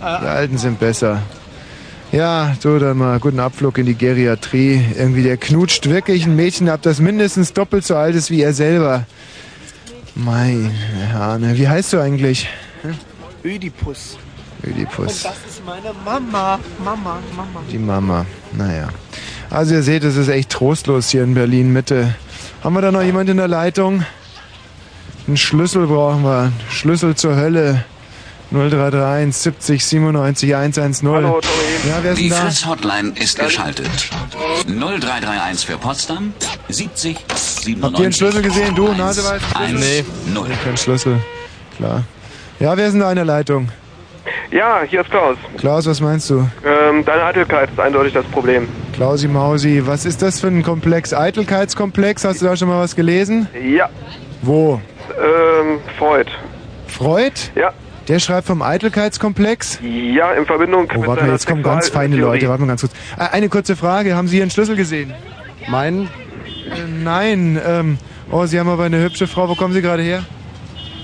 Die Alten sind besser. Ja, so dann mal guten Abflug in die Geriatrie. Irgendwie, der knutscht wirklich ein Mädchen ab, das mindestens doppelt so alt ist wie er selber. Mein Hane, wie heißt du eigentlich? Ödipus. Ödipus. Und das ist meine Mama. Mama, Mama. Die Mama. Naja. Also ihr seht, es ist echt trostlos hier in Berlin Mitte. Haben wir da noch jemand in der Leitung? Einen Schlüssel brauchen wir. Einen Schlüssel zur Hölle. 0331 70 97 110. Hallo, Ja, wer ist Die denn da? Fritz Hotline ist geschaltet. 0331 für Potsdam 70 97 Habt ihr einen Schlüssel gesehen? Du, Naseweiß? 1 0. Kein Schlüssel. Klar. Ja, wer ist denn da in der Leitung? Ja, hier ist Klaus. Klaus, was meinst du? Ähm, deine Eitelkeit ist eindeutig das Problem. Klausi Mausi, was ist das für ein Komplex? Eitelkeitskomplex? Hast du da schon mal was gelesen? Ja, Wo? ähm, Freud. Freud? Ja. Der schreibt vom Eitelkeitskomplex? Ja, in Verbindung Oh, mit warte mal, jetzt kommen ganz feine. Leute. Warte mal ganz kurz. Äh, Eine kurze Frage. Haben Sie hier einen Schlüssel gesehen? Meinen? Äh, nein. Ähm, oh, Sie haben aber eine hübsche Frau. Wo kommen Sie gerade her?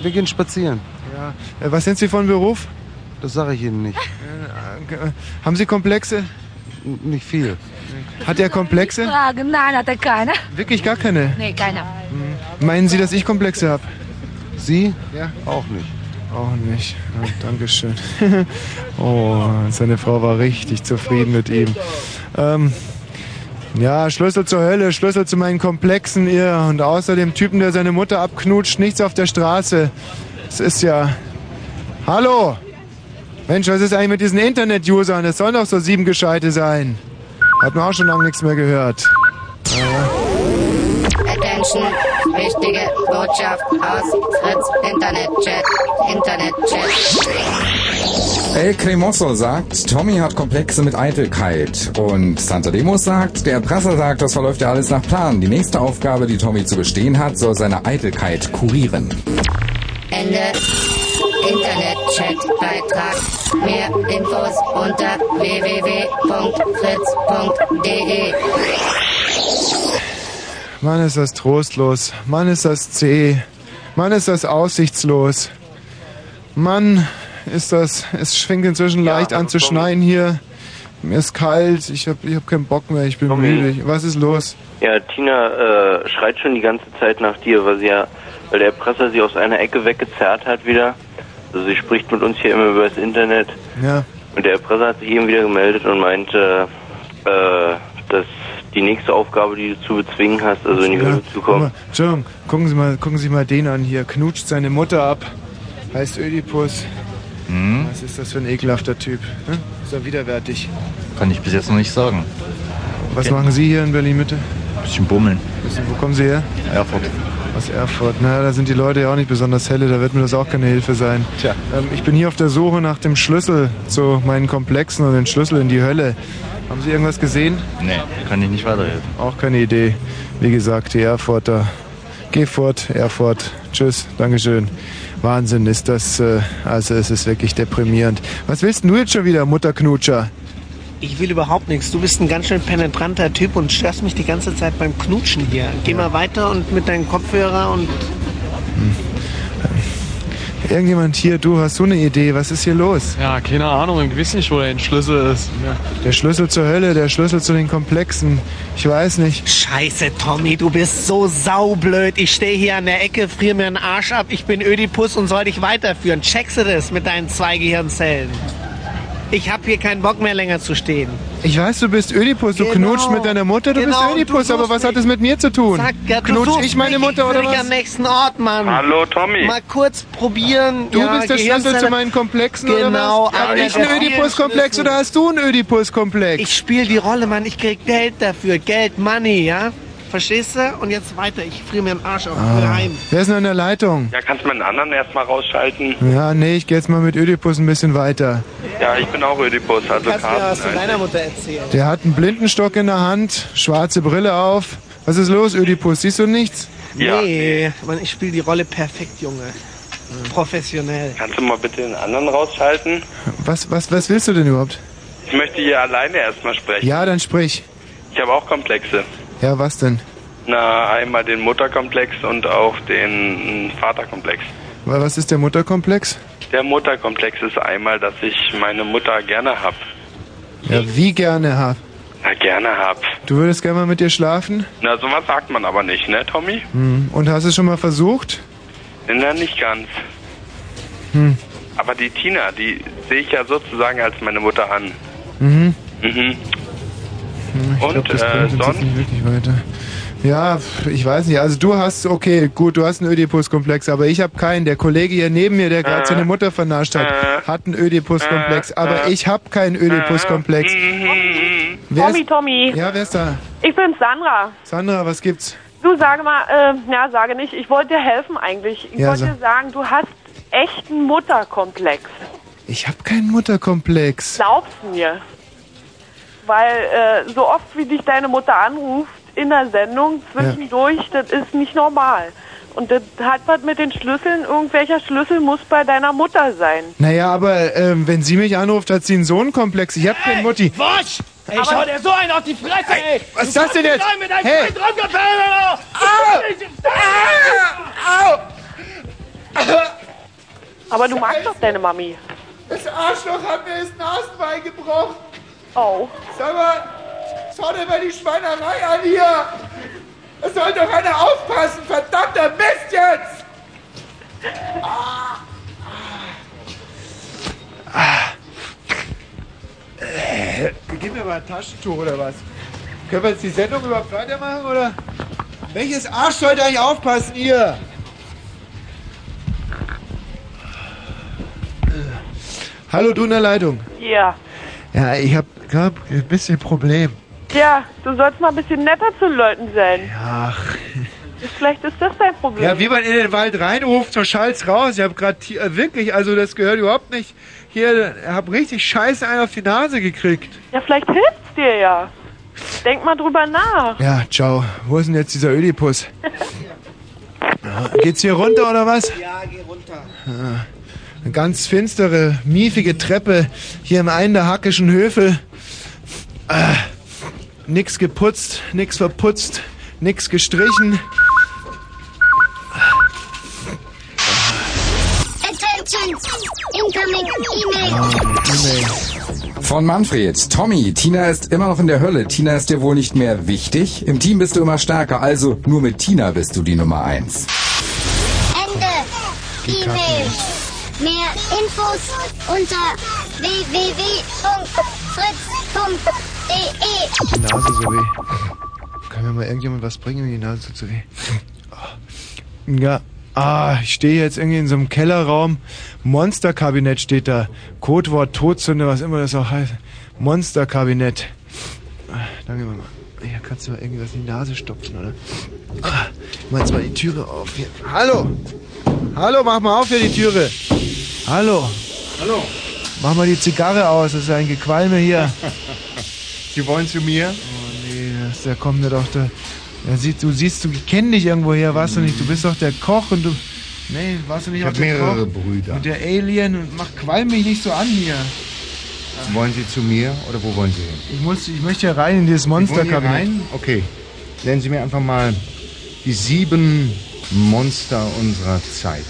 Wir gehen spazieren. Ja. Äh, was sind Sie von Beruf? Das sage ich Ihnen nicht. Äh, äh, haben Sie Komplexe? Nicht viel. Hat er Komplexe? Fragen, nein, hat er keine. Wirklich gar keine? Nee, keiner. Meinen Sie, dass ich Komplexe habe? Sie? Ja. Auch nicht. Auch nicht. Ja, Dankeschön. oh, seine Frau war richtig zufrieden mit ihm. Ähm, ja, Schlüssel zur Hölle, Schlüssel zu meinen Komplexen, ihr. Und außer dem Typen, der seine Mutter abknutscht, nichts auf der Straße. Es ist ja. Hallo! Mensch, was ist eigentlich mit diesen Internet-Usern? Das sollen doch so sieben Gescheite sein. Hat man auch schon lange nichts mehr gehört. Naja. Attention, wichtige Botschaft aus Fritz Internetchat. Internetchat. El Cremoso sagt, Tommy hat Komplexe mit Eitelkeit. Und Santa Demos sagt, der Prasser sagt, das verläuft ja alles nach Plan. Die nächste Aufgabe, die Tommy zu bestehen hat, soll seine Eitelkeit kurieren. Ende. Internetchat-Beitrag. Mehr Infos unter www.fritz.de. Mann, ist das trostlos. Mann, ist das zäh. Mann, ist das aussichtslos. Mann, ist das. Es fängt inzwischen leicht an zu schneien hier. Mir ist kalt. Ich hab, ich hab keinen Bock mehr. Ich bin müde. Was ist los? Ja, Tina äh, schreit schon die ganze Zeit nach dir, weil sie ja, weil der Erpresser sie aus einer Ecke weggezerrt hat wieder. Also sie spricht mit uns hier immer über das Internet. Ja. Und der Erpresser hat sich eben wieder gemeldet und meinte, äh, dass die nächste Aufgabe, die du zu bezwingen hast, also in die Höhle zu kommen. mal, Entschuldigung, gucken Sie mal, gucken Sie mal den an hier. Knutscht seine Mutter ab. Heißt Ödipus. Hm? Was ist das für ein ekelhafter Typ? Hm? Ist er widerwärtig? Kann ich bis jetzt noch nicht sagen. Was machen Sie hier in Berlin-Mitte? Bisschen bummeln. Bisschen- Wo kommen Sie her? Erfurt. Aus Erfurt. Na, da sind die Leute ja auch nicht besonders helle, da wird mir das auch keine Hilfe sein. Tja. Ähm, ich bin hier auf der Suche nach dem Schlüssel zu meinen Komplexen und den Schlüssel in die Hölle. Haben Sie irgendwas gesehen? Nee, kann ich nicht weiterhelfen. Auch keine Idee. Wie gesagt, die Erfurter. Geh fort, Erfurt. Tschüss, Dankeschön. Wahnsinn ist das, äh, also es ist wirklich deprimierend. Was willst denn du jetzt schon wieder, Mutterknutscher? Ich will überhaupt nichts. Du bist ein ganz schön penetranter Typ und störst mich die ganze Zeit beim Knutschen hier. Geh mal weiter und mit deinem Kopfhörer und Irgendjemand hier, du, hast du eine Idee? Was ist hier los? Ja, keine Ahnung, ich weiß nicht, wo der Schlüssel ist. Der Schlüssel zur Hölle, der Schlüssel zu den Komplexen. Ich weiß nicht. Scheiße, Tommy, du bist so saublöd. Ich stehe hier an der Ecke, friere mir einen Arsch ab. Ich bin Ödipus und soll dich weiterführen. Checkst du das mit deinen zwei Gehirnzellen? Ich hab hier keinen Bock mehr länger zu stehen. Ich weiß, du bist Ödipus, du Genau. knutscht mit deiner Mutter, du Genau, bist du Ödipus, aber suchst was hat das mit mir zu tun? Sag, ja, du Knutsch ich meine mich, Mutter ich oder was? am nächsten Ort, Mann. Hallo, Tommy. Mal kurz probieren. Du ja, bist der Schlüssel zu meinen Komplexen Genau, oder was? Hab einer ich einen Ödipus-Komplex oder hast du einen Ödipus-Komplex? Ich spiele die Rolle, Mann. Ich krieg Geld dafür. Geld, Money, ja? Verstehst du? Und jetzt weiter. Ich friere mir einen Arsch auf. Ich will Ah. heim. Wer ist denn an der Leitung? Ja, kannst du meinen anderen erstmal rausschalten? Ja, nee, ich gehe jetzt mal mit Ödipus ein bisschen weiter. Ja, ich bin auch Ödipus, also Kannst mir was von Karten. deiner Mutter erzählen? Der hat einen Blindenstock in der Hand, schwarze Brille auf. Was ist los, Ödipus? Siehst du nichts? Ja. Nee, Mann, ich spiele die Rolle perfekt, Junge. Professionell. Kannst du mal bitte den anderen rausschalten? Was, was, was willst du denn überhaupt? Ich möchte hier alleine erstmal sprechen. Ja, dann sprich. Ich habe auch Komplexe. Ja, was denn? Na, einmal den Mutterkomplex und auch den Vaterkomplex. Wa- Was ist der Mutterkomplex? Der Mutterkomplex ist einmal, dass ich meine Mutter gerne hab. Ja, wie gerne hab. Na, gerne hab. Du würdest gerne mal mit ihr schlafen? Na, sowas sagt man aber nicht, ne, Tommy? Hm. Und hast du es schon mal versucht? Na, nicht ganz. Hm. Aber die Tina, die sehe ich ja sozusagen als meine Mutter an. Mhm. Mhm. Hm, Ich Und, glaub, das äh, bringt uns jetzt sonst? nicht wirklich weiter. Ja, ich weiß nicht. Also du hast, okay, gut, du hast einen Ödipus-Komplex, aber ich habe keinen. Der Kollege hier neben mir, der gerade Äh. seine Mutter vernascht hat, hat einen Ödipus-Komplex, aber ich habe keinen Ödipus-Komplex. Wer Tommy, ist, Tommy. ja, wer ist da? Ich bin Sandra. Sandra, was gibt's? Du sage mal, äh, ja, sage nicht, ich wollte dir helfen eigentlich. Ich Ja, wollte so. dir sagen, du hast echten Mutterkomplex. Ich habe keinen Mutterkomplex. Glaubst du mir? Weil äh, so oft wie dich deine Mutter anruft in der Sendung zwischendurch, das ist nicht normal. Und das hat was mit den Schlüsseln, irgendwelcher Schlüssel muss bei deiner Mutter sein. Naja, aber ähm, wenn sie mich anruft, hat sie einen Sohnkomplex. Ich hab keine Mutti. Wasch! Ey, schau dir so einen auf die Fresse, ey! was ist Du das denn jetzt? Mit deinem Hey! hey. Drumgefälle! Aber du magst doch deine Mami. Das Arschloch hat mir das Nasenbein gebrochen. Oh. Sag mal, schau dir mal die Schweinerei an hier. Es soll doch einer aufpassen, verdammter Mist jetzt! Ah. Ah. Äh, gib mir mal ein Taschentuch oder was? Können wir jetzt die Sendung überhaupt weitermachen oder? Welches Arsch sollte eigentlich aufpassen hier? Hallo, du in der Leitung. Ja. Ja, ich hab, glaub, ein bisschen Problem. Ja, du sollst mal ein bisschen netter zu Leuten sein. Ach. Vielleicht ist das dein Problem. Ja, wie man in den Wald reinruft, so schallt's raus. Ich hab grad ti- äh, wirklich, also das gehört überhaupt nicht. Hier, ich hab richtig scheiße einen auf die Nase gekriegt. Ja, vielleicht hilft's dir ja. Denk mal drüber nach. Ja, ciao. Wo ist denn jetzt dieser Ödipus? Ja, Geht's hier runter oder was? Ja, geh runter. Ja, Eine ganz finstere, miefige Treppe hier im einen der hackischen Höfe. Äh, nix geputzt, nix verputzt, nix gestrichen. Attention! Incoming email! E-Mail. Von Manfred. Tommy, Tina ist immer noch in der Hölle. Tina ist dir wohl nicht mehr wichtig. Im Team bist du immer stärker, also nur mit Tina bist du die Nummer eins. Ende! E-Mail! Mehr Infos unter www.fritz.de Die Nase so weh. Kann mir mal irgendjemand was bringen, wenn die Nase tut so weh? Ja. Ah, ich stehe jetzt irgendwie in so einem Kellerraum. Monsterkabinett steht da. Codewort Todsünde, was immer das auch heißt. Monsterkabinett. Ah, Danke, Mama. Hier kannst du mal irgendwie was in die Nase stopfen, oder? Ah, mach jetzt mal die Türe auf hier. Hallo! Hallo, mach mal auf hier die Türe. Hallo. Hallo. Mach mal die Zigarre aus, das ist ein Gequalme hier. Sie wollen zu mir? Oh nee, das, da kommt mir doch der. der sieht, du siehst, du kenn dich irgendwoher, warst du nicht? Du bist doch der Koch und du. Nee, warst du nicht Ich auch hab der mehrere Koch? Brüder. Und der Alien und mach qualm mich nicht so an hier. Wollen Sie zu mir oder wo wollen Sie hin? Ich muss, ich möchte hier rein in dieses Monsterkabinett. rein? Okay. Nennen Sie mir einfach mal die sieben Monster unserer Zeit.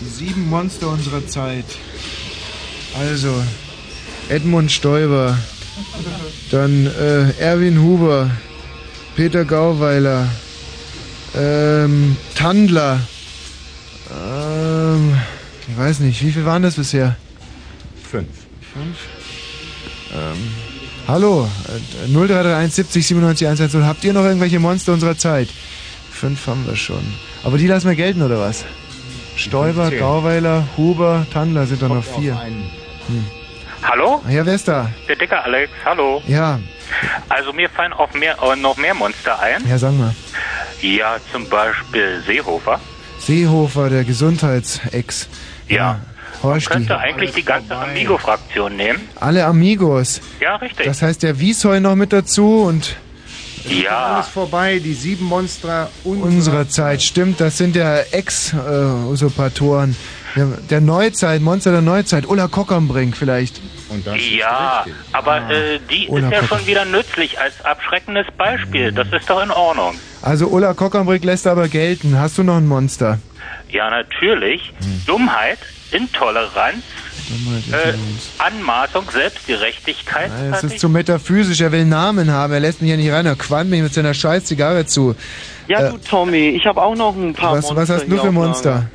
Die sieben Monster unserer Zeit. Also, Edmund Stoiber, dann äh, Erwin Huber, Peter Gauweiler, ähm, Tandler, ähm, ich weiß nicht, wie viel waren das bisher? Fünf. Fünf? Ähm, hallo, äh, 0331 70 97 110. Habt ihr noch irgendwelche Monster unserer Zeit? Fünf haben wir schon. Aber die lassen wir gelten, oder was? Stoiber. Gauweiler, Huber, Tandler sind doch noch vier. Hm. Hallo? Ja, wer ist da? Der dicke Alex, hallo. Ja, Also mir fallen auch mehr, äh, noch mehr Monster ein. ja, sag mal. Ja, zum Beispiel Seehofer. Seehofer, der Gesundheitsex. Ja. Horsti. Könnte eigentlich die ganze Amigo-Fraktion nehmen. Alle Amigos. Ja, richtig. Das heißt, der Wiesheu noch mit dazu und ja. Alles vorbei, die sieben Monster unserer, unserer Zeit. Stimmt, das sind ja Ex-Usurpatoren. Der, der Neuzeit, Monster der Neuzeit. Ulla Kockernbrink vielleicht. Und das Ja, aber äh, die Oder ist ja schon wieder nützlich als abschreckendes Beispiel. Das ist doch in Ordnung. Also Ulla Kockernbrink lässt aber gelten. Hast du noch ein Monster? Ja, natürlich. Dummheit, Intoleranz, äh, Anmaßung, Selbstgerechtigkeit. Es ist zu metaphysisch, er will Namen haben, er lässt mich ja nicht rein, er qualmt mich mit seiner scheiß Zigarre zu. Ja, Äh, du Tommy, ich habe auch noch ein paar was, Monster was hast du für Monster? Lager.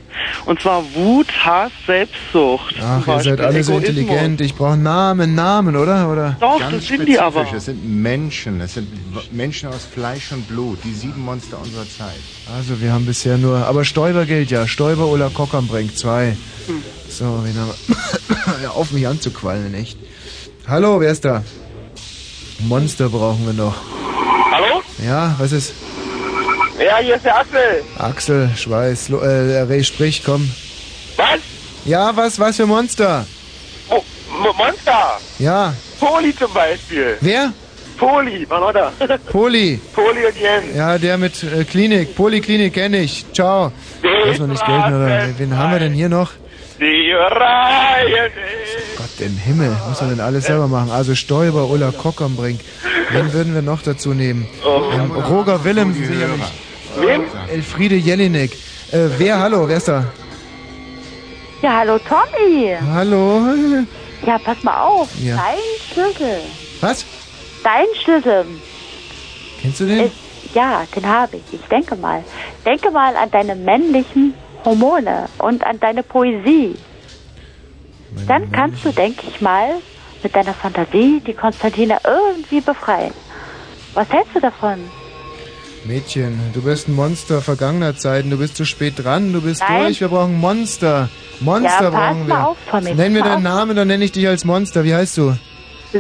Und zwar Wut, Hass, Selbstsucht. Ach, ihr seid alle so intelligent. Ich brauche Namen, Namen, oder? oder? Doch, Ganz das sind die aber. Es sind Menschen, es sind Menschen aus Fleisch und Blut, die sieben Monster unserer Zeit. Also wir haben bisher nur, aber Stoiber gilt ja. Stoiber oder Kockernbrink, zwei. So, wen haben wir? Auf mich anzuquallen, echt. Hallo, wer ist da? Monster brauchen wir noch. Hallo? Ja, was ist? Ja, hier ist der Axel. Axel, Schweiß, Lo- äh, Ray, sprich, komm. Was? Ja, was, was für Monster? Oh, Monster. Ja, Poli zum Beispiel. Wer? Poli, war da. Poli. Poli und Jens. Ja, der mit äh, Klinik. Poliklinik kenne ich. Ciao. Muss man nicht gelten, oder? Wen haben wir denn hier noch? Die Reihe. Gott im Himmel, muss man denn alles selber machen? Also Stoiber, Ulla Kockernbrink. Wen würden wir noch dazu nehmen? Ähm, Roger Willem, sicherlich. Wen? Elfriede Jelinek. Äh, wer, hallo, wer ist da? Ja, hallo Tommy. Hallo. Ja, pass mal auf. Ja. Dein Schlüssel. Was? Dein Schlüssel. Kennst du den? Ist, ja, den habe ich. Ich denke mal. Denke mal an deine männlichen Hormone und an deine Poesie. Dann kannst du, denke ich mal, mit deiner Fantasie die Konstantina irgendwie befreien. Was hältst du davon? Mädchen, du bist ein Monster vergangener Zeiten. Du bist zu spät dran. Du bist Nein. durch. Wir brauchen Monster. Monster Ja, pass brauchen wir. auf, Tommy, Nenn mir deinen auf. Namen, dann nenne ich dich als Monster. Wie heißt du?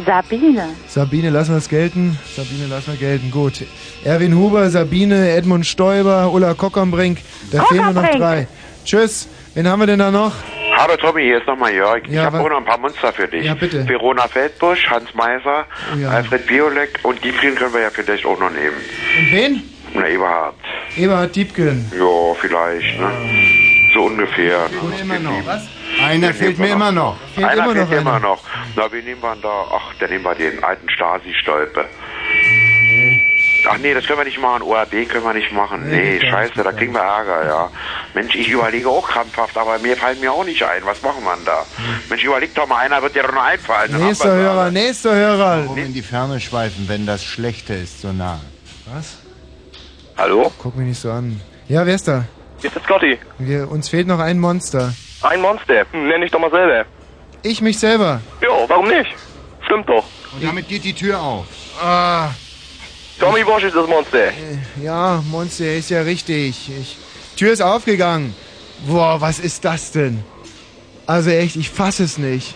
Sabine. Sabine, lassen wir es gelten. Sabine, lassen wir gelten. Gut. Erwin Huber, Sabine, Edmund Stoiber, Ulla Kockernbrink. Da fehlen nur noch drei. Tschüss. Wen haben wir denn da noch? Hallo Tommy, hier ist nochmal Jörg. ich Ja, habe wa- auch noch ein paar Monster für dich. Ja, bitte. Verona Feldbusch, Hans Meiser, Oh, ja. Alfred Biolek und Diebken können wir ja vielleicht auch noch nehmen. Und wen? Na, Eberhard. Eberhard Diebken. Ja, vielleicht, ne? So ungefähr. immer noch. Was? Einer Den fehlt mir immer noch. Fehlt einer immer fehlt noch immer einer. noch. Na, wen nehmen wir denn da? Ach, dann nehmen wir den alten Stasi-Stolpe. Ach nee, das können wir nicht machen. ORB können wir nicht machen. Nee, Nee, scheiße, da kriegen wir Ärger, ja. Mensch, ich überlege auch krampfhaft, aber mir fallen mir auch nicht ein. Was machen wir denn da? Mensch, überleg doch mal, einer wird dir doch noch einfallen. Nächster Hörer, nächster Hörer. Warum in die Ferne schweifen, wenn das Schlechte ist so nah? Was? Hallo? Guck mich nicht so an. Ja, wer ist da? Hier ist der Scotty. Wir, uns fehlt noch ein Monster. Ein Monster. Hm, nenn dich doch mal selber. Ich mich selber. Jo, warum nicht? Stimmt doch. Und damit geht die Tür auf. Ah. Tommy Bosch ist das Monster. Ja, Monster ist ja richtig. Ich, Tür ist aufgegangen. Boah, was ist das denn? Also echt, ich fasse es nicht.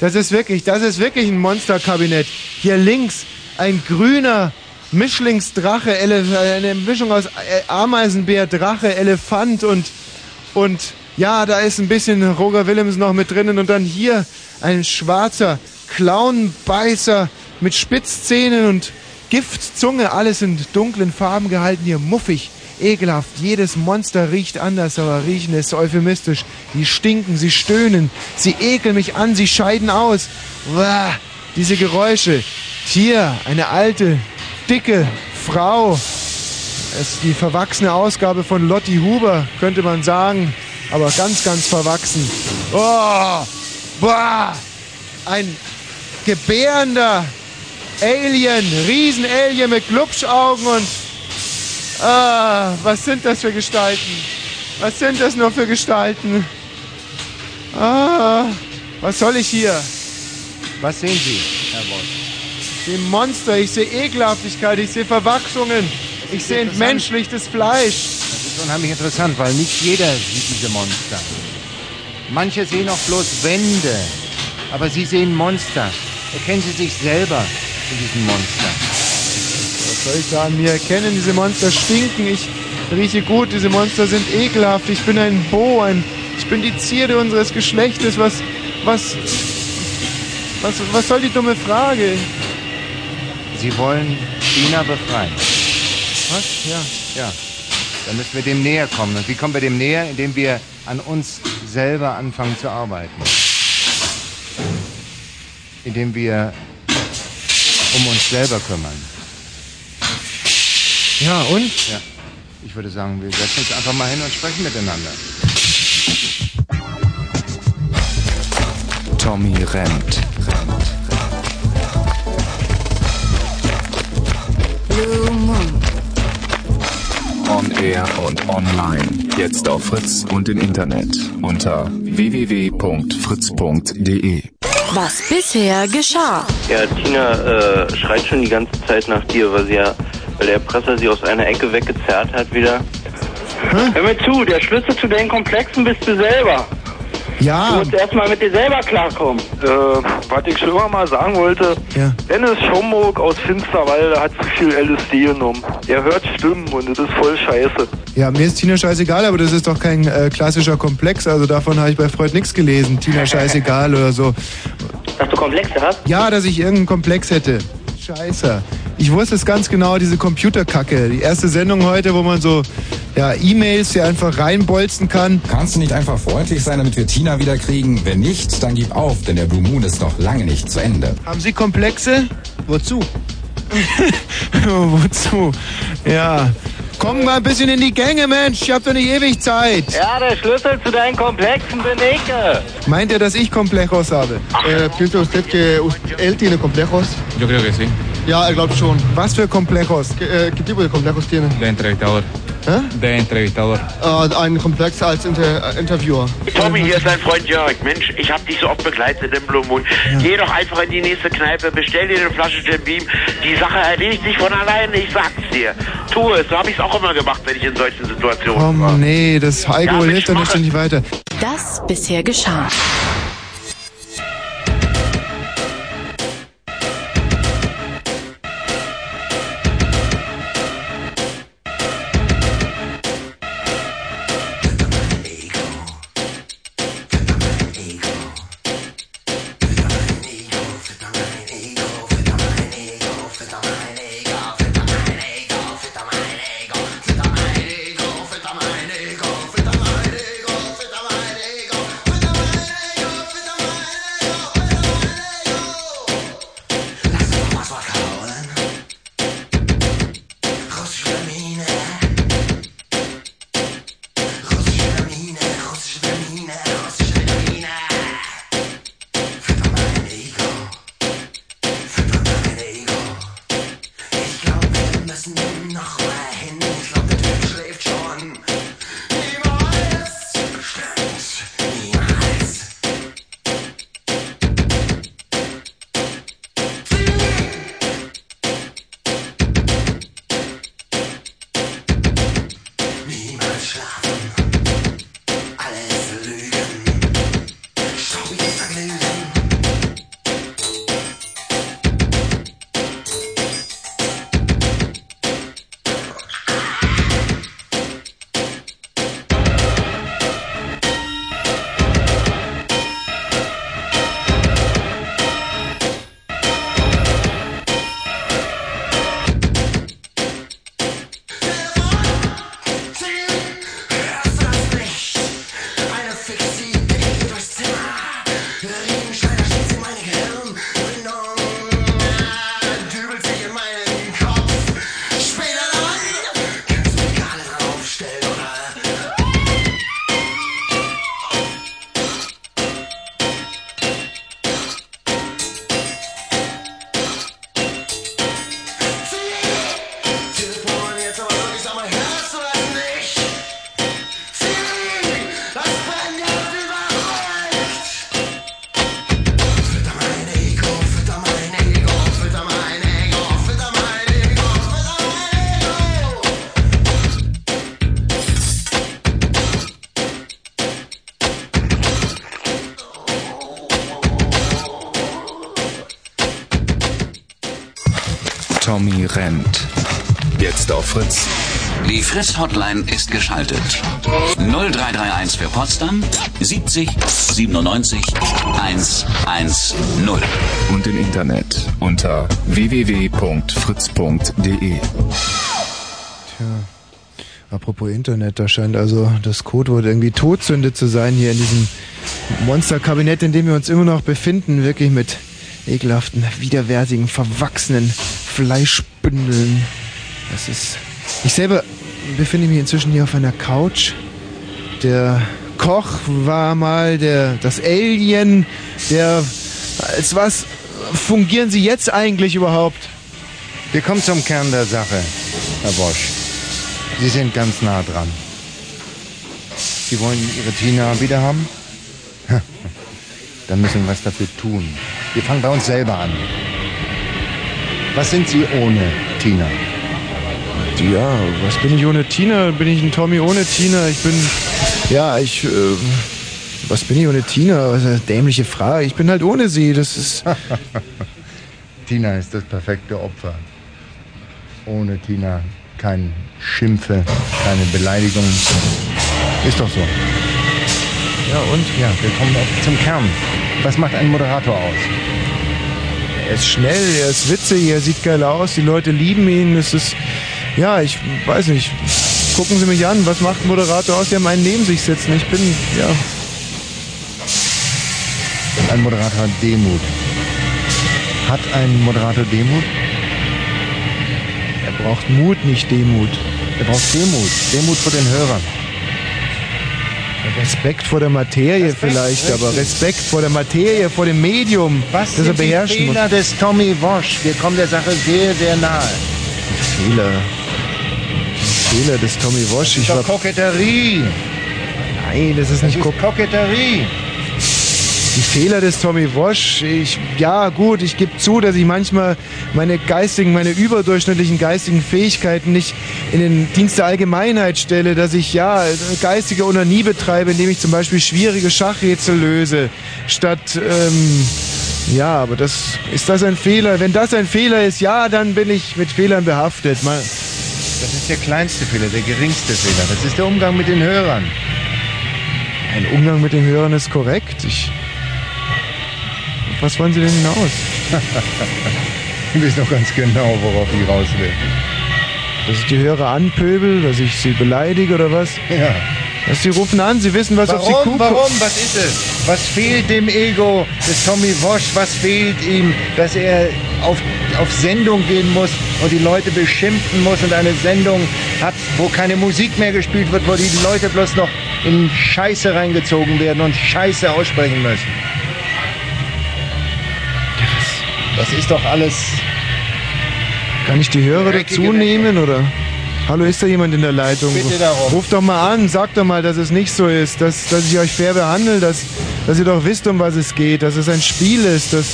Das ist wirklich, das ist wirklich ein Monsterkabinett. Hier links ein grüner Mischlingsdrache, Elef eine Mischung aus äh, Ameisenbär, Drache, Elefant und und ja, da ist ein bisschen Roger Willems noch mit drinnen und dann hier ein schwarzer Clownbeißer mit Spitzzähnen und Giftzunge, alles in dunklen Farben gehalten, hier muffig, ekelhaft. Jedes Monster riecht anders, aber riechen ist euphemistisch. Die stinken, sie stöhnen, sie ekeln mich an, sie scheiden aus. Uah, diese Geräusche. Hier eine alte, dicke Frau. Es ist die verwachsene Ausgabe von Lotti Huber, könnte man sagen. Aber ganz, ganz verwachsen. Oh, boah, ein gebärender Alien, Riesenalien mit Glubschaugen und ah, was sind das für Gestalten? Was sind das nur für Gestalten? Ah, was soll ich hier? Was sehen Sie, Herr Wolf? Ich sehe Monster, ich sehe Ekelhaftigkeit, ich sehe Verwachsungen, ich sehe entmenschlichtes Fleisch. Das ist unheimlich interessant, weil nicht jeder sieht diese Monster. Manche sehen auch bloß Wände, aber Sie sehen Monster. Erkennen Sie sich selber in diesen Monstern. Was soll ich sagen? Wir erkennen, diese Monster stinken. Ich rieche gut, diese Monster sind ekelhaft. Ich bin ein Bo, ein, ich bin die Zierde unseres Geschlechtes. Was, was, was, was soll die dumme Frage? Sie wollen China befreien. Was? Ja. Ja. Dann müssen wir dem näher kommen. Und wie kommen wir dem näher? Indem wir an uns selber anfangen zu arbeiten. Indem wir um uns selber kümmern. Ja, und? Ja. Ich würde sagen, wir setzen uns einfach mal hin und sprechen miteinander. Tommy rennt. Blue Moon. On Air und online. Jetzt auf Fritz und im Internet unter www.fritz.de. Was bisher geschah. Ja, Tina äh, schreit schon die ganze Zeit nach dir, weil sie ja, weil der Erpresser sie aus einer Ecke weggezerrt hat wieder. Hör mir zu, der Schlüssel zu den Komplexen bist du selber. Ja. Du musst erstmal mit dir selber klarkommen. Äh, was ich schon immer mal sagen wollte, Ja. Dennis Schomburg aus Finsterwalde hat zu viel LSD genommen. Er hört Stimmen und das ist voll scheiße. Ja, mir ist Tina scheißegal, aber das ist doch kein äh, klassischer Komplex. Also davon habe ich bei Freud nichts gelesen. Tina scheißegal oder so. Dass du Komplexe hast? Ja, dass ich irgendeinen Komplex hätte. Scheiße. Ich wusste es ganz genau, diese Computerkacke. Die erste Sendung heute, wo man so ja, E-Mails hier einfach reinbolzen kann. Kannst du nicht einfach freundlich sein, damit wir Tina wieder kriegen? Wenn nicht, dann gib auf, denn der Blue Moon ist noch lange nicht zu Ende. Haben Sie Komplexe? Wozu? Wozu? Ja. Komm mal ein bisschen in die Gänge, Mensch. Ich hab doch nicht ewig Zeit. Ja, der Schlüssel zu deinen Komplexen bin ich. äh. Meint ihr, dass ich Complejos habe? Eh, ¿Piensa usted que us- él tiene complejos? Yo creo que sí. Ja, er glaubt schon. Was für Complejos? ¿Qué, eh, ¿qué tipo de complejos tiene? De entrevistador. ¿Eh? De entrevistador. Äh, ein Komplex als Inter äh, Interviewer. Tommy, hier ist dein Freund Jörg. Mensch, ich hab dich so oft begleitet im Blue Moon. Geh doch einfach in die nächste Kneipe, bestell dir eine Flasche Jim Beam. Die Sache erledigt sich von alleine, ich sag's dir. Tu es, so hab ich's auch immer gemacht, wenn ich in solchen Situationen war. Komm, nee, das Alkohol Ja, hilft nicht, nicht weiter. Das bisher geschah. Die Fritz-Hotline ist geschaltet. 0331 für Potsdam 70 97 110. Und im Internet unter www.fritz.de. Apropos Internet, da scheint also das Codewort irgendwie Todsünde zu sein hier in diesem Monsterkabinett, in dem wir uns immer noch befinden. Wirklich mit ekelhaften, widerwärtigen, verwachsenen Fleischbündeln. Das ist. Ich selber befinde mich inzwischen hier auf einer Couch. Der Koch war mal der, das Alien. Der. Als was fungieren Sie jetzt eigentlich überhaupt? Wir kommen zum Kern der Sache, Herr Bosch. Sie sind ganz nah dran. Sie wollen Ihre Tina wieder haben? Dann müssen wir was dafür tun. Wir fangen bei uns selber an. Was sind Sie ohne Tina? Ja, was bin ich ohne Tina? Bin ich ein Tommy ohne Tina? Ich bin. Ja, ich. Äh, was bin ich ohne Tina? Was eine dämliche Frage. Ich bin halt ohne sie. Das ist. Tina ist das perfekte Opfer. Ohne Tina kein Schimpfe, keine Beleidigung. Ist doch so. Ja, und? Ja, wir kommen zum Kern. Was macht einen Moderator aus? Er ist schnell, er ist witzig, er sieht geil aus, die Leute lieben ihn. Es ist, ja, ich weiß nicht. Gucken Sie mich an, was macht ein Moderator aus? Die haben einen neben sich sitzen. Ich bin, ja. Ein Moderator hat Demut. Hat ein Moderator Demut? Er braucht Mut, nicht Demut. Er braucht Demut. Demut vor den Hörern. Respekt vor der Materie vielleicht, aber Respekt vor der Materie, vor dem Medium, Was das er sind die beherrschen muss. Fehler des Tommy Walsh? Wir kommen der Sache sehr, sehr nahe. Fehler. Fehler des Tommy Walsh. Das ist doch Koketterie. Nein, das ist nicht Ko Koketterie. Die Fehler des Tommy Walsh, ich, ja gut, ich gebe zu, dass ich manchmal meine geistigen, meine überdurchschnittlichen geistigen Fähigkeiten nicht in den Dienst der Allgemeinheit stelle, dass ich ja geistige Onanie betreibe, indem ich zum Beispiel schwierige Schachrätsel löse, statt, ähm, ja, aber das, ist das ein Fehler? Wenn das ein Fehler ist, ja, dann bin ich mit Fehlern behaftet. Mal, Das ist der kleinste Fehler, der geringste Fehler. Das ist der Umgang mit den Hörern. ein Umgang mit den Hörern ist korrekt. Ich, was wollen Sie denn hinaus? Ich weiß noch ganz genau, worauf ich raus will. Dass ich die Hörer anpöbel, dass ich sie beleidige oder was? Ja. Dass sie rufen an, sie wissen, was auf sie Warum? Kuh Warum? Was ist es? Was fehlt dem Ego des Tommy Walsh? Was fehlt ihm, dass er auf, auf Sendung gehen muss und die Leute beschimpfen muss und eine Sendung hat, wo keine Musik mehr gespielt wird, wo die Leute bloß noch in Scheiße reingezogen werden und Scheiße aussprechen müssen? Das ist doch alles. Kann ich die Hörer dazu nehmen oder? Hallo, ist da jemand in der Leitung? Bitte darum. Ruft doch mal an, sagt doch mal, dass es nicht so ist, dass, dass ich euch fair behandle, dass, dass ihr doch wisst, um was es geht, dass es ein Spiel ist, dass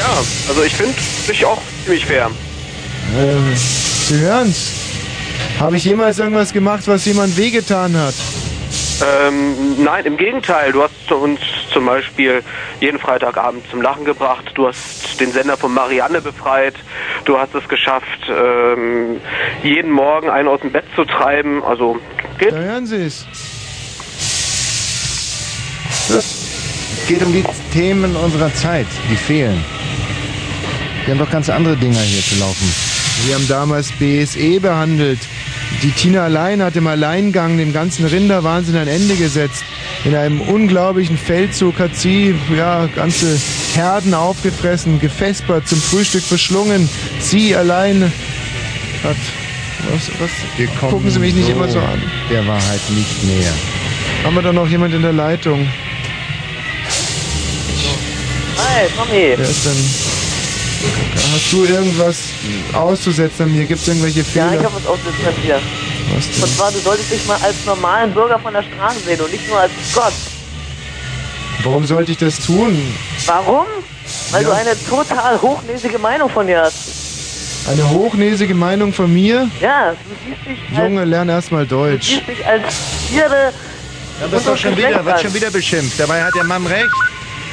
Ja, also ich finde dich auch ziemlich fair. äh, Sie hören's. Habe ich jemals irgendwas gemacht, was jemand wehgetan hat? Ähm, nein, im Gegenteil. Du hast uns zum Beispiel jeden Freitagabend zum Lachen gebracht. Du hast den Sender von Marianne befreit. Du hast es geschafft, ähm, jeden Morgen einen aus dem Bett zu treiben. Also geht. Da hören Sie es. Es geht um die Themen unserer Zeit, die fehlen. Wir haben doch ganz andere Dinger hier zu laufen. Wir haben damals BSE behandelt. Die Tina allein hat im Alleingang dem ganzen Rinderwahnsinn ein Ende gesetzt. In einem unglaublichen Feldzug hat sie ja, ganze Herden aufgefressen, gefespert, zum Frühstück verschlungen. Sie allein hat... Was, was? Wir kommen Gucken Sie mich nicht immer so an. Der Wahrheit nicht näher. Haben wir da noch jemand in der Leitung? Hi, Tommy. Wer ist denn... Hast du irgendwas auszusetzen an mir? Gibt es irgendwelche Fehler? Ja, ich habe was aussetzen an dir. Was denn? Und zwar, du solltest dich mal als normalen Bürger von der Straße sehen und nicht nur als Gott. Warum sollte ich das tun? Warum? Weil Ja. du eine total hochnäsige Meinung von dir hast. Eine hochnäsige Meinung von mir? Ja, du siehst dich als, Junge, lern erstmal du Deutsch. siehst dich als Tiere. Ja, das ist doch schon wieder, wird schon wieder beschimpft. Dabei hat der Mann recht.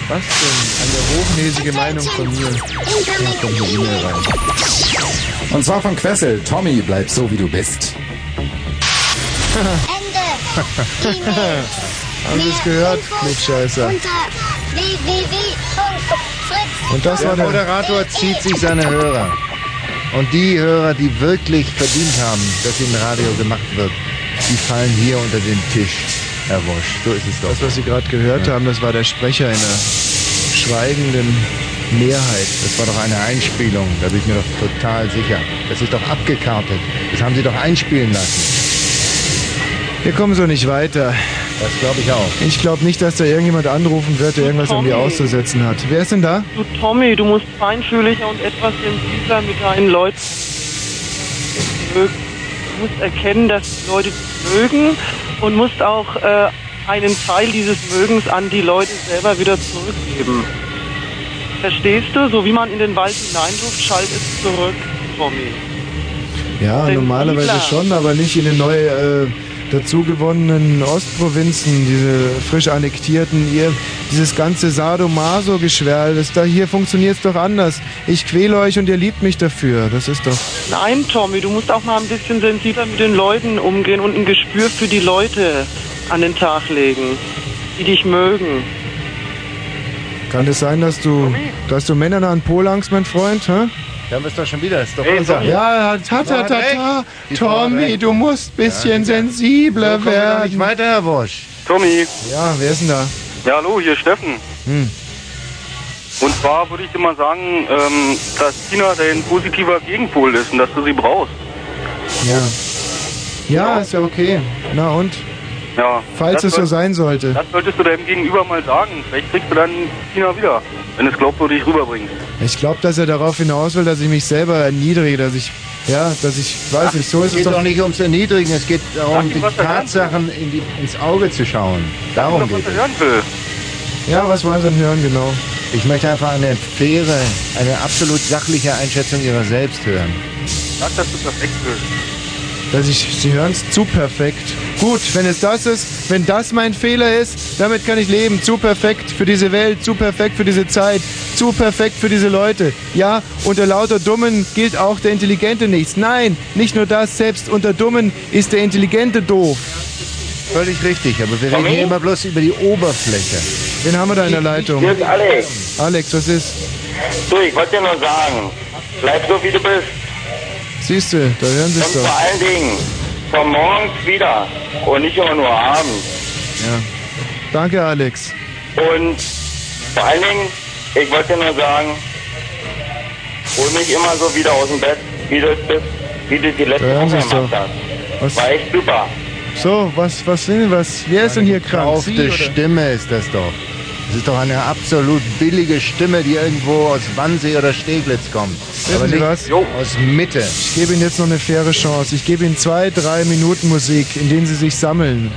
Was denn? Eine hochnäsige Meinung von mir. Ja, kommt eine E-Mail rein. Und zwar von Quessel. Tommy, bleib so, wie du bist. Ende. Haben Sie es gehört? Unter www.fritz. Und das Der war der... Moderator zieht sich seine Hörer. Und die Hörer, die wirklich verdient haben, dass ihnen Radio gemacht wird, die fallen hier unter den Tisch, Herr Wosch. So ist es doch. Das, was Sie gerade gehört haben, das war der Sprecher einer schweigenden Mehrheit. Das war doch eine Einspielung, da bin ich mir doch total sicher. Das ist doch abgekartet. Das haben Sie doch einspielen lassen. Wir kommen so nicht weiter. Das glaube ich auch. Ich glaube nicht, dass da irgendjemand anrufen wird, der irgendwas an mir Tommy. auszusetzen hat. Wer ist denn da? Du Tommy, du musst feinfühliger und etwas sensibler mit deinen Leuten mögen. Du musst erkennen, dass die Leute dich mögen und musst auch äh, einen Teil dieses Mögens an die Leute selber wieder zurückgeben. Verstehst du? So wie man in den Wald hineinruft, schallt es zurück, Tommy. Ja, normalerweise schon, aber nicht in den neu äh, dazugewonnenen Ostprovinzen, diese frisch annektierten, ihr, dieses ganze Sadomaso-Geschwärl, das da hier funktioniert doch anders. Ich quäle euch und ihr liebt mich dafür. Das ist doch. Nein, Tommy, du musst auch mal ein bisschen sensibler mit den Leuten umgehen und ein Gespür für die Leute an den Tag legen, die dich mögen. Kann es sein, dass du, dass du Männern an den Po langst, mein Freund? Hä? Da haben wir es doch schon wieder. Das ist doch Ey, unser. Ja, ta, ta, ta, ta. Tommy, du musst bisschen sensibler So doch nicht werden. weiter, Herr Wosch. Tommy. Ja, wer ist denn da? Ja, hallo, hier ist Steffen. Hm. Und zwar würde ich dir mal sagen, ähm, dass Tina dein positiver Gegenpol ist und dass du sie brauchst. Ja. Ja, ist ja okay. Na und? Ja. Falls es so sein sollte. Das solltest du deinem Gegenüber mal sagen. Vielleicht kriegst du dann Tina wieder, wenn du es glaubwürdig rüberbringst. Ich glaube, dass er darauf hinaus will, dass ich mich selber erniedrige, dass ich, ja, dass ich, weiß nicht, so ist Es es geht doch. doch nicht ums Erniedrigen, es geht darum, ihm, die was er Tatsachen in die, ins Auge zu schauen. Darum geht es. hören will. Ja, was wollen Sie denn hören, genau? Ich möchte einfach eine faire, eine absolut sachliche Einschätzung Ihrer selbst hören. Sag, dass du perfekt bist. Dass ich, Sie hören es zu perfekt. Gut, wenn es das ist, wenn das mein Fehler ist, damit kann ich leben. Zu perfekt für diese Welt, zu perfekt für diese Zeit, zu perfekt für diese Leute. Ja, unter lauter Dummen gilt auch der Intelligente nichts. Nein, nicht nur das, selbst unter Dummen ist der Intelligente doof. Völlig richtig, aber wir reden hier immer bloß über die Oberfläche. Wen haben wir da in der Leitung? Hier ist Alex. Alex, was ist? Du, ich wollte dir nur sagen, bleib so wie du bist. Siehst du, da hören Sie Und es vor doch. allen Dingen, von morgens wieder und nicht immer nur abends. Ja. Danke, Alex. Und vor allen Dingen, ich wollte nur sagen, hol mich immer so wieder aus dem Bett, wie du es bist, wie du die letzte Da hören Woche gemacht doch. hast. Was? War echt super. So, was, was sind, was, wer ist denn hier krank? Gekaufte oder? Stimme ist das doch. Das ist doch eine absolut billige Stimme, die irgendwo aus Wannsee oder Steglitz kommt. Wissen Aber Sie nicht was? aus Mitte. Ich gebe Ihnen jetzt noch eine faire Chance. Ich gebe Ihnen zwei, drei Minuten Musik, in denen Sie sich sammeln.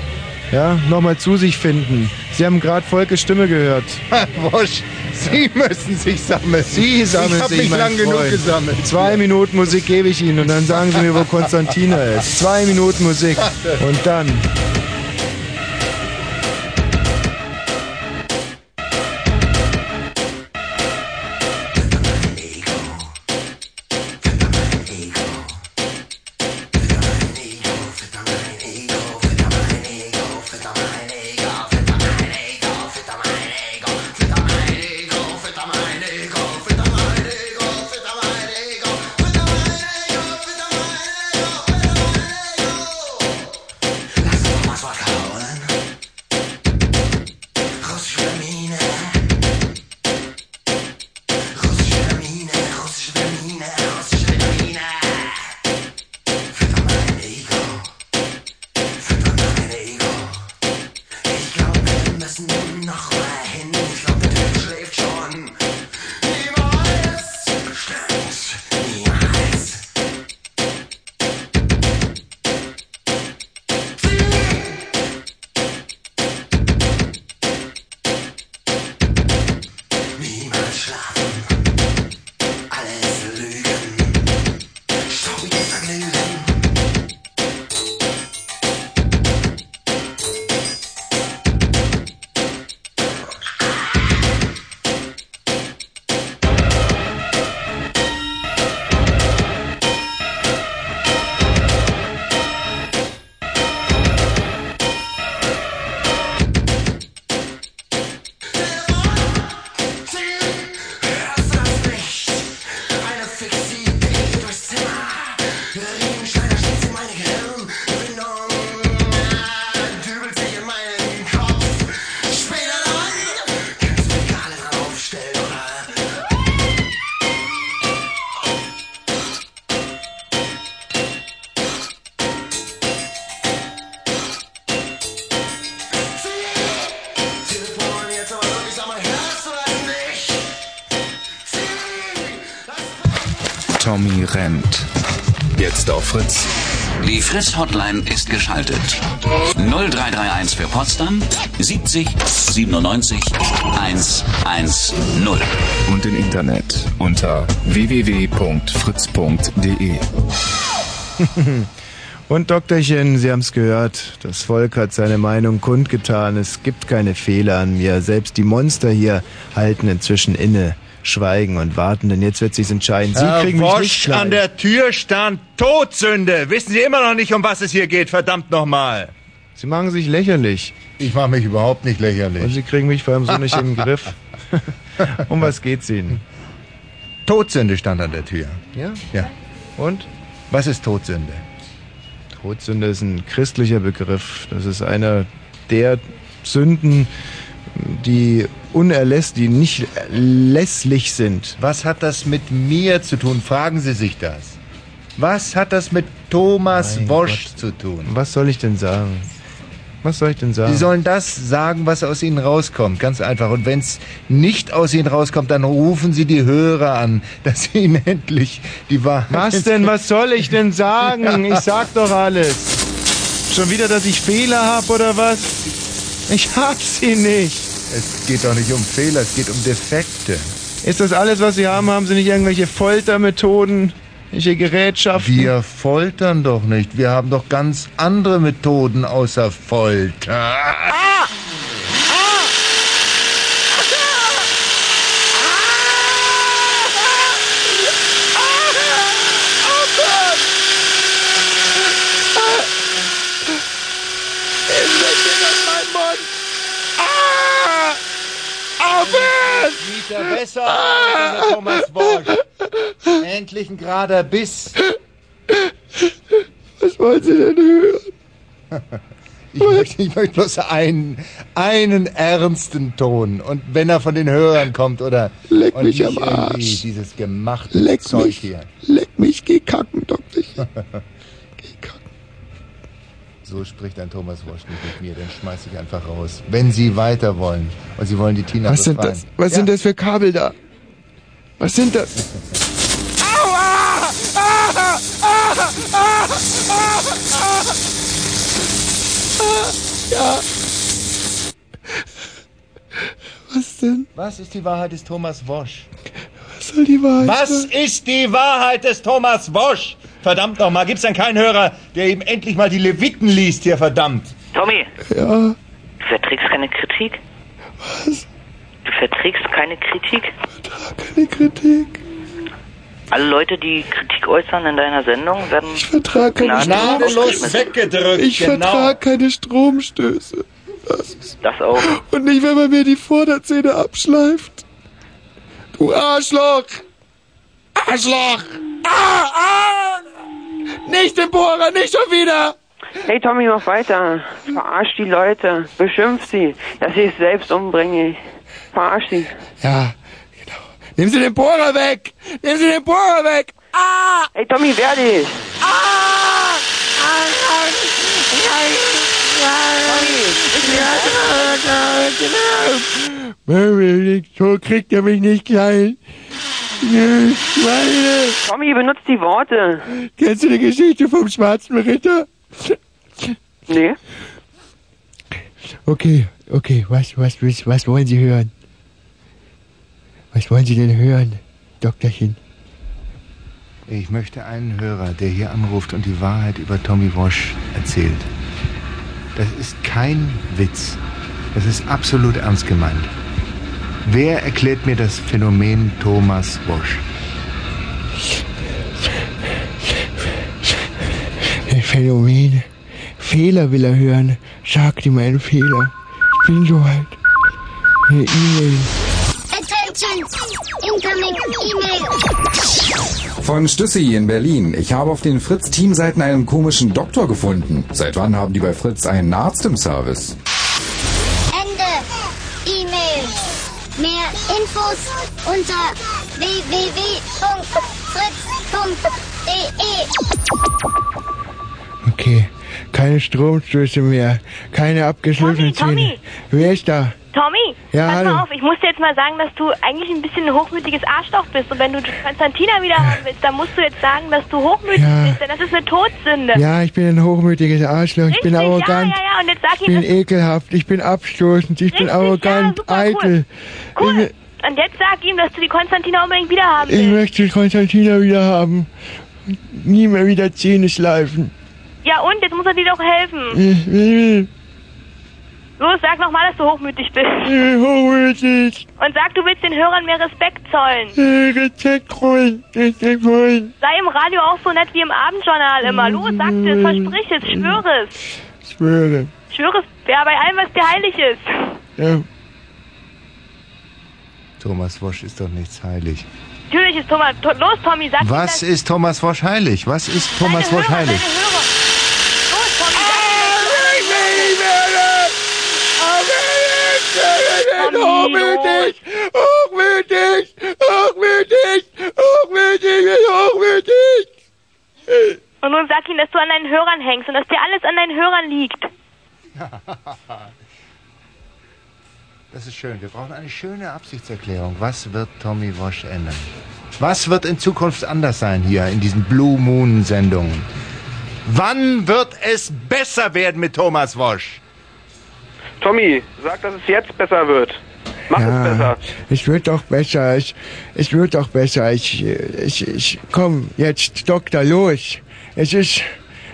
Ja, nochmal zu sich finden. Sie haben gerade Volkes Stimme gehört. Wosch, Sie müssen sich sammeln. Sie sammeln ich hab sich, mich mein lang genug Freund. gesammelt. Zwei Minuten Musik gebe ich Ihnen und dann sagen Sie mir, wo Konstantina ist. Zwei Minuten Musik. Und dann. Auf Fritz. Die Fritz-Hotline ist geschaltet. 0331 für Potsdam 70 97 110. Und im Internet unter www.fritz.de. Und Doktorchen, Sie haben es gehört, das Volk hat seine Meinung kundgetan. Es gibt keine Fehler an mir. Selbst die Monster hier halten inzwischen inne, schweigen und warten, denn jetzt wird sich's entscheiden. Sie Herr kriegen mich nicht Wosch, klein. an der Tür stand Todsünde. Wissen Sie immer noch nicht, um was es hier geht, verdammt nochmal. Sie machen sich lächerlich. Ich mache mich überhaupt nicht lächerlich. Und Sie kriegen mich vor allem so nicht den Griff. um was geht's Ihnen? Todsünde stand an der Tür. Ja? Ja. Und? Was ist Todsünde? Todsünde ist ein christlicher Begriff. Das ist einer der Sünden, die unerlässlich, die nicht lässlich sind. Was hat das mit mir zu tun? Fragen Sie sich das. Was hat das mit Thomas Mein Wosch Gott. zu tun? Was soll ich denn sagen? Was soll ich denn sagen? Sie sollen das sagen, was aus Ihnen rauskommt. Ganz einfach. Und wenn es nicht aus Ihnen rauskommt, dann rufen Sie die Hörer an, dass Sie Ihnen endlich die Wahrheit... Was denn? Was soll ich denn sagen? Ich sag doch alles. Schon wieder, dass ich Fehler habe oder was? Ich hab sie nicht. Es geht doch nicht um Fehler, es geht um Defekte. Ist das alles, was Sie haben? Haben Sie nicht irgendwelche Foltermethoden? Welche Gerätschaften? Wir foltern doch nicht. Wir haben doch ganz andere Methoden außer Folter. Sieht besser dieser Thomas Wosch. Endlich ein gerader Biss. Was wollen Sie denn hören? Ich möchte, ich möchte bloß einen, einen ernsten Ton. Und wenn er von den Hörern kommt oder Leck und mich nicht am Arsch. dieses gemachte Leck Zeug mich. hier. Leck mich, geh kacken, Doktor. So spricht ein Thomas Wosch nicht mit mir, den schmeiß ich einfach raus. Wenn Sie weiter wollen und Sie wollen die Tina Was sind das? Was ja. sind das für Kabel da? Was sind das? Aua! Ah! Ah! Ah! Ah! Ah! Ah! Ja. Was denn? Was ist die Wahrheit des Thomas Wosch? Was soll die Wahrheit Was sein? ist die Wahrheit des Thomas Wosch? Verdammt nochmal, gibt's denn keinen Hörer, der ihm endlich mal die Leviten liest hier, verdammt? Tommy, Ja. du verträgst keine Kritik? Was? Du verträgst keine Kritik? Keine Kritik. Alle Leute, die Kritik äußern in deiner Sendung, werden ich vertrag keine Gnadenlos weggedrückt, Ich genau. vertrag keine Stromstöße. Das, Das auch. Und nicht, wenn man mir die Vorderzähne abschleift. Du Arschloch! Arschloch! Ah, ah! Nicht den Bohrer, nicht schon wieder! Hey Tommy, mach weiter. Verarsch die Leute. Beschimpf sie, dass sie es selbst umbringen. Verarsch sie. Ja, genau. Nehmen Sie den Bohrer weg! Nehmen Sie den Bohrer weg! Ah! Hey Tommy, wehr dich. Ah! So kriegt er mich nicht klein. Schweine! Tommy, benutzt die Worte. Kennst du die Geschichte vom schwarzen Ritter? Nee. Okay, okay, was, was, was, was wollen Sie hören? Was wollen Sie denn hören, Doktorchen? Ich möchte einen Hörer, der hier anruft und die Wahrheit über Tommy Walsh erzählt. Das ist kein Witz. Das ist absolut ernst gemeint. Wer erklärt mir das Phänomen Thomas Walsh? Ein Phänomen. Fehler will er hören. Sag ihm einen Fehler. Ich bin so alt. Eine E-Mail. Attention! Incoming email! Von Stüssi in Berlin. Ich habe auf den Fritz-Teamseiten einen komischen Doktor gefunden. Seit wann haben die bei Fritz einen Arzt im Service? Infos unter www.fritz.de Okay. Keine Stromstöße mehr. Keine abgeschliffenen Tommy. Wer ist da? Tommy, Ja, pass hallo. mal auf, ich muss dir jetzt mal sagen, dass du eigentlich ein bisschen ein hochmütiges Arschloch bist. Und wenn du Konstantina wieder haben willst, dann musst du jetzt sagen, dass du hochmütig Ja. bist, denn das ist eine Todsünde. Ja, ich bin ein hochmütiges Arschloch. Ich bin Richtig, arrogant. Ja, ja, ja, und jetzt sag Ich bin ekelhaft. Ich bin abstoßend. Ich bin Richtig, arrogant. ja, super, eitel. Cool. Und jetzt sag ihm, dass du die Konstantina unbedingt wieder haben Ich, ich willst. möchte Konstantina wieder haben. Und Nie mehr wieder Zähne schleifen. Ja, und? Jetzt muss er dir doch helfen. Ich will. Los, sag nochmal, dass du hochmütig bist. Hochmütig. Und sag, du willst den Hörern mehr Respekt zollen. Respekt holen. Respekt holen. Sei im Radio auch so nett wie im Abendjournal immer. Los, sag es, versprich es, schwöre es. Ich schwöre. Ich schwöre es, ja, bei allem, was dir heilig ist. Ja. Thomas Wosch ist doch nichts heilig. Natürlich ist Thomas. To los, Tommy, sag ihm Was ist Thomas Wosch heilig? Was ist Thomas Wosch heilig? Los, Tommy, Hochmütig! Hochmütig! Hochmütig! Hochmütig! Hochmütig! Und nun sag ihm, dass du an deinen Hörern hängst und dass dir alles an deinen Hörern liegt. Das ist schön. Wir brauchen eine schöne Absichtserklärung. Was wird Tommy Wosch ändern? Was wird in Zukunft anders sein hier in diesen Blue Moon Sendungen? Wann wird es besser werden mit Thomas Wosch? Tommy, sag, dass es jetzt besser wird. Mach es besser. Ich wird doch besser. Ich, ich wird doch besser. Ich, ich, ich, komm, jetzt, Doktor, los. Es ist,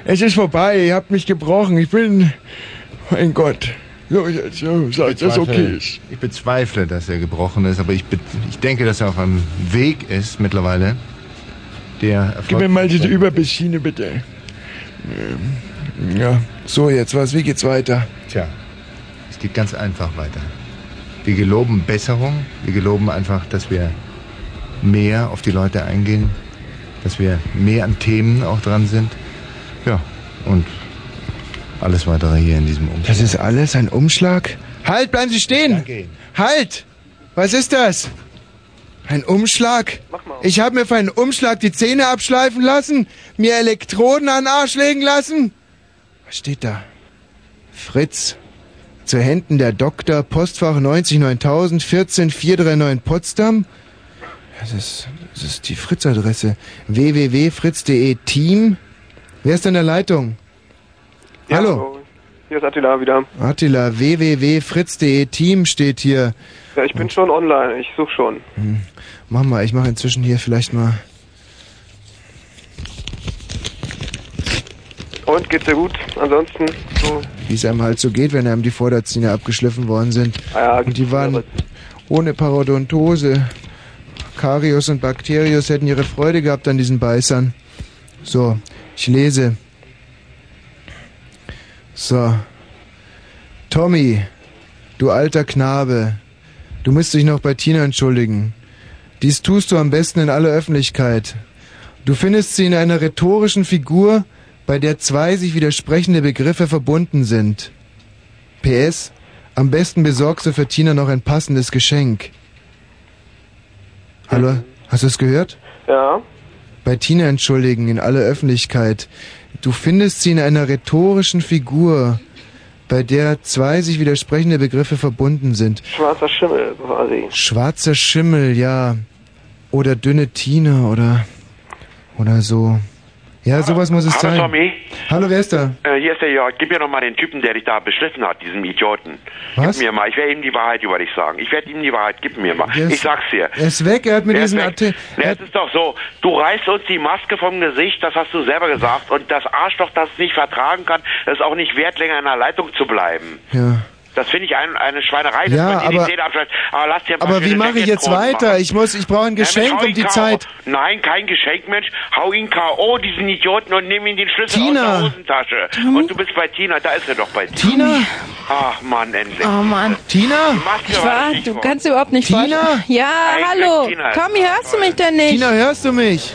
es ist vorbei. Ihr habt mich gebrochen. Ich bin, mein Gott. So, jetzt, so, sag, dass okay ist. Ich bezweifle, dass er gebrochen ist, aber ich, ich denke, dass er auf einem Weg ist mittlerweile. Der Gib mir mal diese Überbisschiene, bitte. Ja, so jetzt was, wie geht's weiter? Tja, es geht ganz einfach weiter. Wir geloben Besserung, wir geloben einfach, dass wir mehr auf die Leute eingehen, dass wir mehr an Themen auch dran sind. Ja, und alles weitere hier in diesem Umfeld. Das ist alles ein Umschlag? Halt, bleiben Sie stehen! Halt! Was ist das? Ein Umschlag? Ich habe mir für einen Umschlag die Zähne abschleifen lassen, mir Elektroden an den Arsch legen lassen. Was steht da? Fritz. Zu Händen der Doktor, Postfach 90 9000 14 439 Potsdam. Das ist, das ist die Fritz-Adresse. www.fritz.de Team. Wer ist in der Leitung? Hallo. Hier ist Attila wieder. Attila, www.fritz.de Team steht hier. Ja, ich bin schon online. Ich suche schon. Hm. Mach mal, ich mache inzwischen hier vielleicht mal. Und geht's dir gut? Ansonsten so. wie es einem halt so geht, wenn einem die Vorderzähne abgeschliffen worden sind. Ah und die waren ohne Parodontose. Karius und Bakterius hätten ihre Freude gehabt an diesen Beißern. So, ich lese. So. Tommy, du alter Knabe, du musst dich noch bei Tina entschuldigen. Dies tust du am besten in aller Öffentlichkeit. Du findest sie in einer rhetorischen Figur, bei der zwei sich widersprechende Begriffe verbunden sind. PS, am besten besorgst du für Tina noch ein passendes Geschenk. Hallo, hast du es gehört? Ja. Bei Tina entschuldigen in aller Öffentlichkeit. Du findest sie in einer rhetorischen Figur, bei der zwei sich widersprechende Begriffe verbunden sind. Schwarzer Schimmel quasi. Schwarzer Schimmel, ja. Oder dünne Tina oder oder so. Ja, sowas muss es Hallo sein. Tommy, Hallo, wer ist da? äh, hier ist der Jörg. Gib mir noch mal den Typen, der dich da beschliffen hat, diesen Idioten. Was? Gib mir mal, ich werde ihm die Wahrheit über dich sagen. Ich werde ihm die Wahrheit, gib mir mal. Ist- Ich sag's dir. Er ist weg, er hat mir Der diesen. Artikel. Es ist doch so, du reißt uns die Maske vom Gesicht, das hast du selber gesagt. Und das Arschloch, das es nicht vertragen kann, ist auch nicht wert, länger in der Leitung zu bleiben. Ja. Das finde ich ein, eine Schweinerei, dass Ja, man die aber- abschneidet. Aber lass dir Aber wie mache ich jetzt weiter? machen. Ich muss, ich brauche ein Mensch, Geschenk hau um ihn die. Zeit. Nein, kein Geschenk, Mensch. Hau ihn K.O., diesen Idioten, und nimm ihm den Schlüssel Tina. aus der Hosentasche. Und du bist bei Tina, da ist er doch bei dir. Tina? Ach, Mann, endlich. Oh Mann. Tina? Ich war du kannst überhaupt nicht Tina? vorstellen. Ja, Eigentlich hallo. Tina. Tommy, hörst du mich denn nicht? Tina, hörst du mich?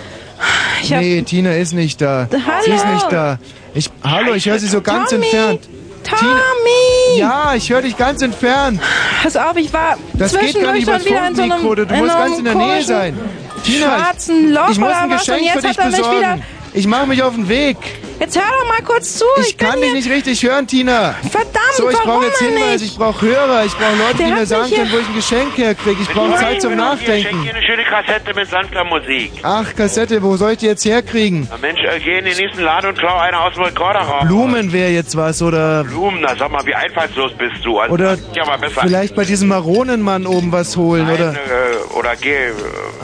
Ich nee, Tina ist nicht da. Hallo. Sie ist nicht da. Ich, hallo, ich höre sie so ganz Tommy. entfernt. Tommy! Ja, ich höre dich ganz entfernt. Pass auf, ich war Das geht gar nicht zwischendurch schon wieder in so einem. Du in musst ganz in der Nähe sein. Tina, schwarzen Loch ich muss ein Geschenk für dich besorgen. Ich mache mich auf den Weg. Jetzt hör doch mal kurz zu. Ich, kann bin dich nicht richtig hören, Tina. Verdammt, So, ich brauche jetzt Hinweise, nicht? ich brauche Hörer, ich brauche Leute, Der die mir sagen hier- können, wo ich ein Geschenk herkriege. Ich brauche Zeit zum Hier, schenk Nachdenken. dir eine schöne Kassette mit sanfter Musik. Ach, Kassette, wo soll ich die jetzt herkriegen? Na Mensch, äh, geh in den nächsten Laden und klau eine aus dem Rekorderraum. Blumen wäre jetzt was oder Blumen, na sag mal, wie einfallslos bist du. Also, Oder ja, mal besser. vielleicht bei diesem Maronenmann oben was holen oder Äh, oder geh. Äh,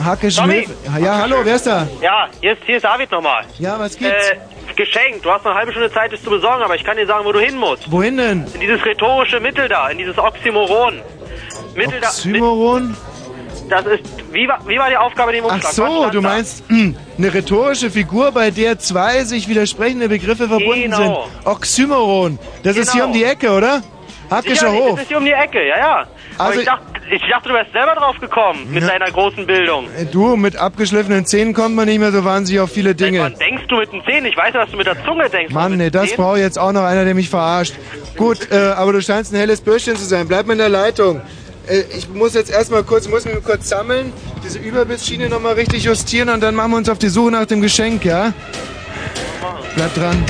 Hacke? Schmidt. Ja, hallo, wer ist da? Ja, hier ist, hier ist David nochmal. Ja, was gibt's? Äh, Geschenk. Du hast noch eine halbe Stunde Zeit, es zu besorgen, aber ich kann dir sagen, wo du hin musst. Wohin denn? In dieses rhetorische Mittel da, in dieses Oxymoron. Mittel da. Oxymoron? Das ist, wie war, wie war die Aufgabe dem Ach Umschlag? Was so, du da? meinst hm, eine rhetorische Figur, bei der zwei sich widersprechende Begriffe verbunden Genau. sind. Oxymoron. Das ist hier Genau. um die Ecke, oder? Hackischer Hof. Das ist hier um die Ecke, ja, ja. Also- ich dachte, ich dachte, du wärst selber drauf gekommen mit Ja. deiner großen Bildung. Äh, Du, mit abgeschliffenen Zähnen kommt man nicht mehr so wahnsinnig auf viele Dinge. Wann denkst du mit den Zähnen? Ich weiß ja, dass du mit der Zunge denkst. Mann, nee, das braucht jetzt auch noch einer, der mich verarscht. Gut, äh, aber du scheinst ein helles Bürschchen zu sein. Bleib mal in der Leitung. Äh, ich muss jetzt erstmal kurz, muss mich kurz sammeln, diese Überbissschiene nochmal richtig justieren und dann machen wir uns auf die Suche nach dem Geschenk, ja? Bleib dran.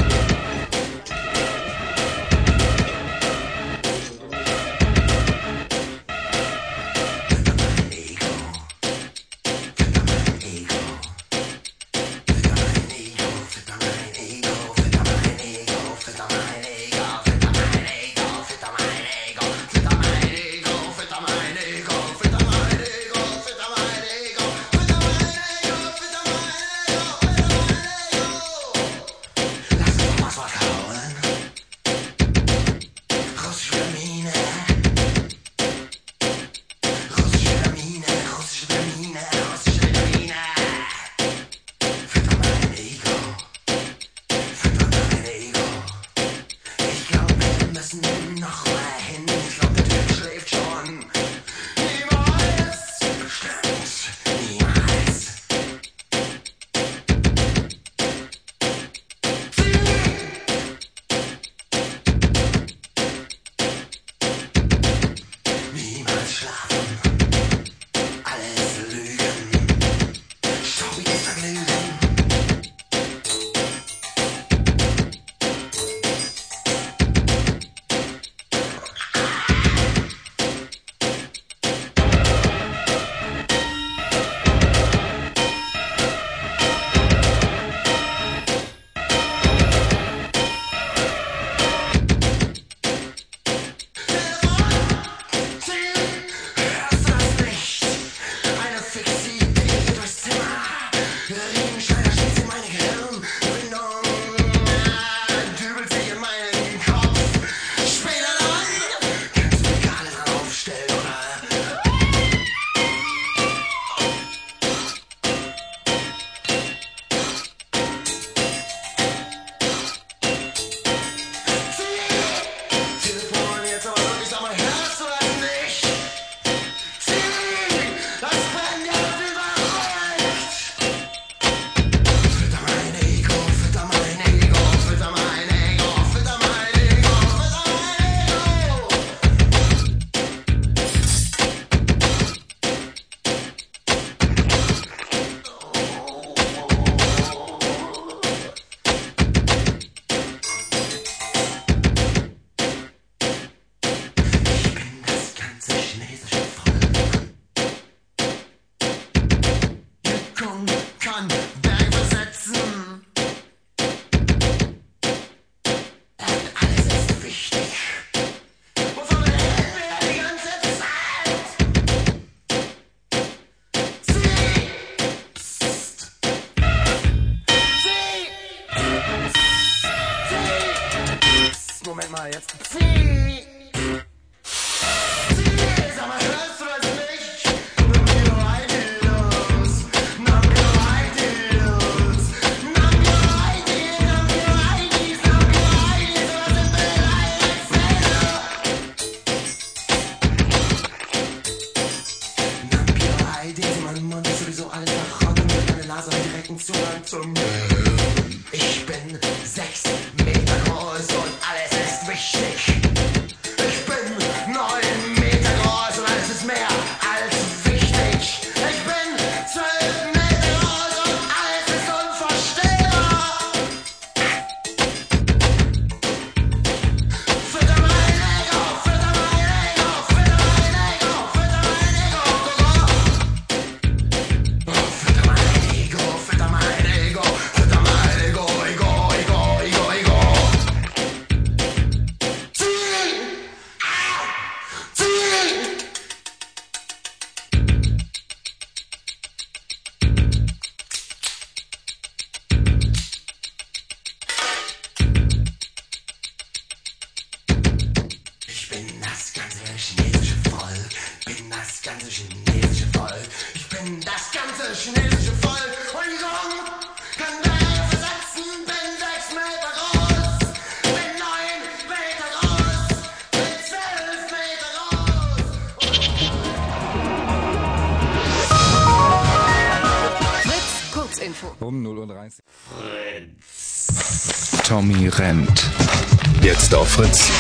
Auf Fritz.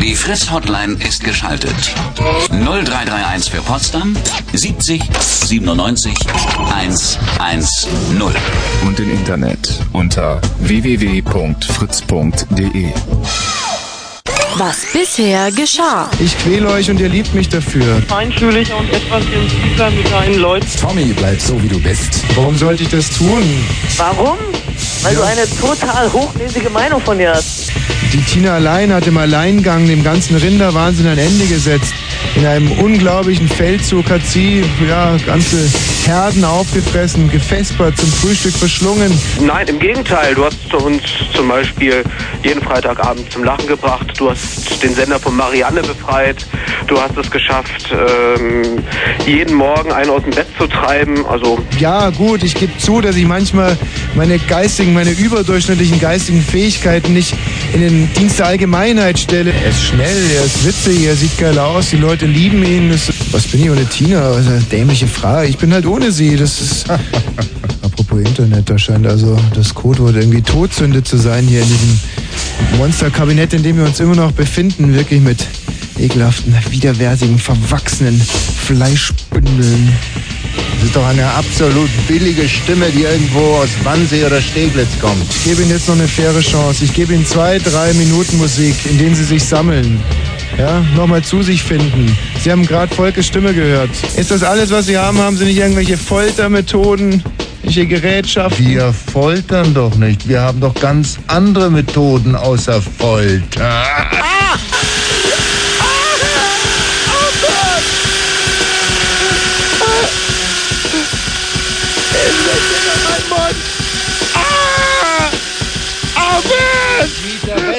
Die Fritz-Hotline ist geschaltet. 0331 für Potsdam 70 97 110. Und im Internet unter www.fritz.de. Was bisher geschah. Ich quäle euch und ihr liebt mich dafür. Feinfühliger und etwas sensibler mit deinen Leuten. Tommy, bleib so wie du bist. Warum sollte ich das tun? Warum? Weil du eine total hochnäsige Meinung von dir hast. Die Tina allein hat im Alleingang dem ganzen Rinderwahnsinn ein Ende gesetzt. In einem unglaublichen Feldzug hat sie ja, ganze Herden aufgefressen, gefespert, zum Frühstück verschlungen. Nein, im Gegenteil. Du hast uns zum Beispiel jeden Freitagabend zum Lachen gebracht. Du hast den Sender von Marianne befreit. Du hast es geschafft, ähm, jeden Morgen einen aus dem Bett zu treiben. Also Ja, gut, ich gebe zu, dass ich manchmal meine geistigen, meine überdurchschnittlichen geistigen Fähigkeiten nicht in den Dienst der Allgemeinheit stelle. Er ist schnell, er ist witzig, er sieht geil aus, die Leute lieben ihn. Was bin ich ohne Tina? Was eine dämliche Frage. Ich bin halt ohne sie. Das ist. Apropos Internet, da scheint also das Codewort irgendwie Todsünde zu sein hier in diesem Monsterkabinett, in dem wir uns immer noch befinden. Wirklich mit ekelhaften, widerwärtigen, verwachsenen Fleischbündeln. Das ist doch eine absolut billige Stimme, die irgendwo aus Wannsee oder Steglitz kommt. Ich gebe Ihnen jetzt noch eine faire Chance. Ich gebe Ihnen zwei, drei Minuten Musik, in denen Sie sich sammeln. Ja, nochmal zu sich finden. Sie haben gerade Volkes Stimme gehört. Ist das alles, was Sie haben? Haben Sie nicht irgendwelche Foltermethoden? Welche Gerätschaften? Wir foltern doch nicht. Wir haben doch ganz andere Methoden außer Folter.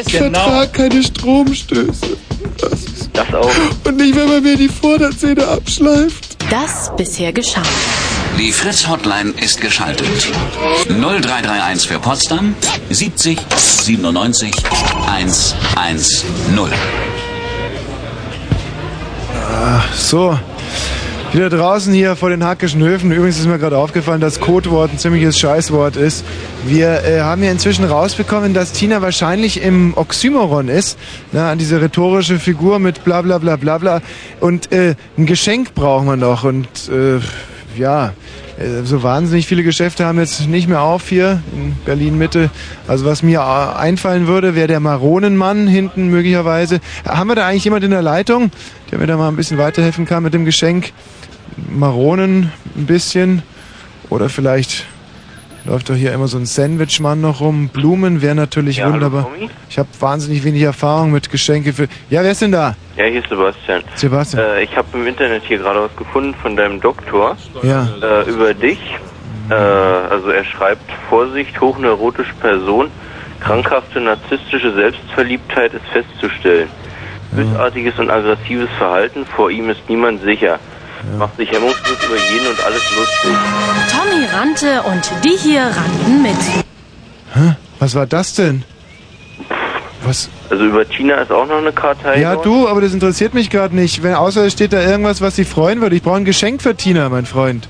Ich vertrage keine Stromstöße. Das auch. Und nicht, wenn man mir die Vorderzähne abschleift. Das bisher geschah. Die Fritz-Hotline ist geschaltet. 0331 für Potsdam 70 97 110. Ah, so. Wieder draußen hier vor den Hackischen Höfen. Übrigens ist mir gerade aufgefallen, dass Codewort ein ziemliches Scheißwort ist. Wir äh, haben ja inzwischen rausbekommen, dass Tina wahrscheinlich im Oxymoron ist. Na, an diese rhetorische Figur mit bla bla bla bla bla. Und äh, ein Geschenk brauchen wir noch. Und äh, ja, äh, so wahnsinnig viele Geschäfte haben jetzt nicht mehr auf hier in Berlin Mitte. Also was mir äh, einfallen würde, wäre der Maronenmann hinten möglicherweise. Haben wir da eigentlich jemand in der Leitung, der mir da mal ein bisschen weiterhelfen kann mit dem Geschenk? Maronen ein bisschen oder vielleicht läuft doch hier immer so ein Sandwichmann noch rum. Blumen wäre natürlich Ja, hallo, wunderbar. Tommy? Ich habe wahnsinnig wenig Erfahrung mit Geschenke für. Ja, wer ist denn da? Ja, hier ist Sebastian. Sebastian. Äh, ich habe im Internet hier gerade was gefunden von deinem Doktor Ja. äh, über dich. Äh, also er schreibt, Vorsicht, hochneurotische Person, krankhafte narzisstische Selbstverliebtheit ist festzustellen. Bösartiges und aggressives Verhalten, vor ihm ist niemand sicher. Macht sich hemmungslos über jeden und alles lustig. Tommy rannte und die hier rannten mit. Hä? Was war das denn? Was? Also über Tina ist auch noch eine Kartei. Ja, dort. du, aber das interessiert mich gerade nicht. Wenn, außer es steht da irgendwas, was sie freuen würde. Ich brauche ein Geschenk für Tina, mein Freund.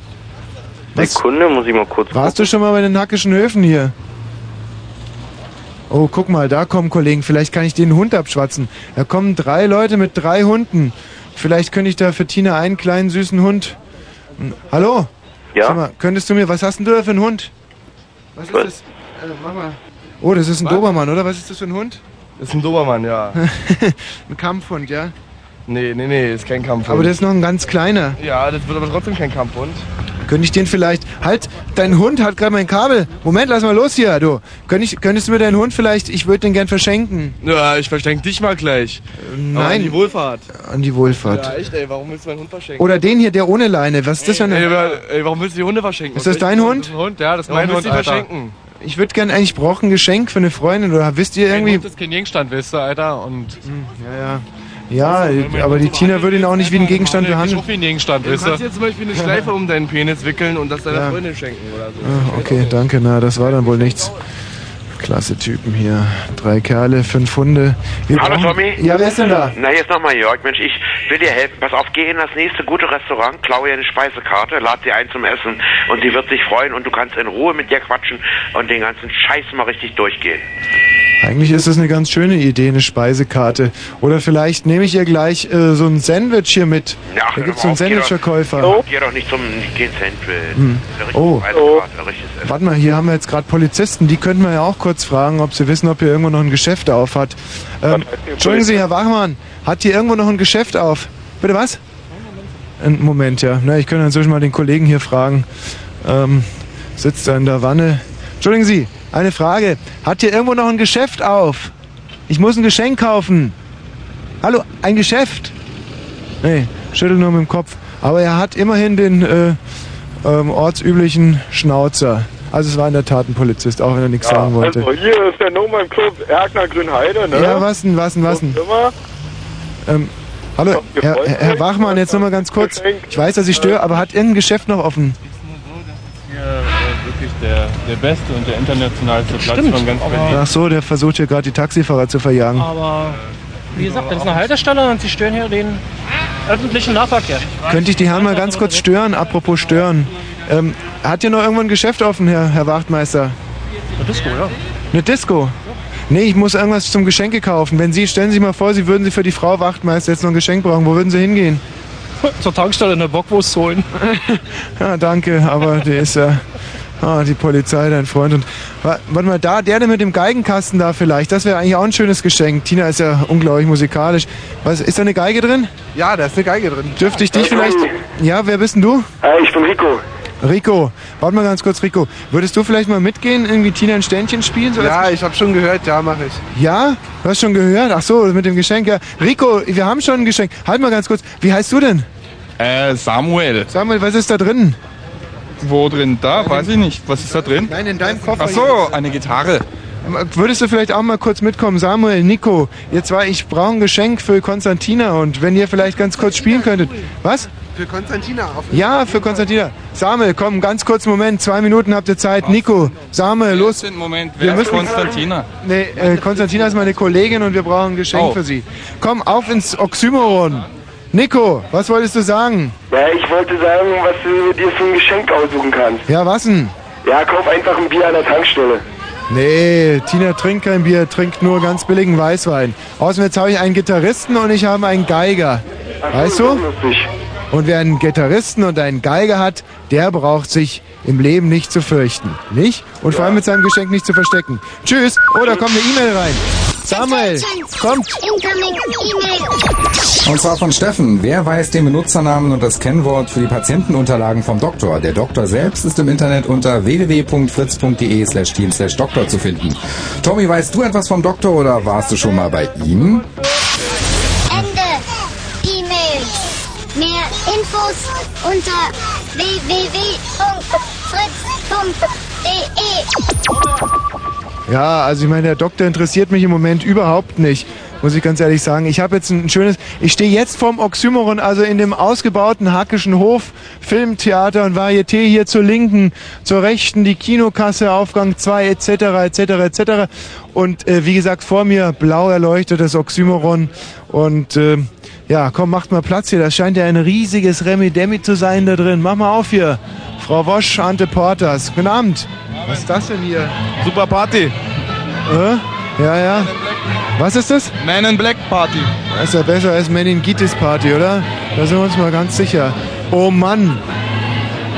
Was? Sekunde, muss ich mal kurz Warst du schon mal bei den Hackischen Höfen hier? Oh, guck mal, da kommen Kollegen. Vielleicht kann ich den Hund abschwatzen. Da kommen drei Leute mit drei Hunden. Vielleicht könnte ich da für Tina einen kleinen süßen Hund. Hm, Hallo? Ja? Sag mal, könntest du mir, was hast denn du da für einen Hund? Was ist Was? das? Äh, mach mal. Oh, das ist ein Dobermann, oder? Was ist das für ein Hund? Das ist ein Dobermann, ja. ein Kampfhund, ja? Nee, nee, nee, ist kein Kampfhund. Aber das ist noch ein ganz kleiner. Ja, das wird aber trotzdem kein Kampfhund. Könnte ich den vielleicht. Halt, dein Hund hat gerade mein Kabel. Moment, lass mal los hier, du. Könnt ich, könntest du mir deinen Hund vielleicht. Ich würde den gern verschenken. Ja, ich verschenke dich mal gleich. Aber nein. An die Wohlfahrt. An die Wohlfahrt. Ja, echt, ey, warum willst du meinen Hund verschenken? Oder den hier, der ohne Leine. Was ist das für Ey, eine. ey, ey, warum willst du die Hunde verschenken? Ist das dein Hund? Das ist ein Hund, ja, das ist Warum mein willst Hund, Alter. verschenken? Ich würde gern eigentlich, ich brauche ein Geschenk für eine Freundin. Oder wisst ihr irgendwie. Hund ist kein Gegenstand, weißt du, Alter. Und ja, ja. Ja, aber die Tina würde ihn auch nicht wie einen Gegenstand Ich behandeln. auch wie ein Gegenstand, Du kannst dir zum Beispiel eine Schleife um deinen Penis wickeln und das deiner Ja. Freundin schenken oder so. Ah, okay, danke. Na, das war dann wohl nichts. Klasse Typen hier. Drei Kerle, fünf Hunde. Wir Hallo Tommy. Ja, wer ist denn da? Na, hier ist nochmal Jörg. Mensch, ich will dir helfen. Pass auf, geh in das nächste gute Restaurant, klau ihr eine Speisekarte, lad sie ein zum Essen und sie wird sich freuen und du kannst in Ruhe mit ihr quatschen und den ganzen Scheiß mal richtig durchgehen. Eigentlich ist das eine ganz schöne Idee, eine Speisekarte. Oder vielleicht nehme ich ihr gleich äh, so ein Sandwich hier mit. Ja, da gibt's so einen Sandwich-Verkäufer. Geh doch nicht zum Sandwich. Hm. Oh. Ein Essen. Warte mal, hier haben wir jetzt gerade Polizisten. Die könnten wir ja auch kurz fragen, ob sie wissen, ob hier irgendwo noch ein Geschäft auf hat. Ähm, Entschuldigen Sie, Herr Wachmann, hat hier irgendwo noch ein Geschäft auf? Bitte was? Einen Moment, ja. Na, ich könnte inzwischen mal den Kollegen hier fragen. Ähm, sitzt da in der Wanne. Entschuldigen Sie, eine Frage. Hat hier irgendwo noch ein Geschäft auf? Ich muss ein Geschenk kaufen. Hallo, ein Geschäft? Nee, schüttel nur mit dem Kopf. Aber er hat immerhin den äh, ähm, ortsüblichen Schnauzer. Also es war in der Tat ein Polizist, auch wenn er nichts sagen wollte. Also hier ist der im Club Erkner Grünheide, ne? Ja, was denn, was denn, was denn? Ähm, hallo, Herr, Herr, Herr Wachmann, jetzt nochmal ganz kurz. Ich weiß, dass ich störe, aber hat irgendein Geschäft noch offen? Der, der beste und der internationalste Platz Stimmt, von ganz Berlin. Ach so, der versucht hier gerade die Taxifahrer zu verjagen. Aber wie gesagt, das ist eine Haltestelle und sie stören hier den öffentlichen Nahverkehr. Könnte ich die Herren mal ganz kurz stören? Apropos stören. Ähm, hat hier noch irgendwo ein Geschäft offen, Herr, Herr Wachtmeister? Eine Disco, ja. Eine Disco? Nee, ich muss irgendwas zum Geschenke kaufen. Wenn Sie, stellen Sie sich mal vor, Sie würden Sie für die Frau Wachtmeister jetzt noch ein Geschenk brauchen. Wo würden Sie hingehen? Zur Tankstelle eine Bockwurst holen. ja, danke, aber der ist ja... Ah, die Polizei, dein Freund. Und wa- warte mal, da, der, mit dem Geigenkasten da vielleicht, das wäre eigentlich auch ein schönes Geschenk. Tina ist ja unglaublich musikalisch. Was, ist da eine Geige drin? Ja, da ist eine Geige drin. Dürfte ich dich vielleicht... Ja, wer bist denn du? ich bin Rico. Rico, warte mal ganz kurz, Rico. Würdest du vielleicht mal mitgehen, irgendwie Tina ein Ständchen spielen? So Ja, als- ich habe schon gehört, ja, mache ich. Ja? Du hast schon gehört? Ach so, mit dem Geschenk. Ja. Rico, wir haben schon ein Geschenk. Halt mal ganz kurz. Wie heißt du denn? Äh, Samuel. Samuel, was ist da drin? Wo drin? Da? Weiß ich nicht. Was ist da drin? Nein, in deinem Koffer. Ach so, eine Gitarre. Würdest du vielleicht auch mal kurz mitkommen? Samuel, Nico, ihr zwei, ich brauche ein Geschenk für Konstantina und wenn ihr vielleicht ganz kurz spielen könntet. Was? Für Konstantina. Auf Ja, für Konstantina. Samuel, komm, ganz kurz Moment, zwei Minuten habt ihr Zeit. Nico, Samuel, los. Moment, Wir wer ist müssen- Konstantina? Nee, äh, Konstantina ist meine Kollegin und wir brauchen ein Geschenk Oh. für sie. Komm, auf ins Oxymoron. Nico, was wolltest du sagen? Ja, ich wollte sagen, was du dir für ein Geschenk aussuchen kannst. Ja, was denn? Ja, kauf einfach ein Bier an der Tankstelle. Nee, Tina trinkt kein Bier, trinkt nur ganz billigen Weißwein. Außerdem jetzt habe ich einen Gitarristen und ich habe einen Geiger. Weißt du? Und wer einen Gitarristen und einen Geiger hat, der braucht sich im Leben nicht zu fürchten. Nicht? Und vor allem mit seinem Geschenk nicht zu verstecken. Tschüss. Oh, da kommt eine E-Mail rein. Samuel, kommt. Und zwar von Steffen. Wer weiß den Benutzernamen und das Kennwort für die Patientenunterlagen vom Doktor? Der Doktor selbst ist im Internet unter www.fritz.de slash team slash Doktor zu finden. Tommy, weißt du etwas vom Doktor oder warst du schon mal bei ihm? Ende. E-Mail. Mehr Infos unter www.fritz.de. Ja, also ich meine, der Doktor interessiert mich im Moment überhaupt nicht, muss ich ganz ehrlich sagen. Ich habe jetzt ein schönes, ich stehe jetzt vorm Oxymoron, also in dem ausgebauten Hackischen Hof, Filmtheater und Varieté hier zur Linken, zur Rechten, die Kinokasse, Aufgang 2 etc. etc. etc. Und äh, wie gesagt, vor mir blau erleuchtetes Oxymoron und äh, ja, komm, macht mal Platz hier. Das scheint ja ein riesiges Remi-Demi zu sein da drin. Mach mal auf hier. Frau Wosch, Ante Porters. Guten Abend. Was ist das denn hier? Super Party. Äh? Ja, ja. Was ist das? Man in Black Party. Das ist ja besser als Meningitis Party, oder? Da sind wir uns mal ganz sicher. Oh Mann.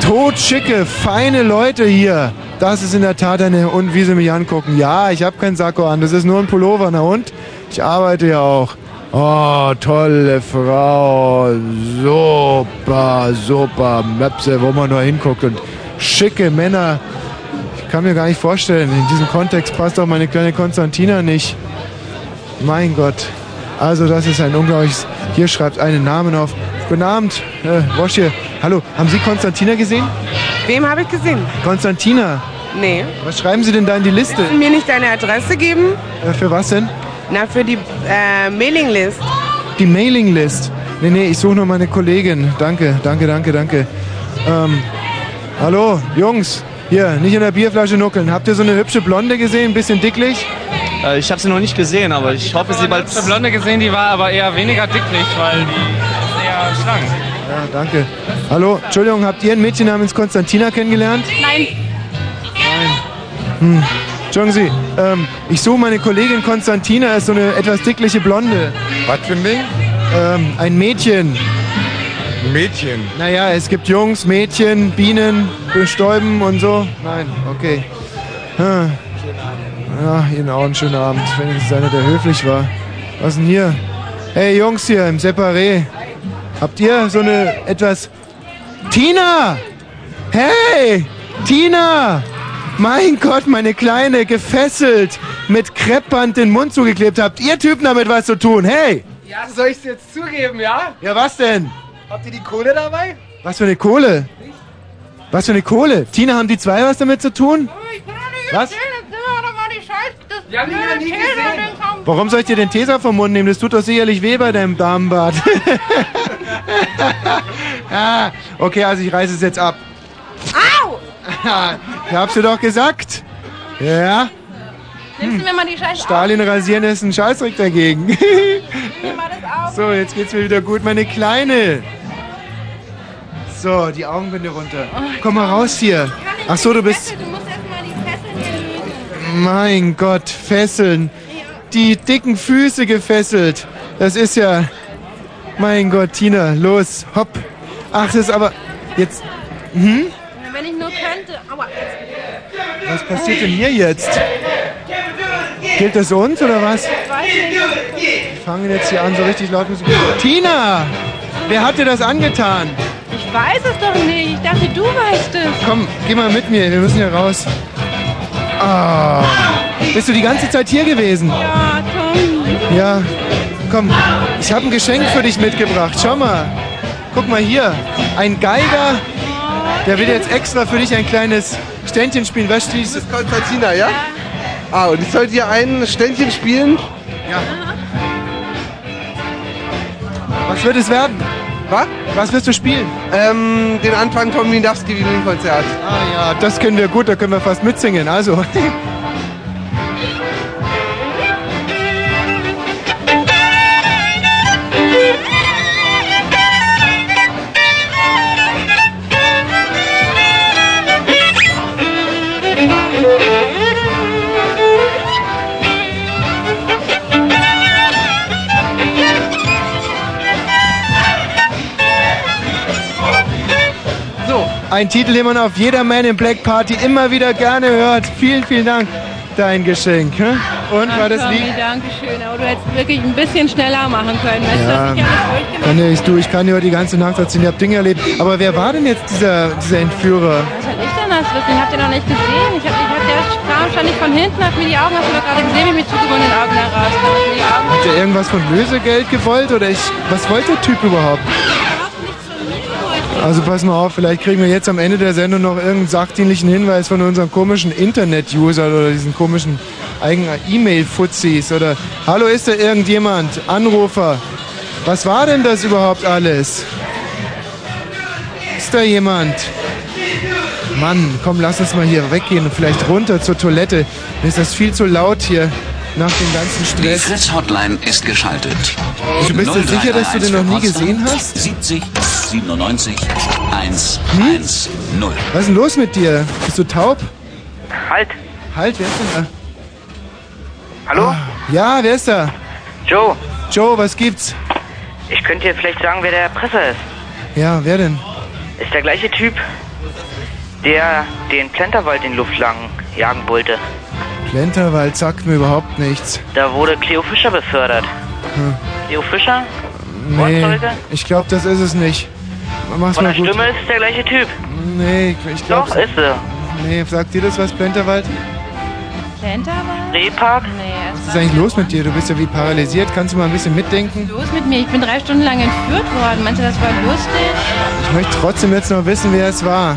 Totschicke, feine Leute hier. Das ist in der Tat eine... Und wie sie mich angucken. Ja, ich habe keinen Sakko an. Das ist nur ein Pullover. Na und? Ich arbeite ja auch. Oh, tolle Frau. Super, super Möpse, wo man nur hinguckt. Und schicke Männer. Ich kann mir gar nicht vorstellen, in diesem Kontext passt auch meine kleine Konstantina nicht. Mein Gott. Also das ist ein unglaubliches... Hier schreibt einen Namen auf. Guten Abend, äh, Wosch hier. Hallo, haben Sie Konstantina gesehen? Wem habe ich gesehen? Konstantina. Nee. Was schreiben Sie denn da in die Liste? Willst du mir nicht deine Adresse geben? Äh, für was denn? Na, für die äh, Mailinglist. Die Mailinglist. Nee, nee, ich suche nur meine Kollegin. Danke, danke, danke, danke. Ähm, hallo, Jungs. Hier, nicht in der Bierflasche nuckeln. Habt ihr so eine hübsche Blonde gesehen? Ein bisschen dicklich? Äh, ich habe sie noch nicht gesehen, aber ich hoffe, sie bald. Ich habe Blonde gesehen, die war aber eher weniger dicklich, weil die ist eher schlank. Ja, danke. Hallo, Entschuldigung, habt ihr ein Mädchen namens Konstantina kennengelernt? Nein. Hm. Entschuldigen Sie, ähm, ich suche meine Kollegin Konstantina, ist so eine etwas dickliche Blonde. Was für ein Ding? Ähm, ein Mädchen. Mädchen. Naja, es gibt Jungs, Mädchen, Bienen, bestäuben und so. Nein, okay. Hm. Ja, Ihnen auch einen schönen Abend, wenigstens einer, der höflich war. Was denn hier? Hey Jungs hier im Separé. Habt ihr so eine etwas... Tina! Hey! Tina! Mein Gott, meine Kleine, gefesselt, mit Kreppband den Mund zugeklebt. Habt ihr Typen damit was zu tun? Hey! Ja, soll ich es jetzt zugeben, ja? Ja, was denn? Habt ihr die Kohle dabei? Was für eine Kohle? Was für eine Kohle? Tina, haben die zwei was damit zu tun? Was? Die haben die noch nie gesehen. Warum soll ich dir den Tesa vom Mund nehmen? Das tut doch sicherlich weh bei deinem Damenbart. ah, okay, also ich reiße es jetzt ab. Ich hab's dir doch gesagt. Ja, Nimmst du mir mal die Scheiße Stalin rasieren ist ein Scheißdreck dagegen. auf? Nimm mal das auf. so, jetzt geht's mir wieder gut, meine Kleine. So, die Augenbinde runter. Komm mal raus hier. Ach so, du bist... Du musst erst mal die Fesseln hier lösen. Mein Gott, Fesseln. Die dicken Füße gefesselt. Das ist ja. Mein Gott, Tina, los, hopp. Ach, das ist aber. Jetzt. Hm? Wenn ich nur könnte. Aua. Was passiert denn hier jetzt? Gilt das uns oder was? Ich fangen jetzt hier an, so richtig laut Musik. Tina! Wer hat dir das angetan? Ich weiß es doch nicht. Ich dachte, du weißt es. Komm, geh mal mit mir, wir müssen hier raus. Ah. Bist du die ganze Zeit hier gewesen? Ja, Tom. Ja, komm, ich habe ein Geschenk für dich mitgebracht. Schau mal. Guck mal hier. Ein Geiger. Der will jetzt extra für dich ein kleines Ständchen spielen. Was Das ist Konstantina, ja? Ah, und ich sollte hier ein Ständchen spielen? Ja. Was wird es werden? Was? Was wirst du spielen? Ähm, den Anfang Tom Windowski Violinkonzert. Ah ja, das können wir gut, da können wir fast mitsingen. Also. ein Titel, den man auf jeder Man in Black Party immer wieder gerne hört. Vielen, vielen Dank. Dein Geschenk. hä? Und war das Tommy, lieb? danke schön. Aber du hättest wirklich ein bisschen schneller machen können. Weißt du, Ja, dass ich kann ja nicht du, ich kann heute die ganze Nacht erzählen, ich habe Dinge erlebt. Aber wer war denn jetzt dieser, dieser Entführer? Was soll ich denn das wissen? Ich hab den noch nicht gesehen. Ich hab, ich hab, der kam ständig von hinten, hat mir die Augen, hast du doch gerade gesehen, wie ich mit zugebundenen Augen Augen Hat der irgendwas von Lösegeld gewollt oder ich, was wollte der Typ überhaupt? Also pass mal auf, vielleicht kriegen wir jetzt am Ende der Sendung noch irgendeinen sachdienlichen Hinweis von unseren komischen Internet-User oder diesen komischen eigenen E-Mail-Fuzis oder Hallo, ist da irgendjemand? Anrufer. Was war denn das überhaupt alles? Ist da jemand? Mann, komm, lass uns mal hier weggehen und vielleicht runter zur Toilette. Mir ist das viel zu laut hier nach dem ganzen Die Stress. Fritz Hotline ist geschaltet. Du bist dir sicher, dass du den noch nie 0331 für gesehen hast? 70 97 110. Was ist denn los mit dir? Bist du taub? Halt. Halt, wer ist denn da? Hallo? Ja, wer ist da? Joe, Joe, was gibt's? ich könnte dir vielleicht sagen, wer der Erpresser ist. Ja, wer denn? Ist der gleiche Typ, der den Plenterwald in die Luft lang jagen wollte. Plenterwald sagt mir überhaupt nichts. Da wurde Cleo Fischer befördert. Hm. Cleo Fischer? Nee, Wortzeuge? ich glaube, das ist es nicht. Mach's Von mal der gut. Stimme ist es der gleiche Typ. Nee, ich glaube. Doch, ist er. Nee, sagt dir das was, Plenterwald? Plenterwald? Rehpark? Nee, Was ist eigentlich los mit dir? Du bist ja wie paralysiert. Kannst du mal ein bisschen mitdenken? los mit mir. Ich bin drei Stunden lang entführt worden. Meinst du, das war lustig? Ich möchte trotzdem jetzt noch wissen, wer es war.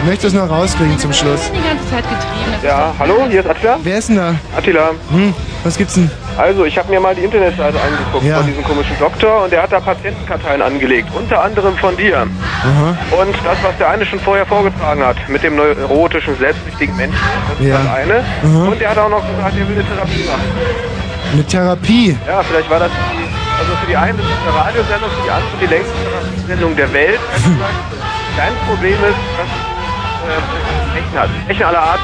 Ich möchte es noch rauskriegen zum Schluss. Die ganze Zeit getrieben. Ja, hallo, hier ist Attila. Wer ist denn da? Attila. Hm, was gibt's denn? Also, ich habe mir mal die Internetseite angeguckt Ja. von diesem komischen Doktor und der hat da Patientenkarteien angelegt, unter anderem von dir. Aha. Und das, was der eine schon vorher vorgetragen hat, mit dem neurotischen, selbstsüchtigen Menschen, das ist Ja. das eine. Mhm. Und er hat auch noch gesagt, er will eine Therapie machen. Eine Therapie. Ja, vielleicht war das die, also für die einen ist es eine Radiosendung, für die anderen die längste Therapiesendung der Welt. Dein Problem ist, dass du äh, hast. Rechen aller Art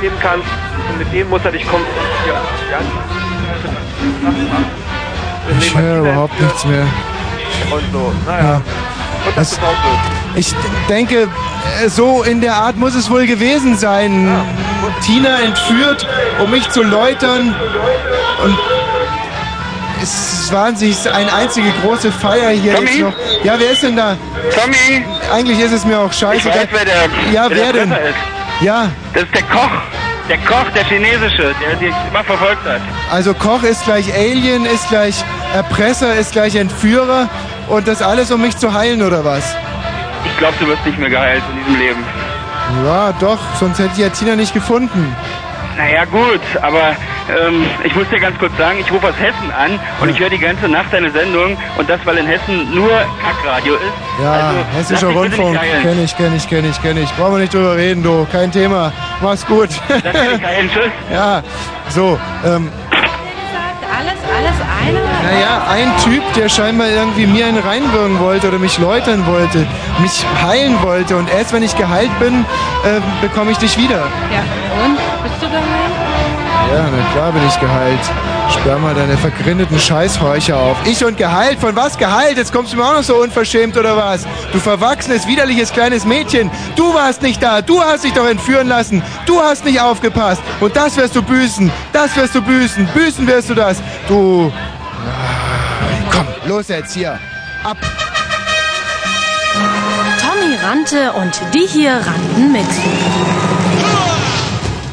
geben kannst und mit dem muss er dich konfrontieren. Ja, Ich höre überhaupt nichts mehr. und so. Naja. Und das ist auch. Ich denke, äh, so in der Art muss es wohl gewesen sein. Tina entführt, um mich zu läutern. Und es an sich eine einzige große Feier hier Tommy? jetzt noch. Ja, wer ist denn da? Tommy! Eigentlich ist es mir auch scheiße. Ich weiß, wer der, ja, wer der denn? Ist. Ja, Das ist der Koch. Der Koch, der chinesische, der dich immer verfolgt hat. also Koch ist gleich Alien, ist gleich Erpresser, ist gleich Entführer. Und das alles, um mich zu heilen, oder was? Ich glaube, du wirst nicht mehr geheilt in diesem Leben. Ja, doch, sonst hätte ich ja Tina nicht gefunden. Naja gut, aber ähm, ich muss dir ganz kurz sagen, ich rufe aus Hessen an und ich höre die ganze Nacht deine Sendung und das, weil in Hessen nur Kackradio ist. Ja, also, hessischer Rundfunk, kenne ich, kenne ich, kenne ich, kenne ich. Brauchen wir nicht drüber reden, du. Kein Thema. Mach's gut. Lass dich nicht geilen, tschüss. ja, so, ähm, Alles, alles eine? naja, ein Typ, der scheinbar irgendwie mir einen reinwirken wollte oder mich läutern wollte, mich heilen wollte und erst wenn ich geheilt bin, äh, bekomme ich dich wieder. Ja, und? Geheilt? Ja, na klar bin ich geheilt. Sperr mal deine vergrindeten Scheißhorcher auf. Ich und geheilt? Von was geheilt? Jetzt kommst du mir auch noch so unverschämt oder was? Du verwachsenes, widerliches kleines Mädchen. Du warst nicht da. Du hast dich doch entführen lassen. Du hast nicht aufgepasst. Und das wirst du büßen. Das wirst du büßen. Büßen wirst du das. Du... Komm, los jetzt hier. Ab. Tommy rannte und die hier rannten mit.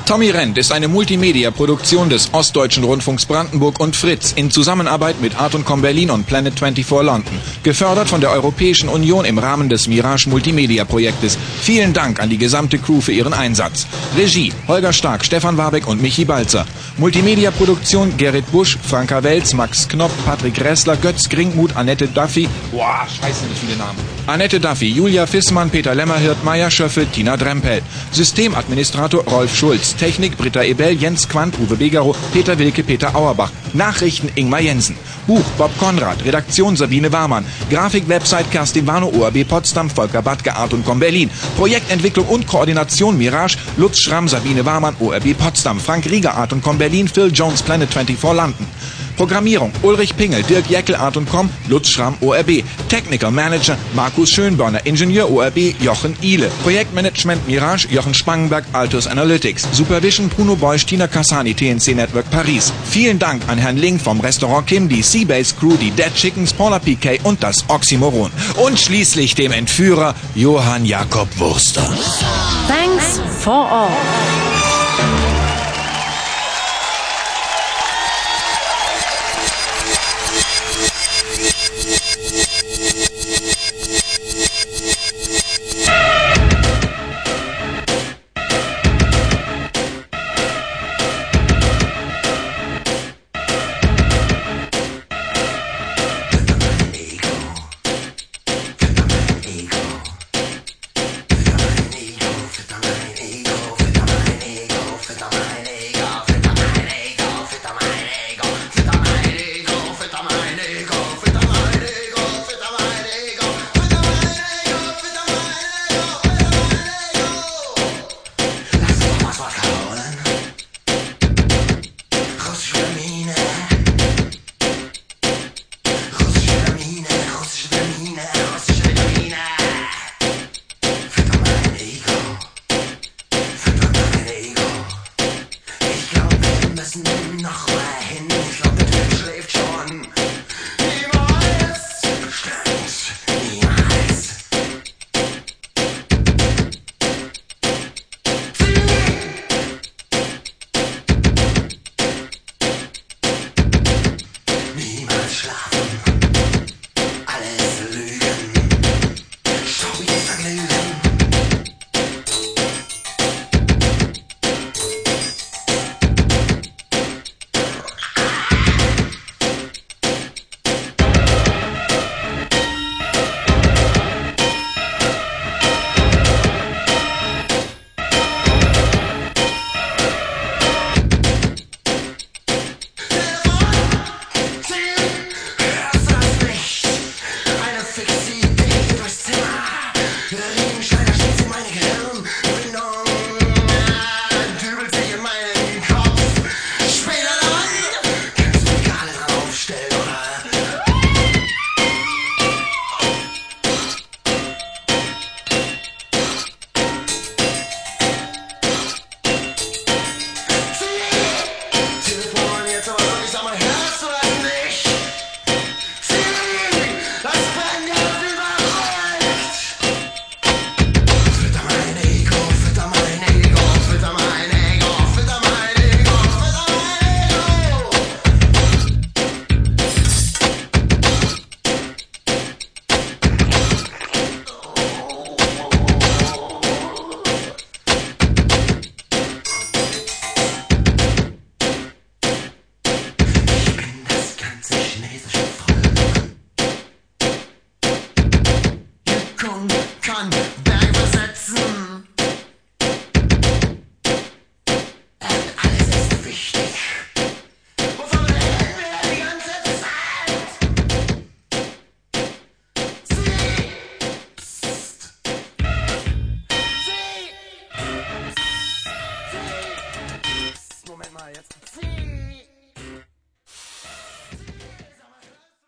Tommy rennt ist eine Multimedia-Produktion des Ostdeutschen Rundfunks Brandenburg und Fritz in Zusammenarbeit mit Art Com Berlin und Planet 24 London. Gefördert von der Europäischen Union im Rahmen des Mirage Multimedia-Projektes. Vielen Dank an die gesamte Crew für ihren Einsatz. Regie Holger Stark, Stefan Warbeck und Michi Balzer. Multimedia-Produktion Gerrit Busch, Franka Welz, Max Knopp, Patrick Ressler, Götz Gringmuth, Annette Duffy. Boah, scheiße, nicht viele Namen. Annette Duffy, Julia Fissmann, Peter Lämmerhirt, Maya Schöffel, Tina Drempel. Systemadministrator Rolf Schulz. Technik Britta Ebel, Jens Quandt, Uwe Begaro, Peter Wilke, Peter Auerbach. Nachrichten Ingmar Jensen. Buch Bob Konrad. Redaktion Sabine Warmann. Grafik Website Kerstin Warnow, ORB Potsdam, Volker Badke, Art und Com Berlin. Projektentwicklung und Koordination Mirage, Lutz Schramm, Sabine Warmann, ORB Potsdam. Frank Rieger, Art und Com Berlin, Phil Jones, Planet 24 London. Programmierung Ulrich Pingel, Dirk Jeckel, Art und Com, Lutz Schramm, ORB. Technical Manager Markus Schönborner, Ingenieur ORB Jochen Ihle. Projektmanagement Mirage Jochen Spangenberg, Altus Analytics. Supervision Bruno Beusch, Tina Cassani, TNC Network Paris. Vielen Dank an Herrn Link vom Restaurant Kim, die Seabase Crew, die Dead Chickens, Paula PK und das Oxymoron. Und schließlich dem Entführer Johann Jakob Wurster. Thanks for all.